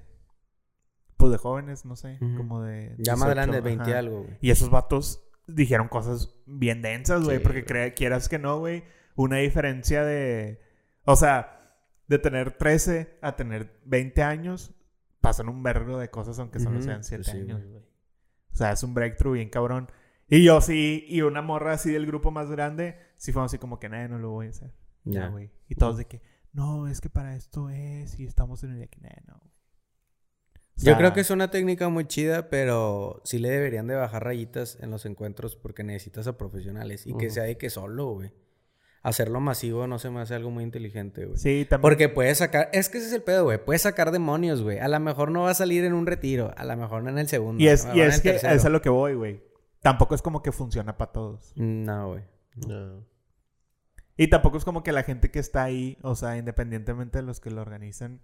Speaker 3: Pues de jóvenes, no sé. Como de.
Speaker 1: Ya más
Speaker 3: 18,
Speaker 1: grande, 20
Speaker 3: ajá.
Speaker 1: algo, güey.
Speaker 3: Y esos vatos dijeron cosas bien densas, güey.
Speaker 2: Sí,
Speaker 3: porque crea- quieras que no, güey. Una diferencia de. O sea, de tener 13 a tener 20 años. Pasan un vergo de cosas, aunque solo sean 7
Speaker 1: sí,
Speaker 3: años,
Speaker 1: güey.
Speaker 3: O sea, es un breakthrough bien cabrón. Y yo sí, y una morra así del grupo más grande, sí fue así como que, nada, no lo voy a hacer. Ya,
Speaker 1: Ya.
Speaker 3: güey. Y todos de que, no, es que para esto es, y estamos en el de que, "Nah, no. Güey". O
Speaker 1: Yo creo que es una técnica muy chida, pero sí le deberían de bajar rayitas en los encuentros porque necesitas a profesionales y que sea de que solo, güey. Hacerlo masivo no se me hace algo muy inteligente, güey.
Speaker 3: Sí, también.
Speaker 1: Porque puedes sacar, es que ese es el pedo, güey. Puedes sacar demonios, güey. A lo mejor no va a salir en un retiro, a lo mejor no en el segundo.
Speaker 3: Y es,
Speaker 1: a lo
Speaker 3: y es
Speaker 1: el
Speaker 3: que
Speaker 1: tercero.
Speaker 3: es a lo que voy, güey. Tampoco es como que funciona para todos.
Speaker 1: No, güey.
Speaker 2: No.
Speaker 3: Y tampoco es como que la gente que está ahí, o sea, independientemente de los que lo organizan,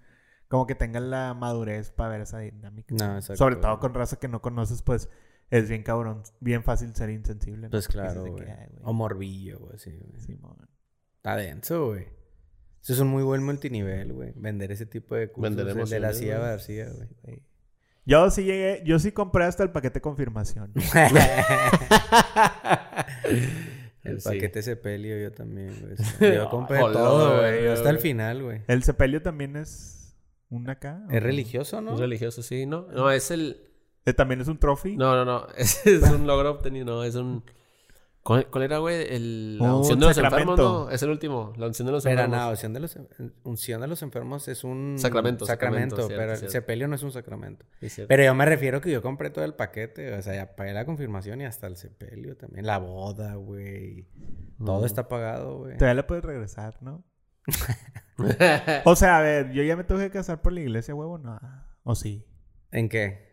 Speaker 3: como que tengan la madurez para ver esa dinámica.
Speaker 1: No, exacto.
Speaker 3: Sobre todo con raza que no conoces, pues es bien cabrón, bien fácil ser insensible. ¿no?
Speaker 1: Pues claro,
Speaker 3: de
Speaker 1: güey.
Speaker 3: que, "Ay,
Speaker 1: O morbillo, güey. Sí, güey.
Speaker 3: Simón".
Speaker 1: Está denso, güey. Eso es un muy buen multinivel, güey. Vender ese tipo de cursos.
Speaker 2: Vender
Speaker 1: el de la CIA. García, güey.
Speaker 3: Sí. Yo sí llegué, yo sí compré hasta el paquete confirmación. (laughs)
Speaker 1: El
Speaker 2: Sí.
Speaker 1: paquete sepelio yo también, güey. (laughs) Yo compré todo,
Speaker 2: güey.
Speaker 1: Hasta el final, güey.
Speaker 3: ¿El sepelio también es un acá? ¿o
Speaker 1: ¿Es
Speaker 3: no?
Speaker 1: religioso, no?
Speaker 2: Es religioso, sí, ¿no? No, es el...
Speaker 3: Eh, ¿También es un trophy?
Speaker 2: No, no, no. (laughs) Es, es un logro obtenido. No, es un. ¿Cuál, cuál era, güey? El, la
Speaker 3: Un
Speaker 2: unción de los
Speaker 3: sacramento.
Speaker 2: enfermos, ¿no? Es el último. La unción de los
Speaker 1: Pero
Speaker 2: enfermos.
Speaker 1: no, unción de, los, unción de los enfermos es un
Speaker 2: Sacramento, sacramento,
Speaker 1: sacramento,
Speaker 2: cierto,
Speaker 1: pero el sepelio no es un sacramento. Pero yo me refiero que yo compré todo el paquete, o sea, ya pagué la confirmación y hasta el sepelio también, la boda, güey. Todo
Speaker 2: Mm.
Speaker 1: está pagado, güey.
Speaker 3: Todavía le puedes regresar, ¿no? (laughs) O sea, a ver, yo ya me tuve que casar por la iglesia, huevo, no. O sí,
Speaker 1: ¿En qué?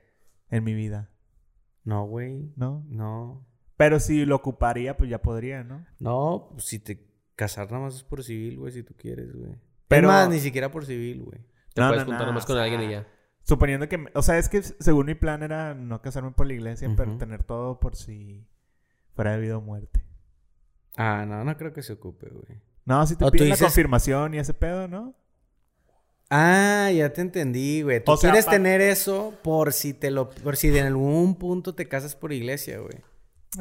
Speaker 3: en mi vida,
Speaker 1: No, güey.
Speaker 3: ¿no?
Speaker 1: No.
Speaker 3: Pero si lo ocuparía, pues ya podría, ¿no?
Speaker 1: No, pues, si te casar nada más es por civil, güey, si tú quieres, güey. Pero más, ni siquiera por civil, güey.
Speaker 2: Te
Speaker 3: No,
Speaker 2: puedes
Speaker 3: no,
Speaker 2: juntar
Speaker 3: no,
Speaker 2: nomás
Speaker 3: o
Speaker 2: con
Speaker 3: sea,
Speaker 2: alguien y ya.
Speaker 3: Suponiendo que... O sea, es que según mi plan era no casarme por la iglesia, pero tener todo por si fuera de vida o muerte.
Speaker 1: Ah, no, no creo que se ocupe, güey.
Speaker 3: No, si te
Speaker 1: O
Speaker 3: piden la
Speaker 1: dices-
Speaker 3: confirmación y ese pedo, ¿no?
Speaker 1: Ah, ya te entendí, güey. Tú
Speaker 3: O sea,
Speaker 1: quieres
Speaker 3: pa-
Speaker 1: tener eso por si te lo, por si de algún punto te casas por iglesia, güey.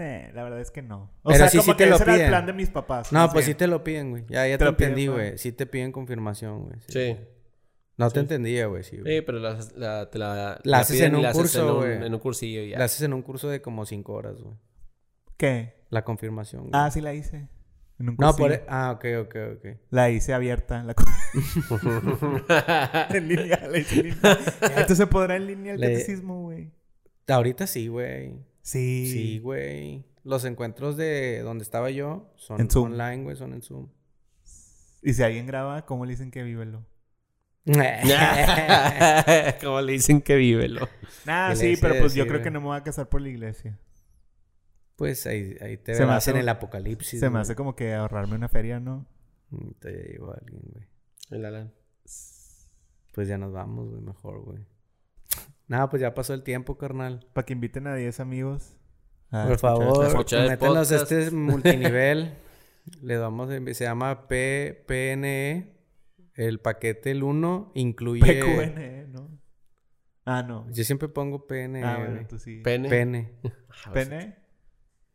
Speaker 3: Eh, la verdad es que no. O
Speaker 1: Pero
Speaker 3: sea,
Speaker 1: sí,
Speaker 3: como
Speaker 1: sí te
Speaker 3: que
Speaker 1: lo
Speaker 3: ese era el
Speaker 1: piden.
Speaker 3: plan de mis papás.
Speaker 1: No, pues sí te lo piden, güey. Ya, ya
Speaker 3: Te
Speaker 1: te,
Speaker 3: lo piden,
Speaker 1: entendí,
Speaker 3: ¿no?
Speaker 1: güey. Sí te piden confirmación, güey. Sí.
Speaker 2: Sí.
Speaker 1: No te entendía, güey. Sí, güey.
Speaker 2: Sí, pero la, la, te la,
Speaker 1: La haces
Speaker 2: piden
Speaker 1: en un
Speaker 2: la haces
Speaker 1: curso,
Speaker 2: en un-
Speaker 1: güey.
Speaker 2: En un cursillo ya.
Speaker 1: La haces en un curso de como cinco horas, güey.
Speaker 3: ¿Qué?
Speaker 1: La confirmación, güey.
Speaker 3: Ah, sí la hice. En un
Speaker 1: no, por... e- Ah, ok, ok, ok.
Speaker 3: La hice abierta. La... (laughs) (laughs) en línea, la hice en línea. Entonces se podrá en línea el
Speaker 1: Le-
Speaker 3: catecismo, güey.
Speaker 1: Ahorita sí, güey.
Speaker 3: Sí.
Speaker 1: Sí, güey. Los encuentros de donde estaba yo son
Speaker 3: En Zoom.
Speaker 1: online, güey. Son en Zoom.
Speaker 3: Y si alguien graba, ¿cómo le dicen que vívelo? (laughs)
Speaker 2: Como le dicen que vívelo.
Speaker 3: Nah,
Speaker 1: ¿Qué
Speaker 3: sí, pero pues yo creo que no me voy a casar por la iglesia.
Speaker 1: Pues ahí, ahí te
Speaker 3: Se me
Speaker 1: verás
Speaker 3: hace
Speaker 1: en el apocalipsis.
Speaker 3: Se me hace como que ahorrarme una feria, ¿no?
Speaker 1: Mm, Te llegó alguien, güey.
Speaker 2: El Alan.
Speaker 1: Pues ya nos vamos, güey. Mejor, güey. Nada, pues ya pasó el tiempo, carnal.
Speaker 3: Para que inviten a 10 amigos. a
Speaker 1: Por favor,
Speaker 3: este
Speaker 2: escuchar
Speaker 1: a
Speaker 2: podcast.
Speaker 1: este multinivel. Le vamos a... Se llama P PNE. El paquete, el 1, incluye...
Speaker 3: PQN, ¿no? Ah, no.
Speaker 1: Yo siempre pongo PNE,
Speaker 3: Ah, bueno, tú sí.
Speaker 2: Pene.
Speaker 1: PN. (laughs)
Speaker 2: Ah, pues,
Speaker 3: ¿Pene?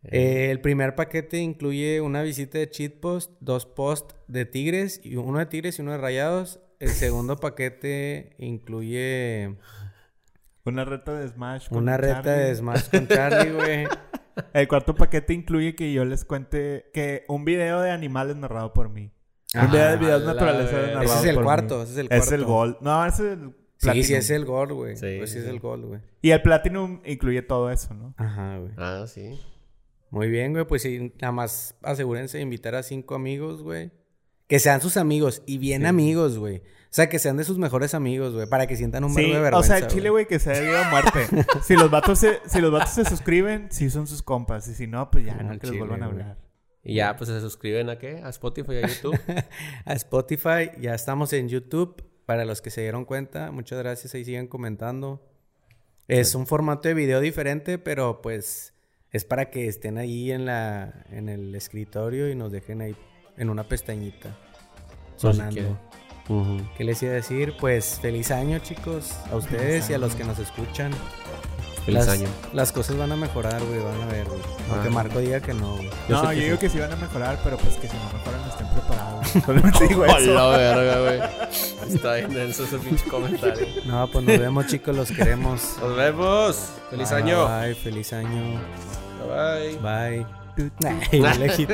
Speaker 1: Eh, el primer paquete incluye una visita de cheat post, dos posts de tigres, y uno de tigres y uno de rayados. El segundo paquete incluye (gasps)
Speaker 3: Una reta de Smash. con
Speaker 1: una reta
Speaker 3: Charlie.
Speaker 1: de Smash con Charlie, (laughs) güey.
Speaker 3: El cuarto paquete incluye que yo les cuente que un video de animales narrado por mí. un video de
Speaker 1: Ah,
Speaker 3: videos naturaleza narrado
Speaker 1: Ese es el
Speaker 3: por
Speaker 1: cuarto,
Speaker 3: mí.
Speaker 1: ese es el
Speaker 3: Es
Speaker 1: cuarto.
Speaker 3: el gold. No, ese es el
Speaker 1: Sí,
Speaker 3: platinum.
Speaker 1: sí, es el gol, güey.
Speaker 2: Sí,
Speaker 1: pues sí,
Speaker 2: sí,
Speaker 1: es el
Speaker 2: sí.
Speaker 1: gol, güey.
Speaker 3: Y el platinum incluye todo eso, ¿no?
Speaker 1: Ajá, güey.
Speaker 2: Ah, sí.
Speaker 1: Muy bien, güey. Pues sí, nada más asegúrense de invitar a cinco amigos, güey. Que sean sus amigos y bien amigos, güey. O sea, que sean de sus mejores amigos, güey. Para que sientan un
Speaker 3: Sí,
Speaker 1: verbo de
Speaker 3: o
Speaker 1: vergüenza.
Speaker 3: sea, el chile, güey, que sea de vida o muerte. (laughs) si los vatos se, si los vatos se suscriben, sí son sus compas. Y si no, pues ya,
Speaker 1: No,
Speaker 3: no, que les
Speaker 1: chile,
Speaker 3: vuelvan a hablar.
Speaker 2: Y ya, pues se suscriben a qué? A Spotify, a YouTube. (laughs)
Speaker 1: a Spotify. Ya estamos en YouTube. Para los que se dieron cuenta, muchas gracias. Ahí siguen comentando. Es un formato de video diferente, pero pues es para que estén ahí en la en el escritorio y nos dejen ahí en una pestañita
Speaker 2: si
Speaker 1: sonando.
Speaker 2: Ujú.
Speaker 1: ¿Qué les iba a decir? Pues feliz año, chicos. A ustedes y a los que nos escuchan.
Speaker 2: Feliz
Speaker 1: las,
Speaker 2: año.
Speaker 1: Las cosas van a mejorar, güey. Van a ver, güey. Aunque
Speaker 2: Ah.
Speaker 1: Marco diga que no, güey.
Speaker 2: Yo
Speaker 3: no, yo
Speaker 2: que
Speaker 3: digo
Speaker 2: sí.
Speaker 3: que sí van a mejorar, pero pues que si no mejoran estén preparados. (laughs) Solamente digo eso.
Speaker 2: Hola, verga, güey. Está bien denso ese pinche comentario.
Speaker 1: No, pues nos vemos, chicos. Los queremos.
Speaker 2: Nos vemos. Feliz
Speaker 1: Bye,
Speaker 2: año.
Speaker 1: Bye, feliz año.
Speaker 2: Bye. bye.
Speaker 1: Bye. Ay, lejito.